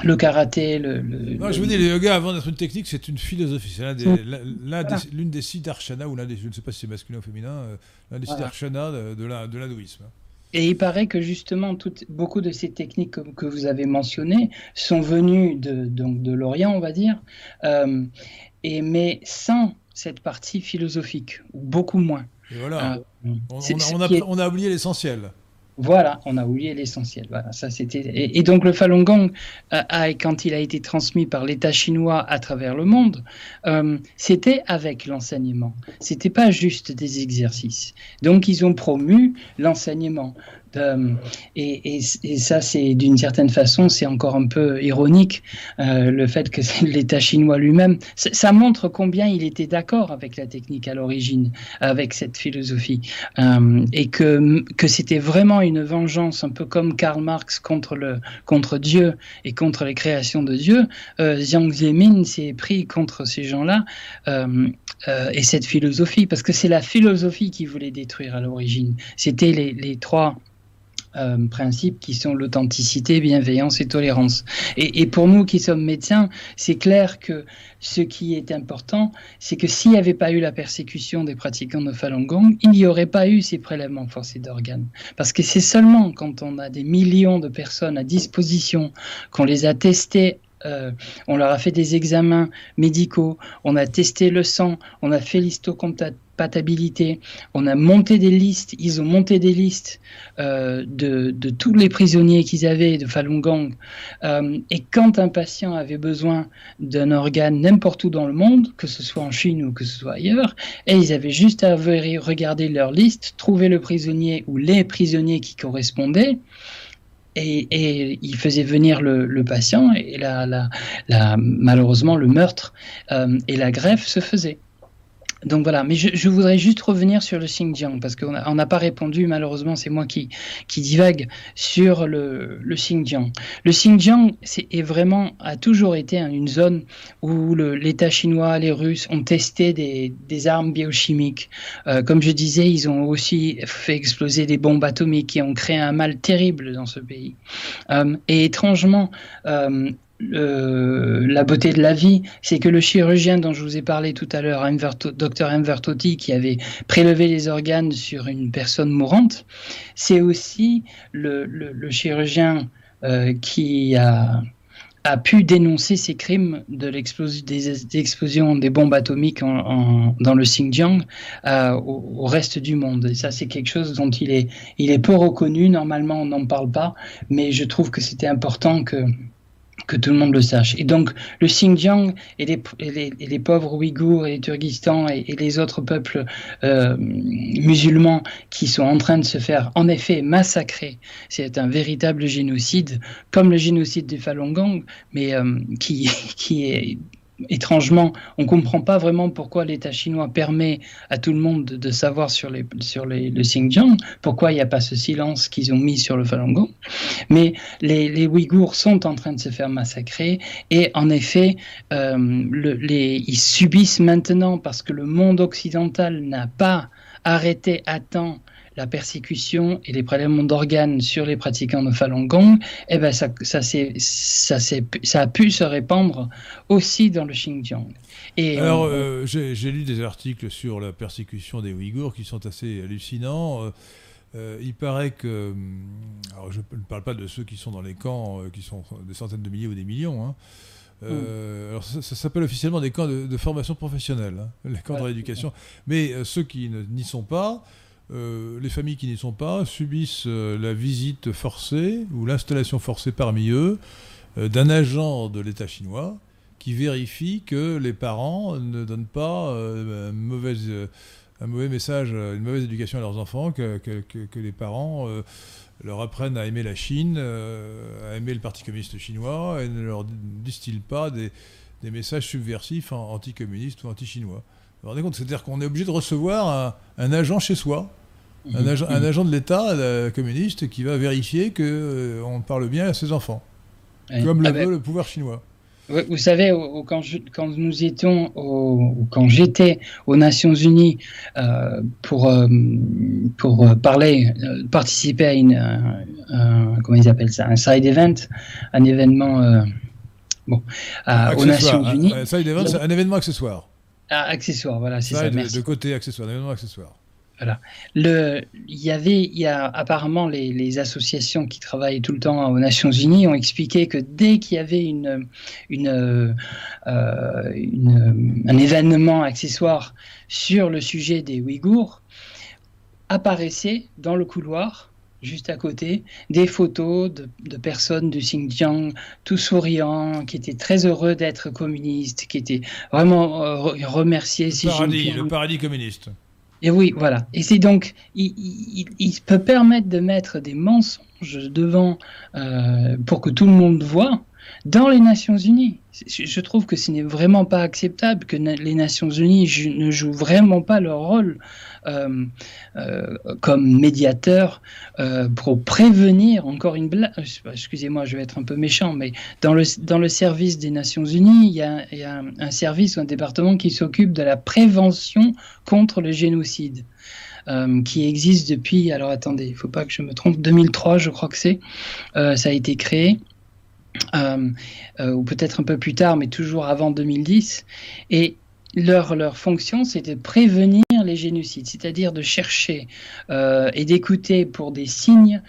le karaté, le, Non, je vous dis, le yoga, avant d'être une technique, c'est une philosophie. C'est l'une des, six darshanas, ou l'un des, je ne sais pas si c'est masculin ou féminin, euh, l'un des six darshanas de, l'hindouisme. Et il paraît que justement, beaucoup de ces techniques que, que, vous avez mentionnées sont venues de, donc de l'Orient, on va dire, euh, et, mais sans cette partie philosophique, ou beaucoup moins. Et voilà, euh, on, on, a, oublié l'essentiel. Voilà, on a oublié l'essentiel. Voilà, ça c'était. Et, donc le Falun Gong, euh, quand il a été transmis par l'État chinois à travers le monde, euh, c'était avec l'enseignement. C'était pas juste des exercices. Donc ils ont promu l'enseignement. Euh, et, ça, c'est d'une certaine façon, c'est encore un peu ironique, euh, le fait que l'État chinois lui-même, ça montre combien il était d'accord avec la technique à l'origine, avec cette philosophie, euh, et que, que c'était vraiment une vengeance, un peu comme Karl Marx contre, le, contre Dieu et contre les créations de Dieu. Jiang Zemin s'est pris contre ces gens-là et cette philosophie, parce que c'est la philosophie qui voulait détruire à l'origine. C'était les trois euh, principes qui sont l'authenticité, bienveillance et tolérance. Et, pour nous qui sommes médecins, c'est clair que ce qui est important, c'est que s'il n'y avait pas eu la persécution des pratiquants de Falun Gong, il n'y aurait pas eu ces prélèvements forcés d'organes. Parce que c'est seulement quand on a des millions de personnes à disposition, qu'on les a testées euh, on leur a fait des examens médicaux, on a testé le sang, on a fait l'histocompatibilité, on a monté des listes, ils ont monté des listes euh, de, tous les prisonniers qu'ils avaient de Falun Gong. Euh, et quand un patient avait besoin d'un organe n'importe où dans le monde, que ce soit en Chine ou que ce soit ailleurs, et ils avaient juste à regarder leur liste, trouver le prisonnier ou les prisonniers qui correspondaient, et, il faisait venir le, patient et la, malheureusement le meurtre euh, et la greffe se faisaient. Donc voilà, mais je, voudrais juste revenir sur le Xinjiang, parce qu'on n'a pas répondu, malheureusement, c'est moi qui, divague sur le, Xinjiang. Le Xinjiang est, est, vraiment, a toujours été une zone où l'État chinois, les Russes ont testé des, armes biochimiques. Euh, comme je disais, ils ont aussi fait exploser des bombes atomiques qui ont créé un mal terrible dans ce pays. Euh, et étrangement, euh, la beauté de la vie, c'est que le chirurgien dont je vous ai parlé tout à l'heure, Dr Enver Totti, qui avait prélevé les organes sur une personne mourante, c'est aussi le, chirurgien euh, qui a, pu dénoncer ces crimes de l'explosion des, bombes atomiques dans le Xinjiang euh, au, reste du monde. Et ça, c'est quelque chose dont il est peu reconnu. Normalement, on n'en parle pas, mais je trouve que c'était important que que tout le monde le sache. Et donc, le Xinjiang et les, pauvres Ouïghours et les Turkistan et, les autres peuples euh, musulmans qui sont en train de se faire, en effet, massacrer, c'est un véritable génocide, comme le génocide du Falun Gong, mais euh, qui est étrangement, on ne comprend pas vraiment pourquoi l'État chinois permet à tout le monde de, savoir sur, les, sur le Xinjiang, pourquoi il n'y a pas ce silence qu'ils ont mis sur le Falun Gong. Mais les, les, Ouïghours sont en train de se faire massacrer et en effet, euh, le, les, ils subissent maintenant parce que le monde occidental n'a pas arrêté à temps la persécution et les prélèvements d'organes sur les pratiquants de Falun Gong, eh ben ça, ça, ça, ça a pu se répandre aussi dans le Xinjiang. Et Alors, euh, j'ai lu des articles sur la persécution des Ouïghours qui sont assez hallucinants. Euh, euh, il paraît que, alors je ne parle pas de ceux qui sont dans les camps, qui sont des centaines de milliers ou des millions, hein, Euh, alors ça, s'appelle officiellement des camps de, formation professionnelle, hein, les camps de rééducation. Mais euh, ceux qui n'y sont pas, euh, les familles qui n'y sont pas, subissent la visite forcée ou l'installation forcée parmi eux d'un agent de l'État chinois qui vérifie que les parents ne donnent pas un, mauvais message, une mauvaise éducation à leurs enfants, que, les parents leur apprennent à aimer la Chine, euh, à aimer le Parti communiste chinois, et ne leur disent-ils pas des, messages subversifs anticommunistes ou anti-chinois. Vous vous rendez compte C'est-à-dire qu'on est obligé de recevoir un, agent chez soi, un, mhm. agent, de l'État euh, communiste qui va vérifier qu'on euh, parle bien à ses enfants, comme le veut le pouvoir chinois. Vous savez, quand, quand nous étions, quand j'étais aux Nations Unies euh, pour, euh, pour parler, euh, participer à une, comment ils appellent ça, un side event, un événement, bon, aux Nations Unies. Un, side event, un événement accessoire. Ah, accessoire, voilà, c'est ça. De, de côté accessoire, événement accessoire. Voilà. Le, il y avait, il y a apparemment les, les, associations qui travaillent tout le temps aux Nations Unies ont expliqué que dès qu'il y avait une, une, euh, une, un événement accessoire sur le sujet des Ouïghours, apparaissaient dans le couloir juste à côté, des photos de, de, personnes du Xinjiang, tout souriants, qui étaient très heureux d'être communistes, qui étaient vraiment euh, remerciés. Le, paradis, le paradis communiste. Et oui, voilà. Et c'est donc, il, peut permettre de mettre des mensonges devant euh, pour que tout le monde voit dans les Nations Unies. Je trouve que ce n'est vraiment pas acceptable que les Nations Unies ne jouent vraiment pas leur rôle comme médiateur euh, pour prévenir, encore une blague, excusez-moi, je vais être un peu méchant, mais dans le, dans le service des Nations Unies, il y a, un, service ou un département qui s'occupe de la prévention contre le génocide. qui existe depuis, alors attendez, il ne faut pas que je me trompe, 2003 je crois que c'est, ça a été créé. Euh, euh, ou peut-être un peu plus tard, mais toujours avant 2010. Et leur, leur fonction, c'est de prévenir les génocides, c'est-à-dire de chercher euh, et d'écouter pour des signes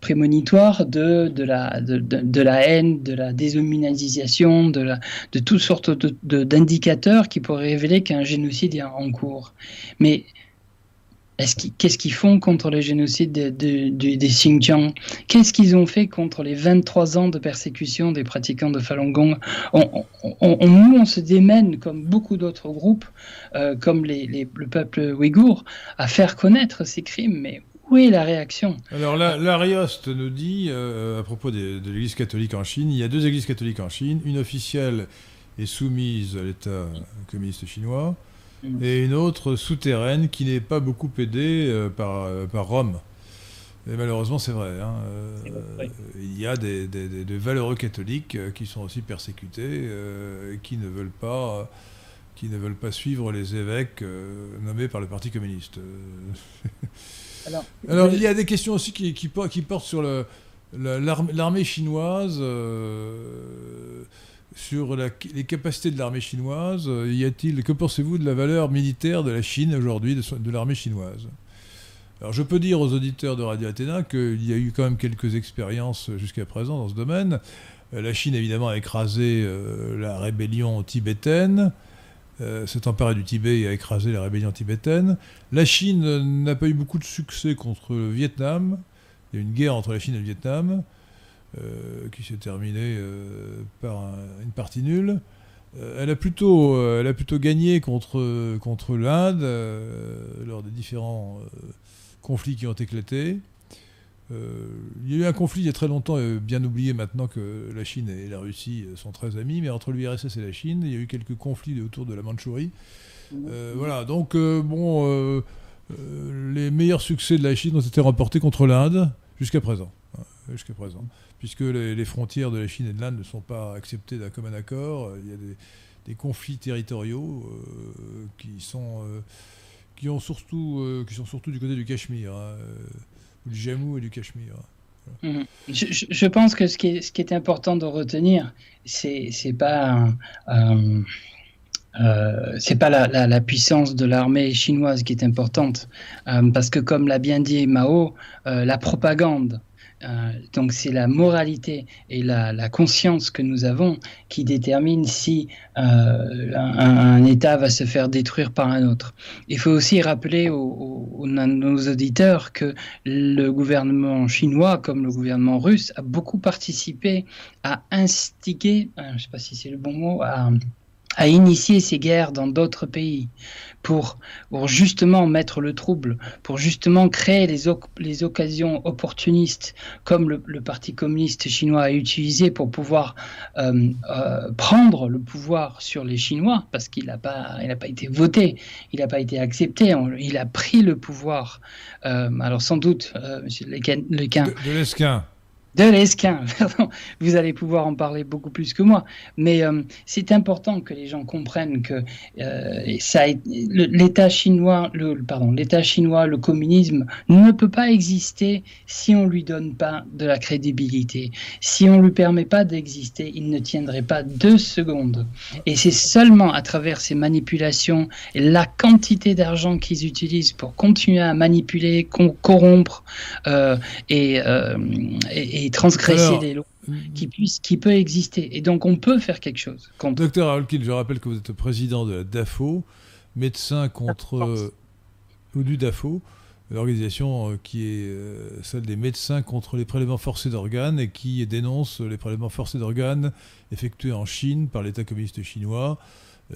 prémonitoires de, la, haine, de la déshumanisation, de, de toutes sortes d'indicateurs qui pourraient révéler qu'un génocide est en cours. Mais Qu'est-ce qu'ils font contre le génocide des Xinjiang? Qu'est-ce qu'ils ont fait contre les 23 ans de persécution des pratiquants de Falun Gong? On, Nous, on se démène, comme beaucoup d'autres groupes, euh, comme le peuple ouïghour, à faire connaître ces crimes. Mais où est la réaction? Alors l'Arioste nous dit, euh, à propos de, de l'Église catholique en Chine, il y a deux églises catholiques en Chine, une officielle est soumise à l'État communiste chinois, Et une autre souterraine qui n'est pas beaucoup aidée euh, par, euh, par Rome. Et malheureusement, c'est vrai. Hein, euh, il y a des, des, valeureux catholiques qui sont aussi persécutés et qui ne veulent pas, qui ne veulent pas suivre les évêques nommés par le Parti communiste. Alors, il y a des questions aussi qui, qui, qui portent sur l'armée chinoise sur les capacités de l'armée chinoise. Euh, y a-t-il, que pensez-vous de la valeur militaire de la Chine aujourd'hui, de, l'armée chinoise? Alors je peux dire aux auditeurs de Radio Athéna qu'il y a eu quand même quelques expériences jusqu'à présent dans ce domaine. Euh, la Chine évidemment a écrasé euh, la rébellion tibétaine, s'est emparée du Tibet et a écrasé la rébellion tibétaine. La Chine n'a pas eu beaucoup de succès contre le Vietnam. Il y a eu une guerre entre la Chine et le Vietnam. Euh, qui s'est terminée euh, par une partie nulle. Euh, elle, a plutôt, elle a plutôt gagné contre, contre l'Inde lors des différents conflits qui ont éclaté. il y a eu un conflit il y a très longtemps, bien oublié maintenant que la Chine et la Russie sont très amis, mais entre l'URSS et la Chine, il y a eu quelques conflits autour de la Mandchourie. voilà, donc bon, les meilleurs succès de la Chine ont été remportés contre l'Inde jusqu'à présent. Jusqu'à présent puisque les, frontières de la Chine et de l'Inde ne sont pas acceptées d'un commun accord. Il y a des, conflits territoriaux euh, qui, sont, euh, qui, ont surtout, euh, qui sont surtout du côté du Cachemire, hein, du Jammu et du Cachemire. Mhm. Je, pense que ce qui est, ce qui est important de retenir, c'est c'est pas c'est pas la, la, puissance de l'armée chinoise qui est importante, parce que comme l'a bien dit Mao, la propagande Euh, donc c'est la moralité et la, conscience que nous avons qui détermine si euh, un, État va se faire détruire par un autre. Il faut aussi rappeler aux, nos auditeurs que le gouvernement chinois, comme le gouvernement russe, a beaucoup participé à instiguer, je ne sais pas si c'est le bon mot, à à initier ces guerres dans d'autres pays pour, pour, justement mettre le trouble, pour justement créer les, les occasions opportunistes comme le, Parti communiste chinois a utilisé pour pouvoir euh, euh, prendre le pouvoir sur les Chinois, parce qu'il n'a pas, pas été voté, il n'a pas été accepté, il a pris le pouvoir. Euh, alors sans doute, Monsieur Lequin, de l'esquin, vous allez pouvoir en parler beaucoup plus que moi. Mais euh, c'est important que les gens comprennent que euh, l'État chinois, le, pardon, l'État chinois, le communisme ne peut pas exister si on lui donne pas de la crédibilité. Si on lui permet pas d'exister, il ne tiendrait pas deux secondes. Et c'est seulement à travers ces manipulations et la quantité d'argent qu'ils utilisent pour continuer à manipuler, corrompre euh, et, et transgresser des lois qui, puisse, qui peut exister. Et donc on peut faire quelque chose. Docteur Alkin, je rappelle que vous êtes président de la DAFO, médecin contre... ou du DAFO, l'organisation euh, qui est euh, celle des médecins contre les prélèvements forcés d'organes et qui dénonce les prélèvements forcés d'organes effectués en Chine par l'État communiste chinois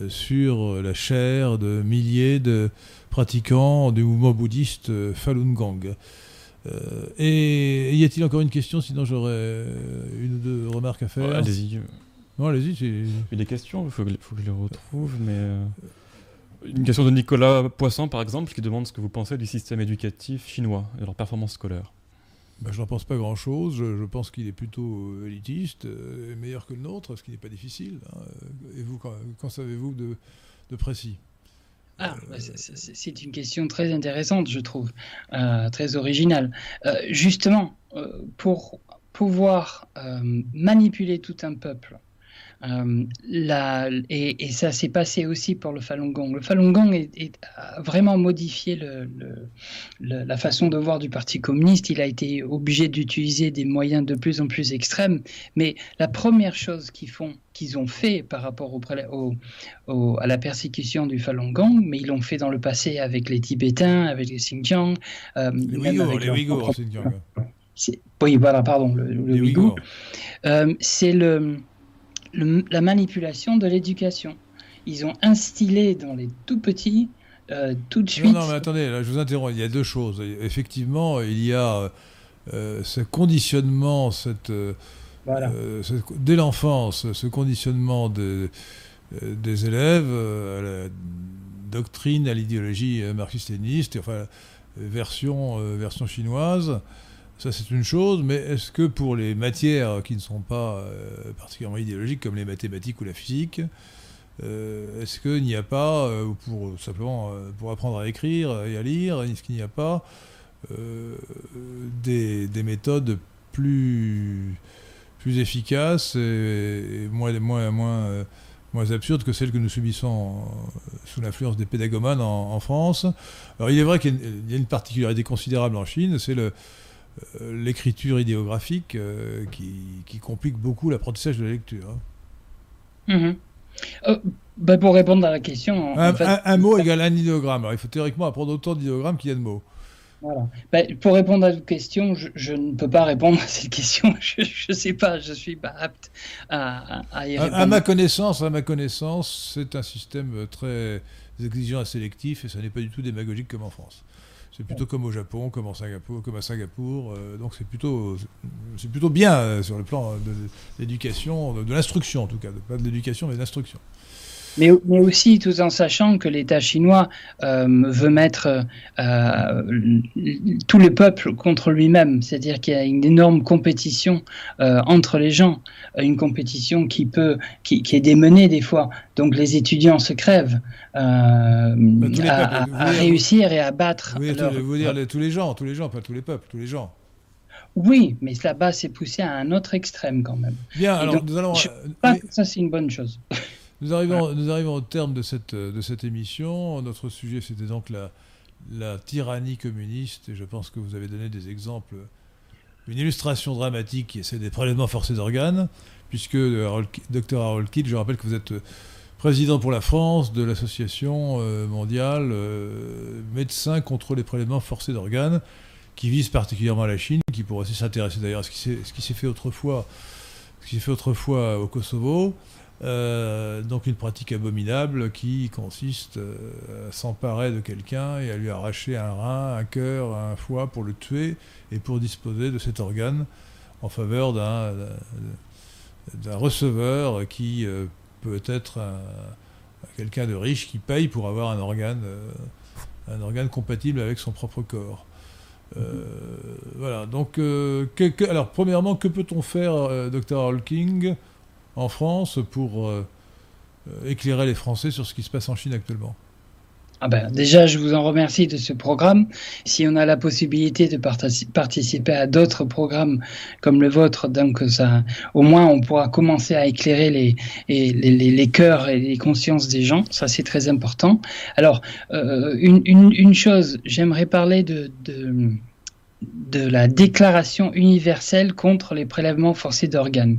euh, sur la chair de milliers de pratiquants du mouvement bouddhiste Falun Gong. Euh, et y a-t-il encore une question Sinon, j'aurais une ou deux remarques à faire. allez-y. Non, allez-y. Il y a des questions, il faut, que, je les retrouve. Mais euh, Une question de Nicolas Poisson, par exemple, qui demande ce que vous pensez du système éducatif chinois et de leur performance scolaire. Ben, je n'en pense pas grand-chose. Je, pense qu'il est plutôt euh, élitiste, meilleur que le nôtre, ce qui n'est pas difficile. Hein. Et vous, qu'en savez-vous de, de précis? Ah, bah, c'est une question très intéressante, je trouve, euh, très originale. Euh, justement, euh, pour pouvoir manipuler tout un peuple, euh, la, et, ça s'est passé aussi pour le Falun Gong. Le Falun Gong est, a vraiment modifié le, la façon de voir du Parti communiste. Il a été obligé d'utiliser des moyens de plus en plus extrêmes. Mais la première chose qu'ils font, qu'ils ont fait par rapport au, au, à la persécution du Falun Gong, mais ils l'ont fait dans le passé avec les Tibétains, avec les Xinjiang, euh, les Ouïghours, les Ouïghours, Xinjiang. Oui, voilà, pardon, le, le Ouïghour. Euh, c'est le la manipulation de l'éducation. Ils ont instillé dans les tout petits euh, tout de suite. Non, non, mais attendez, là, je vous interromps. Il y a deux choses. Effectivement, il y a euh, ce conditionnement, cette, euh, dès l'enfance, ce conditionnement de, des élèves à la doctrine, à l'idéologie marxiste-léniniste, enfin, version, version chinoise. Ça, c'est une chose, mais est-ce que pour les matières qui ne sont pas euh, particulièrement idéologiques, comme les mathématiques ou la physique, euh, est-ce qu'il n'y a pas, euh, pour simplement pour apprendre à écrire et à lire, est-ce qu'il n'y a pas des, méthodes plus, efficaces et, moins, absurdes que celles que nous subissons sous l'influence des pédagomanes en, France? Alors il est vrai qu'il y a une particularité considérable en Chine, c'est le euh, l'écriture idéographique euh, qui, complique beaucoup l'apprentissage de la lecture. Hein. Mhm. Euh, bah, pour répondre à la question. Un, mot égale un idéogramme. Alors, il faut théoriquement apprendre autant d'idéogrammes qu'il y a de mots. Voilà. Bah, pour répondre à votre question, je, ne peux pas répondre à cette question. Je ne sais pas, je suis pas apte à, y répondre. À, ma connaissance, à ma connaissance, c'est un système très exigeant et sélectif et ça n'est pas du tout démagogique comme en France. C'est plutôt comme au Japon, comme, en Singapour, comme à Singapour. Euh, donc c'est plutôt, c'est plutôt bien euh, sur le plan de, l'éducation, de, l'instruction en tout cas, pas de l'éducation mais de l'instruction. Mais, mais, aussi tout en sachant que l'État chinois euh, veut mettre tous les peuples contre lui-même, c'est-à-dire qu'il y a une énorme compétition entre les gens, une compétition qui peut, qui, qui, est démenée des fois. Donc les étudiants se crèvent. Euh, bah, à, réussir et à battre. Oui, vous dire tous les gens, tous les gens, pas tous les peuples, tous les gens. Oui, mais là-bas, c'est poussé à un autre extrême quand même. Bien, alors nous allons. ça, c'est une bonne chose. Nous arrivons, nous arrivons au terme de cette, de cette émission. Notre sujet, c'était donc la, la tyrannie communiste, et je pense que vous avez donné des exemples une illustration dramatique, c'est des prélèvements forcés d'organes, puisque Dr Harold Kidd, je rappelle que vous êtes président pour la France de l'association mondiale Médecins contre les prélèvements forcés d'organes, qui vise particulièrement la Chine, qui pourrait aussi s'intéresser d'ailleurs à ce qui s'est fait autrefois, ce qui s'est fait autrefois au Kosovo. Euh, donc une pratique abominable qui consiste euh, à s'emparer de quelqu'un et à lui arracher un rein, un cœur, un foie pour le tuer et pour disposer de cet organe en faveur d'un receveur qui euh, peut être quelqu'un de riche qui paye pour avoir un organe, un organe compatible avec son propre corps. voilà, donc, alors premièrement, que peut-on faire, Dr. Hawking? En France pour euh, éclairer les Français sur ce qui se passe en Chine actuellement ah ben, déjà, je vous en remercie de ce programme. Si on a la possibilité de participer à d'autres programmes comme le vôtre, donc ça, au moins, on pourra commencer à éclairer les, les, les, les cœurs et les consciences des gens. Ça, c'est très important. Alors, euh, une, une, une, chose, j'aimerais parler de, de de la Déclaration universelle contre les prélèvements forcés d'organes.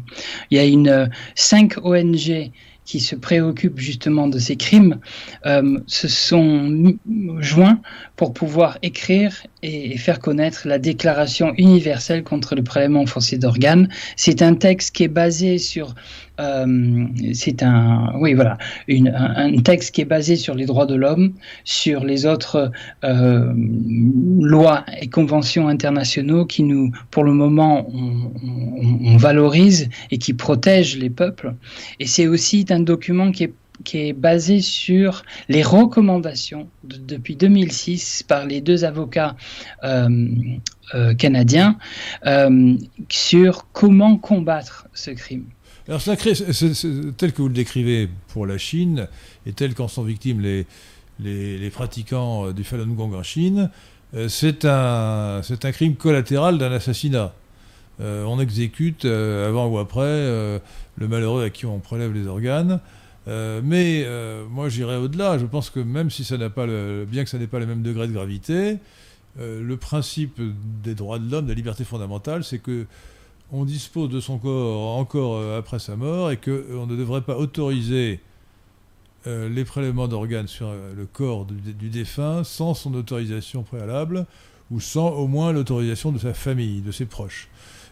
Il y a une euh, cinq ONG qui se préoccupent justement de ces crimes euh, se sont joints pour pouvoir écrire et, faire connaître la Déclaration universelle contre le prélèvement forcé d'organes. C'est un texte qui est basé sur euh, c'est un, oui, voilà, un, texte qui est basé sur les droits de l'homme, sur les autres euh, lois et conventions internationaux qui nous, pour le moment, on, valorise et qui protègent les peuples. Et c'est aussi un document qui est qui est basé sur les recommandations depuis 2006 par les deux avocats euh, canadiens sur comment combattre ce crime. Alors, tel que vous le décrivez pour la Chine, et tel qu'en sont victimes les, les, pratiquants euh, du Falun Gong en Chine, euh, c'est un, un crime collatéral d'un assassinat. Euh, on exécute avant ou après le malheureux à qui on prélève les organes. mais moi j'irais au-delà. Je pense que même si ça n'a pas le, bien que ça n'ait pas le même degré de gravité, le principe des droits de l'homme, de la liberté fondamentale, c'est que on dispose de son corps encore euh, après sa mort et qu'on euh, ne devrait pas autoriser euh, les prélèvements d'organes sur le corps du, défunt sans son autorisation préalable ou sans au moins l'autorisation de sa famille, de ses proches.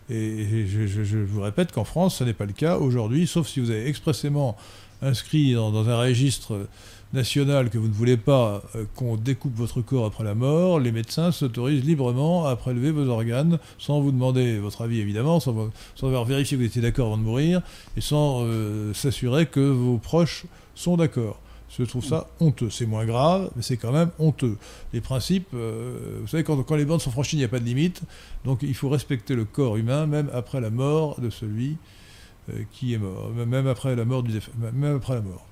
Et, je, vous répète qu'en France, ce n'est pas le cas aujourd'hui, sauf si vous avez expressément inscrit dans un registre nationale que vous ne voulez pas euh, qu'on découpe votre corps après la mort, les médecins s'autorisent librement à prélever vos organes sans vous demander votre avis évidemment, sans, avoir vérifié que vous étiez d'accord avant de mourir et sans euh, s'assurer que vos proches sont d'accord. Je trouve ça honteux. C'est moins grave, mais c'est quand même honteux. Les principes, euh, vous savez, quand, les bandes sont franchies, il n'y a pas de limite. Donc il faut respecter le corps humain, même après la mort de celui qui est mort, même après la mort du même après la mort.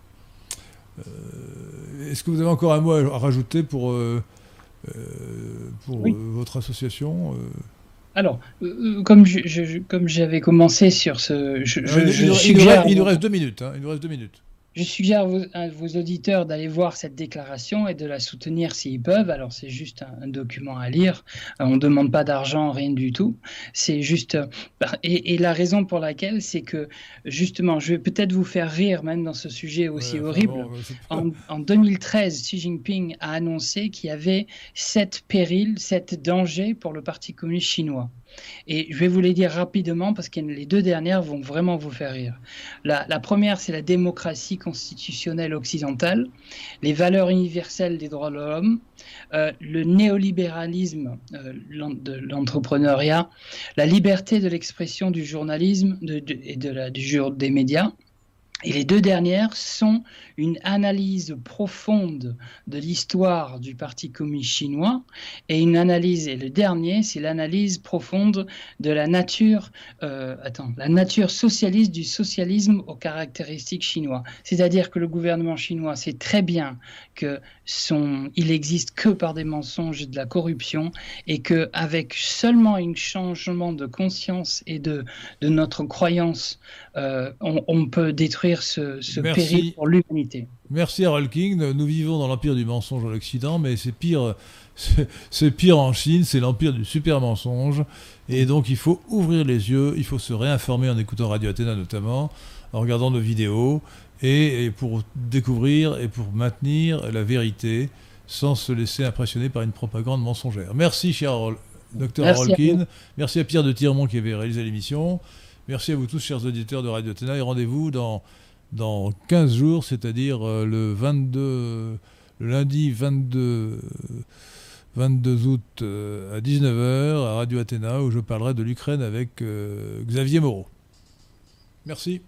Euh, est-ce que vous avez encore un mot à rajouter pour, euh, euh, pour votre association alors, comme j'avais commencé sur ce, je, il, nous reste, deux minutes. Hein, il nous reste deux minutes. Je suggère à vos, auditeurs d'aller voir cette déclaration et de la soutenir s'ils peuvent. Alors c'est juste un, document à lire. Euh, on ne demande pas d'argent, rien du tout. C'est juste... Euh, et, la raison pour laquelle, c'est que justement, je vais peut-être vous faire rire même dans ce sujet aussi horrible. en, en, 2013, Xi Jinping a annoncé qu'il y avait sept périls, sept dangers pour le Parti communiste chinois. Et je vais vous les dire rapidement parce que les deux dernières vont vraiment vous faire rire. La, première, c'est la démocratie constitutionnelle occidentale, les valeurs universelles des droits de l'homme, euh, le néolibéralisme euh, de l'entrepreneuriat, la liberté de l'expression du journalisme et de la, des médias, et les deux dernières sont une analyse profonde de l'histoire du Parti communiste chinois et une analyse, et le dernier, c'est l'analyse profonde de la nature, euh, attends, la nature socialiste du socialisme aux caractéristiques chinois. C'est-à-dire que le gouvernement chinois sait très bien que son, il existe que par des mensonges et de la corruption et que avec seulement un changement de conscience et de, de notre croyance, euh, on, on peut détruire ce, ce péril pour l'humanité. Merci Harold King. Nous vivons dans l'empire du mensonge en Occident, mais c'est pire, c'est pire en Chine, c'est l'empire du super mensonge. Et donc il faut ouvrir les yeux, il faut se réinformer en écoutant Radio Athéna notamment, en regardant nos vidéos, et, pour découvrir et pour maintenir la vérité sans se laisser impressionner par une propagande mensongère. Merci cher docteur Harold King. Merci à Pierre de Tirmont qui avait réalisé l'émission. Merci à vous tous, chers auditeurs de Radio Athéna, et rendez-vous dans dans 15 jours, c'est-à-dire euh, le 22, lundi 22, août euh, à 19h à Radio Athéna, où je parlerai de l'Ukraine avec euh, Xavier Moreau. Merci.